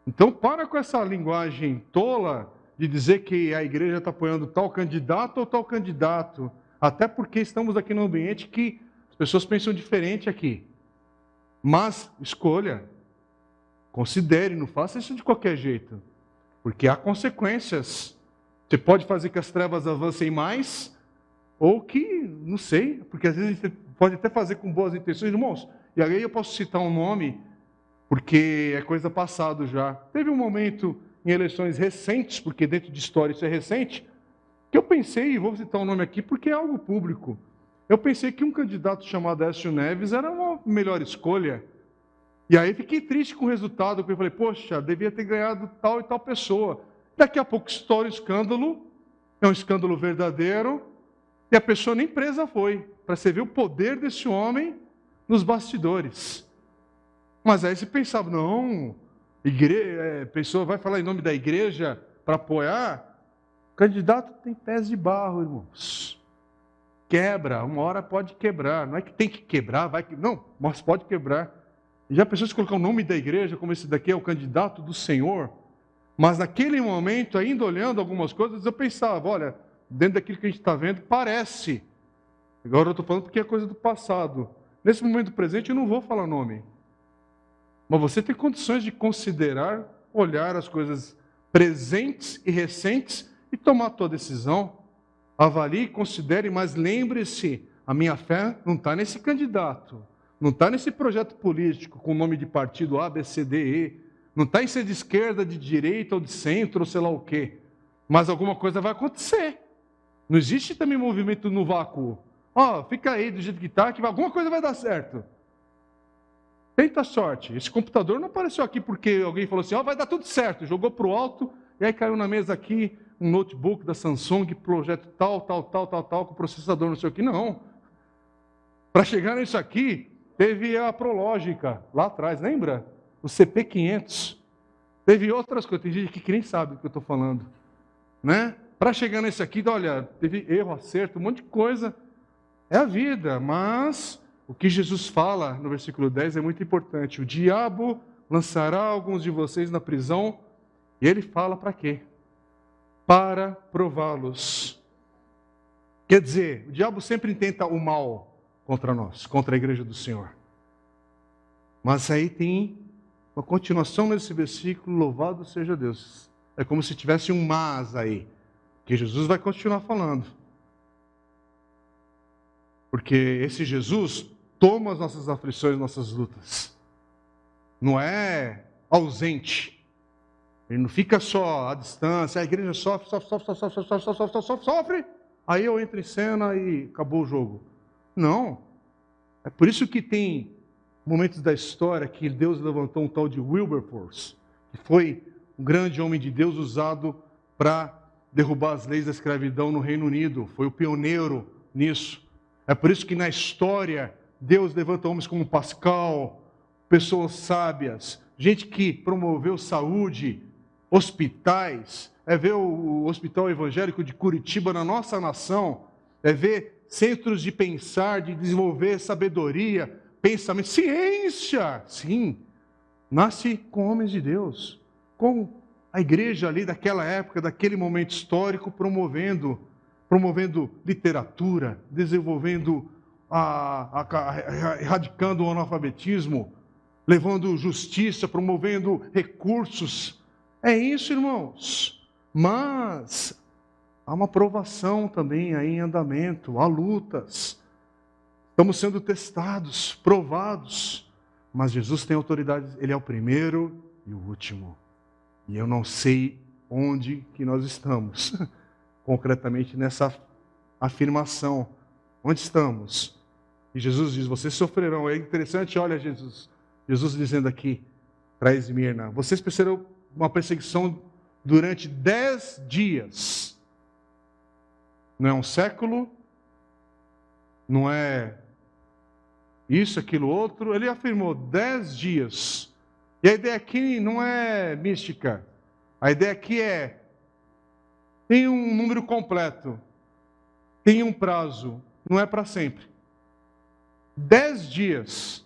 Speaker 1: Então, para com essa linguagem tola de dizer que a igreja está apoiando tal candidato ou tal candidato, até porque estamos aqui num ambiente que as pessoas pensam diferente aqui. Mas escolha. Considere, não faça isso de qualquer jeito. Porque há consequências. Você pode fazer que as trevas avancem mais, ou que, não sei, porque às vezes você pode até fazer com boas intenções, irmãos. E aí eu posso citar um nome, porque é coisa passada já. Teve um momento em eleições recentes, porque dentro de história isso é recente, que eu pensei, e vou citar um nome aqui porque é algo público. Eu pensei que um candidato chamado Écio Neves era uma melhor escolha. E aí fiquei triste com o resultado, porque eu falei, poxa, devia ter ganhado tal e tal pessoa. Daqui a pouco estoura o escândalo, é um escândalo verdadeiro, e a pessoa nem presa foi, para você ver o poder desse homem nos bastidores. Mas aí você pensava, não, é, pessoa vai falar em nome da igreja para apoiar? O candidato tem pés de barro, irmãos quebra, uma hora pode quebrar. Não é que tem que quebrar, vai que. Não, mas pode quebrar. Já pensou se colocar o nome da igreja, como esse daqui é o candidato do Senhor? Mas naquele momento, ainda olhando algumas coisas, eu pensava, olha, dentro daquilo que a gente está vendo, parece. Agora eu estou falando porque é coisa do passado. Nesse momento presente, eu não vou falar nome. Mas você tem condições de considerar, olhar as coisas presentes e recentes e tomar a tua decisão. Avalie, considere, mas lembre-se: a minha fé não está nesse candidato, não está nesse projeto político com o nome de partido A, B, C, D, E, não está em ser de esquerda, de direita ou de centro ou sei lá o quê. Mas alguma coisa vai acontecer. Não existe também movimento no vácuo. Ó, oh, fica aí do jeito que está, que alguma coisa vai dar certo. Tenta a sorte. Esse computador não apareceu aqui porque alguém falou assim: ó, oh, vai dar tudo certo. Jogou para o alto e aí caiu na mesa aqui um notebook da Samsung, projeto tal, tal, tal, tal, tal, com processador não sei o que. Não. Para chegar nisso aqui, teve a Prológica lá atrás, lembra? O CP500. Teve outras coisas, tem gente que nem sabe do que eu estou falando. Né? Para chegar nesse aqui, olha, teve erro, acerto, um monte de coisa. É a vida, mas o que Jesus fala no versículo 10 é muito importante. O diabo lançará alguns de vocês na prisão, e ele fala para quê? para prová-los. Quer dizer, o diabo sempre intenta o mal. contra nós, contra a igreja do Senhor. Mas aí tem uma continuação nesse versículo, louvado seja Deus. É como se tivesse um mas aí, que Jesus vai continuar falando. Porque esse Jesus toma as nossas aflições, nossas lutas. Não é ausente. Ele não fica só à distância, a igreja sofre, sofre, sofre, sofre, sofre, sofre, sofre, sofre, sofre, sofre, aí eu entro em cena e acabou o jogo. Não. É por isso que tem momentos da história que Deus levantou um tal de Wilberforce, que foi um grande homem de Deus usado para derrubar as leis da escravidão no Reino Unido. Foi o pioneiro nisso. É por isso que na história Deus levanta homens como Pascal, pessoas sábias, gente que promoveu saúde, hospitais, é ver o Hospital Evangélico de Curitiba na nossa nação, é ver centros de pensar, de desenvolver sabedoria, pensamento, ciência, sim, nasce com homens de Deus, com a igreja ali daquela época, daquele momento histórico, promovendo, promovendo literatura, desenvolvendo, a, a, a, erradicando o analfabetismo, levando justiça, promovendo recursos. É isso, irmãos. Mas há uma provação também aí em andamento, há lutas. Estamos sendo testados, provados. Mas Jesus tem autoridade, ele é o primeiro e o último. E eu não sei onde que nós estamos, concretamente nessa afirmação. Onde estamos? E Jesus diz: Vocês sofrerão. É interessante, olha, Jesus, Jesus dizendo aqui para Esmirna: Vocês perceberam uma perseguição durante dez dias. Não é um século, não é isso, aquilo, outro. Ele afirmou dez dias. E a ideia aqui não é mística. A ideia aqui é: tem um número completo, tem um prazo, não é para sempre. Dez dias.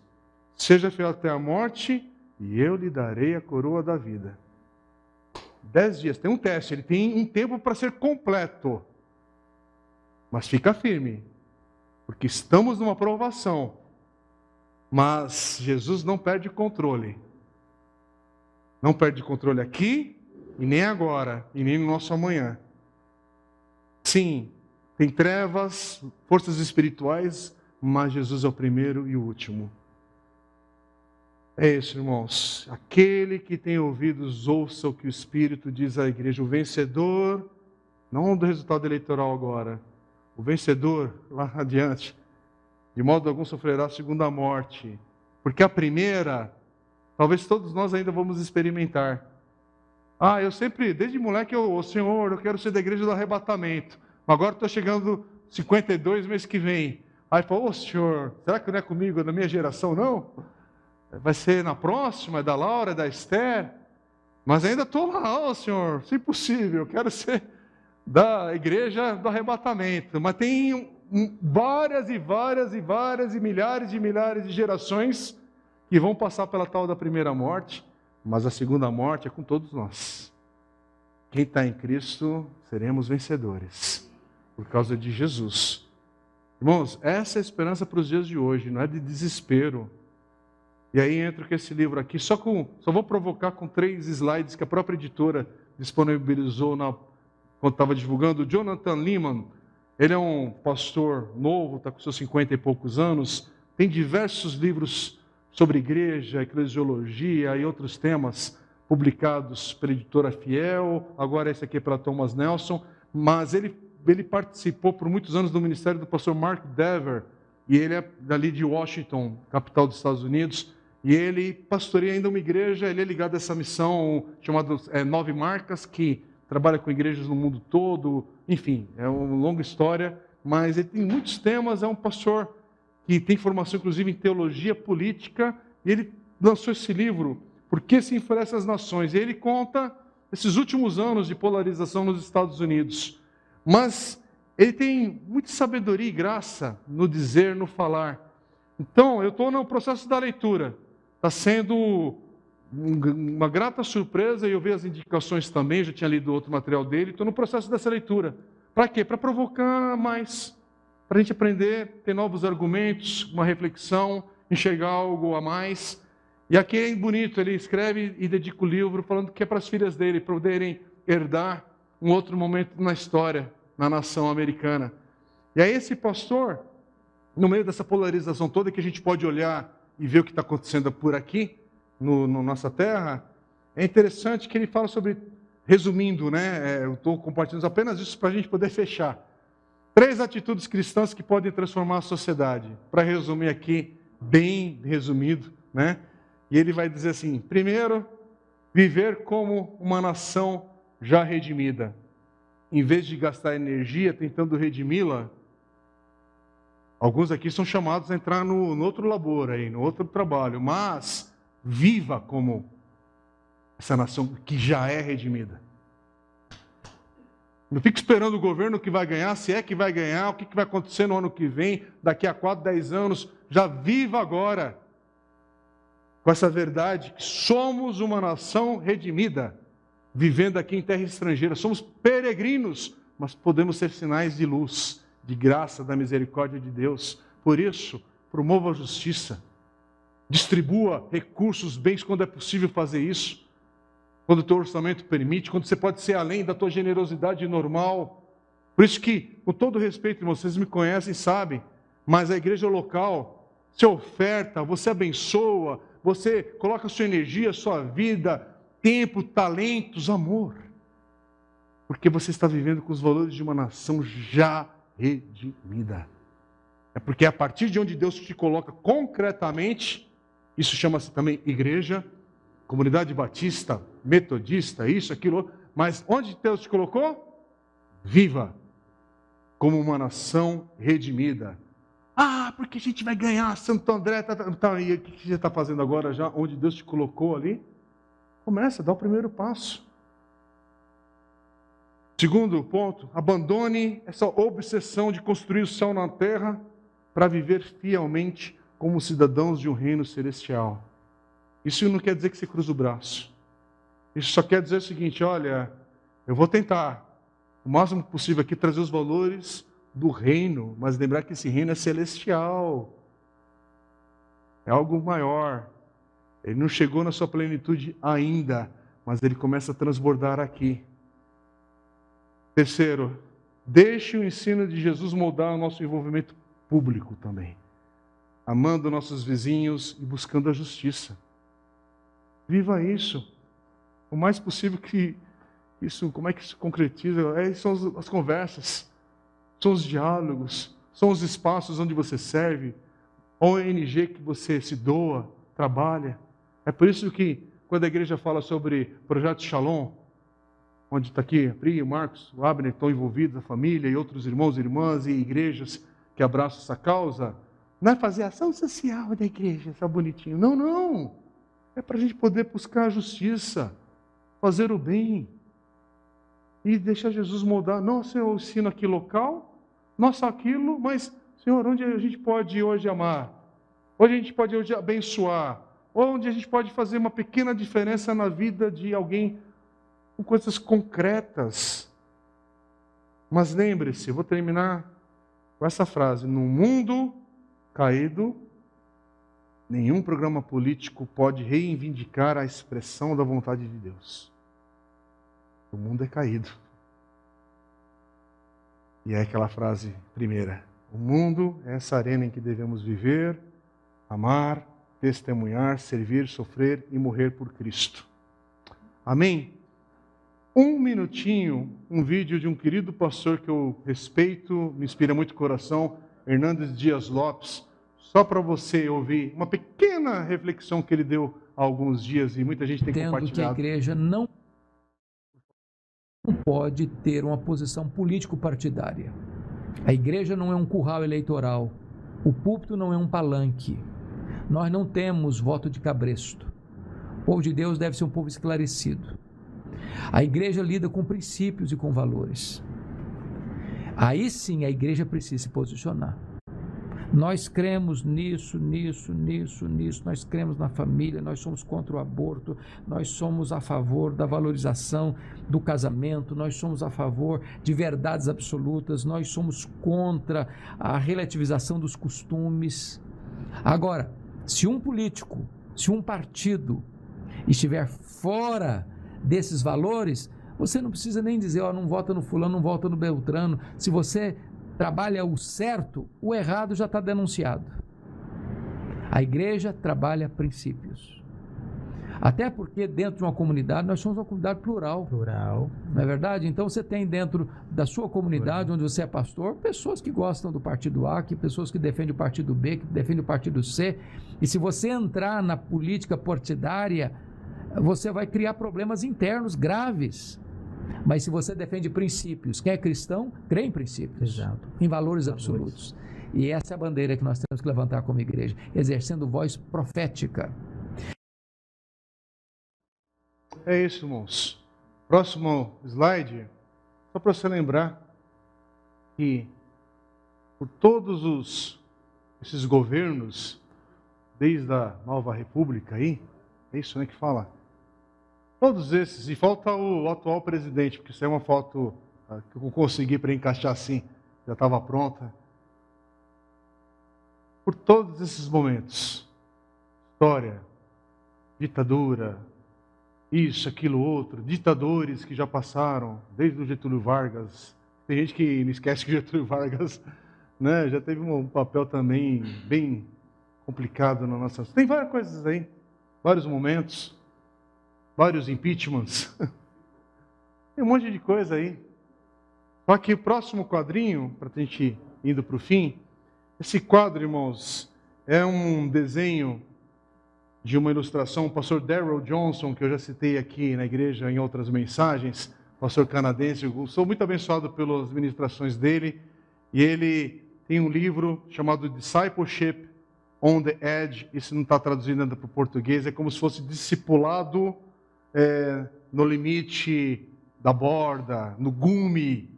Speaker 1: Seja fiel até a morte, e eu lhe darei a coroa da vida. Dez dias. Tem um teste, ele tem um tempo para ser completo. Mas fica firme, porque estamos numa provação. Mas Jesus não perde controle. Não perde controle aqui, e nem agora, e nem no nosso amanhã. Sim, tem trevas, forças espirituais, mas Jesus é o primeiro e o último. É isso, irmãos. Aquele que tem ouvidos, ouça o que o Espírito diz à igreja. O vencedor, não do resultado eleitoral agora, o vencedor lá adiante, de modo algum sofrerá a segunda morte. Porque a primeira, talvez todos nós ainda vamos experimentar. Ah, eu sempre, desde moleque, eu, o Senhor, eu quero ser da igreja do arrebatamento. Agora estou chegando 52 mês que vem. Aí falou, ô oh, Senhor, será que não é comigo, na minha geração, não? vai ser na próxima, é da Laura, é da Esther. Mas ainda estou lá, ó oh, Senhor, se possível, quero ser da igreja do arrebatamento. Mas tem várias e várias e várias e milhares e milhares de gerações que vão passar pela tal da primeira morte, mas a segunda morte é com todos nós. Quem está em Cristo, seremos vencedores, por causa de Jesus. Irmãos, essa é a esperança para os dias de hoje, não é de desespero, e aí entra com esse livro aqui, só, com, só vou provocar com três slides que a própria editora disponibilizou na, quando estava divulgando. Jonathan Lehman, ele é um pastor novo, está com seus 50 e poucos anos, tem diversos livros sobre igreja, eclesiologia e outros temas publicados pela editora Fiel, agora esse aqui é para Thomas Nelson, mas ele, ele participou por muitos anos do ministério do pastor Mark Dever, e ele é dali de Washington, capital dos Estados Unidos, e ele pastoreia ainda uma igreja, ele é ligado a essa missão chamada é, Nove Marcas, que trabalha com igrejas no mundo todo, enfim, é uma longa história, mas ele tem muitos temas, é um pastor que tem formação inclusive em teologia política, e ele lançou esse livro, Por que se enfurece as nações? E ele conta esses últimos anos de polarização nos Estados Unidos. Mas ele tem muita sabedoria e graça no dizer, no falar. Então, eu estou no processo da leitura. Está sendo uma grata surpresa e eu vi as indicações também, já tinha lido outro material dele, estou no processo dessa leitura. Para quê? Para provocar mais. Para a gente aprender, ter novos argumentos, uma reflexão, enxergar algo a mais. E aqui é bonito, ele escreve e dedica o livro falando que é para as filhas dele poderem herdar um outro momento na história, na nação americana. E aí esse pastor, no meio dessa polarização toda que a gente pode olhar e ver o que está acontecendo por aqui, no, no, nossa terra, é interessante que ele fala sobre, resumindo, né? É, eu estou compartilhando apenas isso para a gente poder fechar. Três atitudes cristãs que podem transformar a sociedade. Para resumir aqui, bem resumido, né? E ele vai dizer assim: primeiro, viver como uma nação já redimida. Em vez de gastar energia tentando redimi-la, alguns aqui são chamados a entrar no, no outro labor aí, no outro trabalho, mas viva como essa nação que já é redimida. Não fique esperando o governo que vai ganhar, se é que vai ganhar, o que vai acontecer no ano que vem, daqui a 4, 10 anos. Já viva agora com essa verdade que somos uma nação redimida, vivendo aqui em terra estrangeira. Somos peregrinos, mas podemos ser sinais de luz, de graça, da misericórdia de Deus. Por isso, promova a justiça, distribua recursos, bens quando é possível fazer isso quando o teu orçamento permite, quando você pode ser além da tua generosidade normal. Por isso que, com todo respeito, vocês me conhecem, sabem, mas a igreja local, você oferta, você abençoa, você coloca sua energia, sua vida, tempo, talentos, amor. Porque você está vivendo com os valores de uma nação já redimida. É porque é a partir de onde Deus te coloca concretamente, isso chama-se também igreja, comunidade batista, metodista, isso, aquilo, mas onde Deus te colocou? Viva como uma nação redimida. Ah, porque a gente vai ganhar Santo André. Tá, tá, tá, e o que você está fazendo agora já? Onde Deus te colocou ali? Começa, dá o primeiro passo. Segundo ponto, abandone essa obsessão de construir o céu na terra para viver fielmente como cidadãos de um reino celestial. Isso não quer dizer que você cruza o braço. Isso só quer dizer o seguinte: olha, eu vou tentar o máximo possível aqui trazer os valores do reino, mas lembrar que esse reino é celestial, é algo maior. Ele não chegou na sua plenitude ainda, mas ele começa a transbordar aqui. Terceiro, deixe o ensino de Jesus moldar o nosso envolvimento público também, amando nossos vizinhos e buscando a justiça. Viva isso. O mais possível que isso, como é que se concretiza? É, são as, as conversas, são os diálogos, são os espaços onde você serve, ONG que você se doa, trabalha. É por isso que, quando a igreja fala sobre projeto Shalom, onde está aqui a Pri, o Marcos, o Abner estão envolvidos, a família e outros irmãos e irmãs e igrejas que abraçam essa causa, não é fazer ação social da igreja, só bonitinho. Não, não. É para a gente poder buscar a justiça, fazer o bem e deixar Jesus moldar. Não, Senhor, eu ensino aqui local, nossa aquilo, mas, Senhor, onde a gente pode hoje amar? Onde a gente pode hoje abençoar? Onde a gente pode fazer uma pequena diferença na vida de alguém com coisas concretas? Mas lembre-se, vou terminar com essa frase: no mundo caído, Nenhum programa político pode reivindicar a expressão da vontade de Deus. O mundo é caído. E é aquela frase primeira: O mundo é essa arena em que devemos viver, amar, testemunhar, servir, sofrer e morrer por Cristo. Amém? Um minutinho, um vídeo de um querido pastor que eu respeito, me inspira muito o coração, Hernandes Dias Lopes só para você ouvir uma pequena reflexão que ele deu há alguns dias e muita gente tem Entendo compartilhado.
Speaker 3: que a igreja não pode ter uma posição político-partidária. A igreja não é um curral eleitoral. O púlpito não é um palanque. Nós não temos voto de cabresto. O povo de Deus deve ser um povo esclarecido. A igreja lida com princípios e com valores. Aí sim a igreja precisa se posicionar. Nós cremos nisso, nisso, nisso, nisso. Nós cremos na família, nós somos contra o aborto, nós somos a favor da valorização do casamento, nós somos a favor de verdades absolutas, nós somos contra a relativização dos costumes. Agora, se um político, se um partido estiver fora desses valores, você não precisa nem dizer, ó, oh, não vota no fulano, não vota no Beltrano. Se você trabalha o certo, o errado já está denunciado. A igreja trabalha princípios. Até porque dentro de uma comunidade, nós somos uma comunidade plural.
Speaker 4: Plural.
Speaker 3: Não é verdade? Então você tem dentro da sua comunidade, plural. onde você é pastor, pessoas que gostam do partido A, que pessoas que defendem o partido B, que defendem o partido C. E se você entrar na política partidária, você vai criar problemas internos graves. Mas se você defende princípios, quem é cristão, crê em princípios,
Speaker 4: Exato.
Speaker 3: em valores, valores absolutos. E essa é a bandeira que nós temos que levantar como igreja, exercendo voz profética.
Speaker 1: É isso, irmãos. Próximo slide, só para você lembrar que por todos os esses governos, desde a Nova República aí, é isso né, que fala, Todos esses, e falta o atual presidente, porque isso é uma foto ah, que eu consegui para encaixar assim, já estava pronta. Por todos esses momentos, história, ditadura, isso, aquilo, outro, ditadores que já passaram, desde o Getúlio Vargas. Tem gente que não esquece que Getúlio Vargas né, já teve um papel também bem complicado na nossa. Tem várias coisas aí, vários momentos vários impeachments. Tem um monte de coisa aí. Só que o próximo quadrinho, para a gente ir indo para o fim, esse quadro, irmãos, é um desenho de uma ilustração, o pastor Darrell Johnson, que eu já citei aqui na igreja em outras mensagens, pastor canadense, eu sou muito abençoado pelas ministrações dele, e ele tem um livro chamado Discipleship on the Edge, isso não está traduzido ainda para o português, é como se fosse discipulado é, no limite da borda, no gume.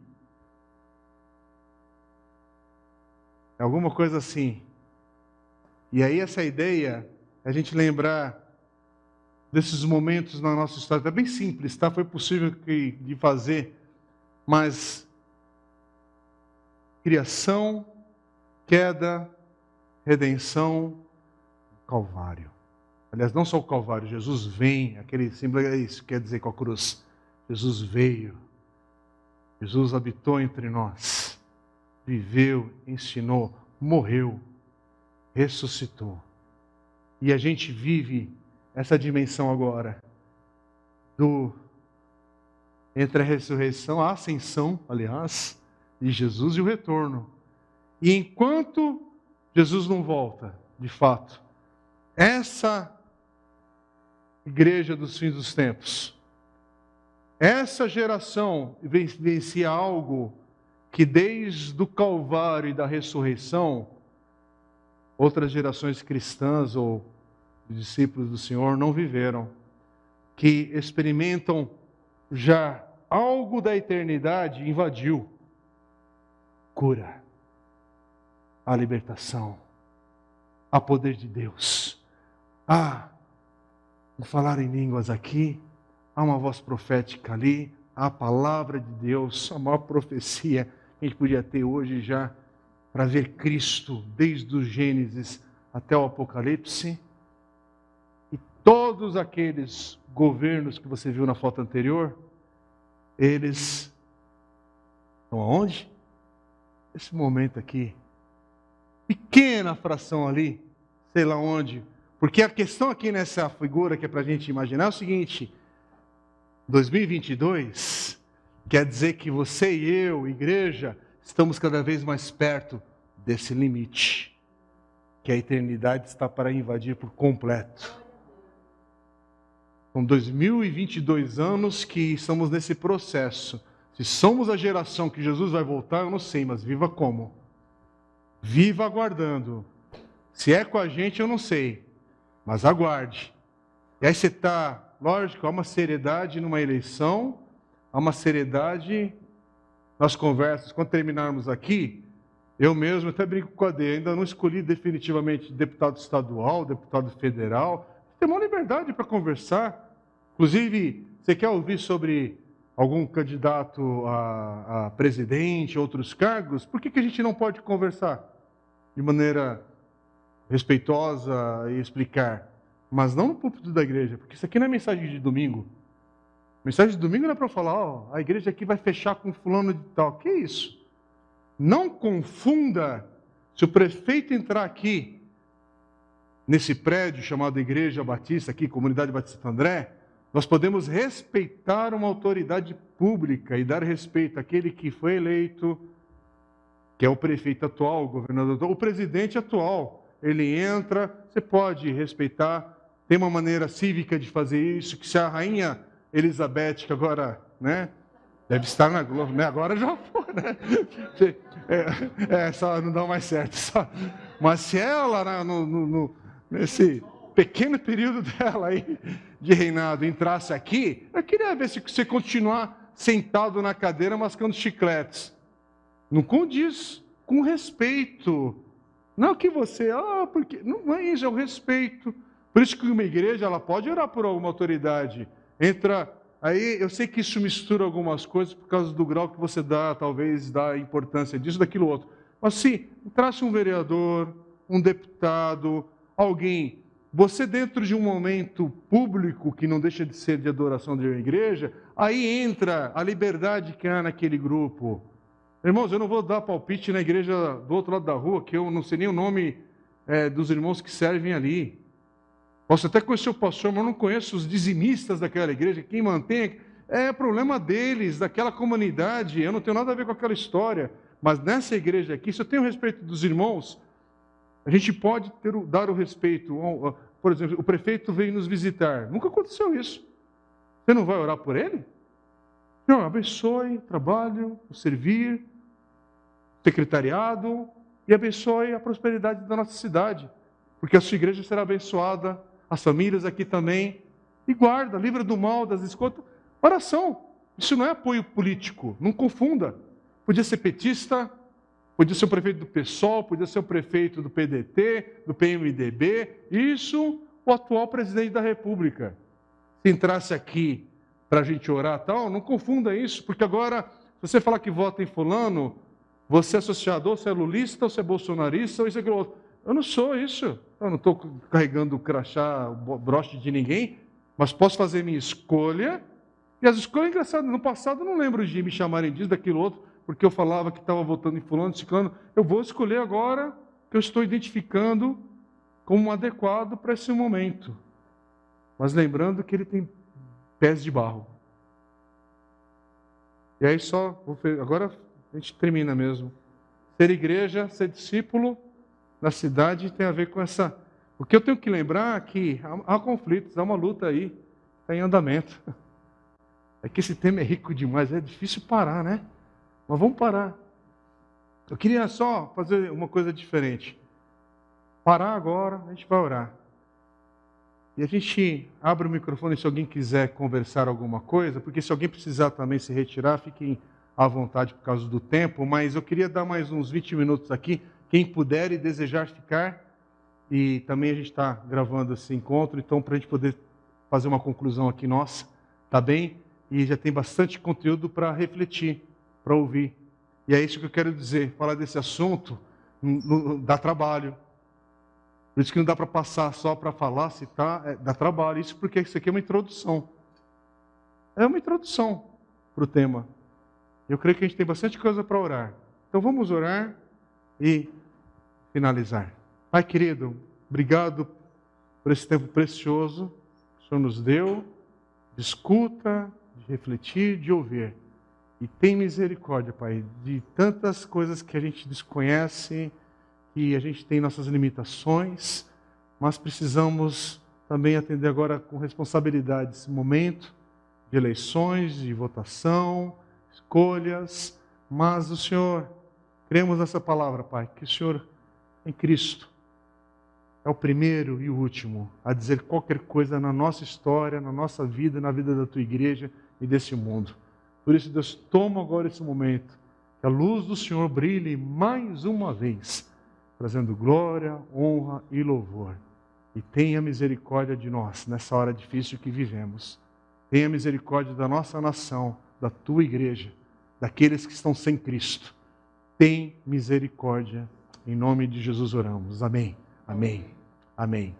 Speaker 1: É alguma coisa assim. E aí essa ideia, a gente lembrar desses momentos na nossa história, é bem simples, tá? Foi possível de fazer, mas criação, queda, redenção, Calvário. Aliás, não só o Calvário, Jesus vem, aquele símbolo é isso, quer dizer com a cruz. Jesus veio, Jesus habitou entre nós, viveu, ensinou, morreu, ressuscitou. E a gente vive essa dimensão agora do entre a ressurreição, a ascensão, aliás, de Jesus e o retorno. E enquanto Jesus não volta, de fato, essa igreja dos fins dos tempos. Essa geração vivencia algo que desde o Calvário e da ressurreição, outras gerações cristãs ou discípulos do Senhor não viveram, que experimentam já algo da eternidade invadiu cura, a libertação, a poder de Deus. Ah, falar em línguas aqui, há uma voz profética ali, há a palavra de Deus, a maior profecia que a gente podia ter hoje já para ver Cristo desde o Gênesis até o Apocalipse. E todos aqueles governos que você viu na foto anterior, eles estão aonde? Esse momento aqui. Pequena fração ali, sei lá onde, porque a questão aqui nessa figura que é para a gente imaginar é o seguinte: 2022 quer dizer que você e eu, igreja, estamos cada vez mais perto desse limite, que a eternidade está para invadir por completo. São 2022 anos que estamos nesse processo. Se somos a geração que Jesus vai voltar, eu não sei, mas viva como? Viva aguardando. Se é com a gente, eu não sei. Mas aguarde. E aí você está, lógico, há uma seriedade numa eleição, há uma seriedade nas conversas. Quando terminarmos aqui, Eu mesmo até brinco com a D, ainda não escolhi definitivamente deputado estadual, deputado federal. Tem uma liberdade para conversar. Inclusive, você quer ouvir sobre algum candidato a, a presidente, outros cargos? Por que, que a gente não pode conversar de maneira respeitosa e explicar? Mas não no púlpito da igreja, porque isso aqui não é mensagem de domingo. Mensagem de domingo não é para falar, ó, a igreja aqui vai fechar com fulano de tal. Que isso? Não confunda se o prefeito entrar aqui, nesse prédio chamado Igreja Batista, aqui, Comunidade Batista André, nós podemos respeitar uma autoridade pública e dar respeito àquele que foi eleito, que é o prefeito atual, o governador atual, o presidente atual. Ele entra, você pode respeitar, tem uma maneira cívica de fazer isso, que se a rainha Elizabeth, que agora, né, Deve estar na Globo, né? Agora já foi, né? É, é, só não dá mais certo. Só. Mas se ela, no, no, no, nesse pequeno período dela aí de reinado, entrasse aqui, eu queria ver se você continuar sentado na cadeira mascando chicletes. Não condiz, com respeito. Não que você, ah, porque. Não é isso, é o respeito. Por isso que uma igreja ela pode orar por alguma autoridade. Entra Aí eu sei que isso mistura algumas coisas por causa do grau que você dá, talvez, da importância disso, daquilo outro. Mas se entrasse um vereador, um deputado, alguém, você dentro de um momento público que não deixa de ser de adoração de uma igreja, aí entra a liberdade que há naquele grupo. Irmãos, eu não vou dar palpite na igreja do outro lado da rua, que eu não sei nem o nome é, dos irmãos que servem ali. Posso até conhecer o pastor, mas não conheço os dizimistas daquela igreja, quem mantém. É problema deles, daquela comunidade. Eu não tenho nada a ver com aquela história. Mas nessa igreja aqui, se eu tenho respeito dos irmãos, a gente pode ter, dar o respeito. Por exemplo, o prefeito veio nos visitar. Nunca aconteceu isso. Você não vai orar por ele? Senhor, abençoe o trabalho, o servir, secretariado e abençoe a prosperidade da nossa cidade, porque a sua igreja será abençoada as famílias aqui também. E guarda, livra do mal, das escotas. Oração. Isso não é apoio político, não confunda. Podia ser petista, podia ser o prefeito do PSOL, podia ser o prefeito do PDT, do PMDB. Isso, o atual presidente da República. Se entrasse aqui para a gente orar tal, não confunda isso, porque agora, se você falar que vota em fulano, você é associador, você é lulista, você é bolsonarista, ou isso é aquilo outro. Eu não sou isso. Eu não estou carregando o crachá, o broche de ninguém, mas posso fazer minha escolha. E as escolhas, engraçadas, no passado eu não lembro de me chamarem disso, daquilo outro, porque eu falava que estava votando em fulano, ciclano. Eu vou escolher agora que eu estou identificando como adequado para esse momento. Mas lembrando que ele tem pés de barro. E aí só, agora a gente termina mesmo. Ser igreja, ser discípulo, na cidade tem a ver com essa. O que eu tenho que lembrar é que há, há conflitos, há uma luta aí, está em andamento. É que esse tema é rico demais, é difícil parar, né? Mas vamos parar. Eu queria só fazer uma coisa diferente. Parar agora, a gente vai orar. E a gente abre o microfone se alguém quiser conversar alguma coisa, porque se alguém precisar também se retirar, fiquem à vontade por causa do tempo, mas eu queria dar mais uns 20 minutos aqui quem puder e desejar ficar, e também a gente está gravando esse encontro, então para a gente poder fazer uma conclusão aqui nossa, tá bem? E já tem bastante conteúdo para refletir, para ouvir. E é isso que eu quero dizer, falar desse assunto dá trabalho. Por isso que não dá para passar só para falar, citar, é, dá trabalho. Isso porque isso aqui é uma introdução. É uma introdução para o tema. Eu creio que a gente tem bastante coisa para orar. Então vamos orar e finalizar. Pai querido, obrigado por esse tempo precioso que o Senhor nos deu de escuta, de refletir, de ouvir. E tem misericórdia, Pai, de tantas coisas que a gente desconhece, que a gente tem nossas limitações, mas precisamos também atender agora com responsabilidade esse momento de eleições, de votação, escolhas, mas o Senhor, cremos nessa palavra, Pai, que o Senhor em Cristo é o primeiro e o último a dizer qualquer coisa na nossa história, na nossa vida, na vida da tua igreja e desse mundo. Por isso, Deus, toma agora esse momento, que a luz do Senhor brilhe mais uma vez, trazendo glória, honra e louvor. E tenha misericórdia de nós nessa hora difícil que vivemos. Tenha misericórdia da nossa nação, da tua igreja daqueles que estão sem Cristo. Tem misericórdia. Em nome de Jesus oramos. Amém. Amém. Amém.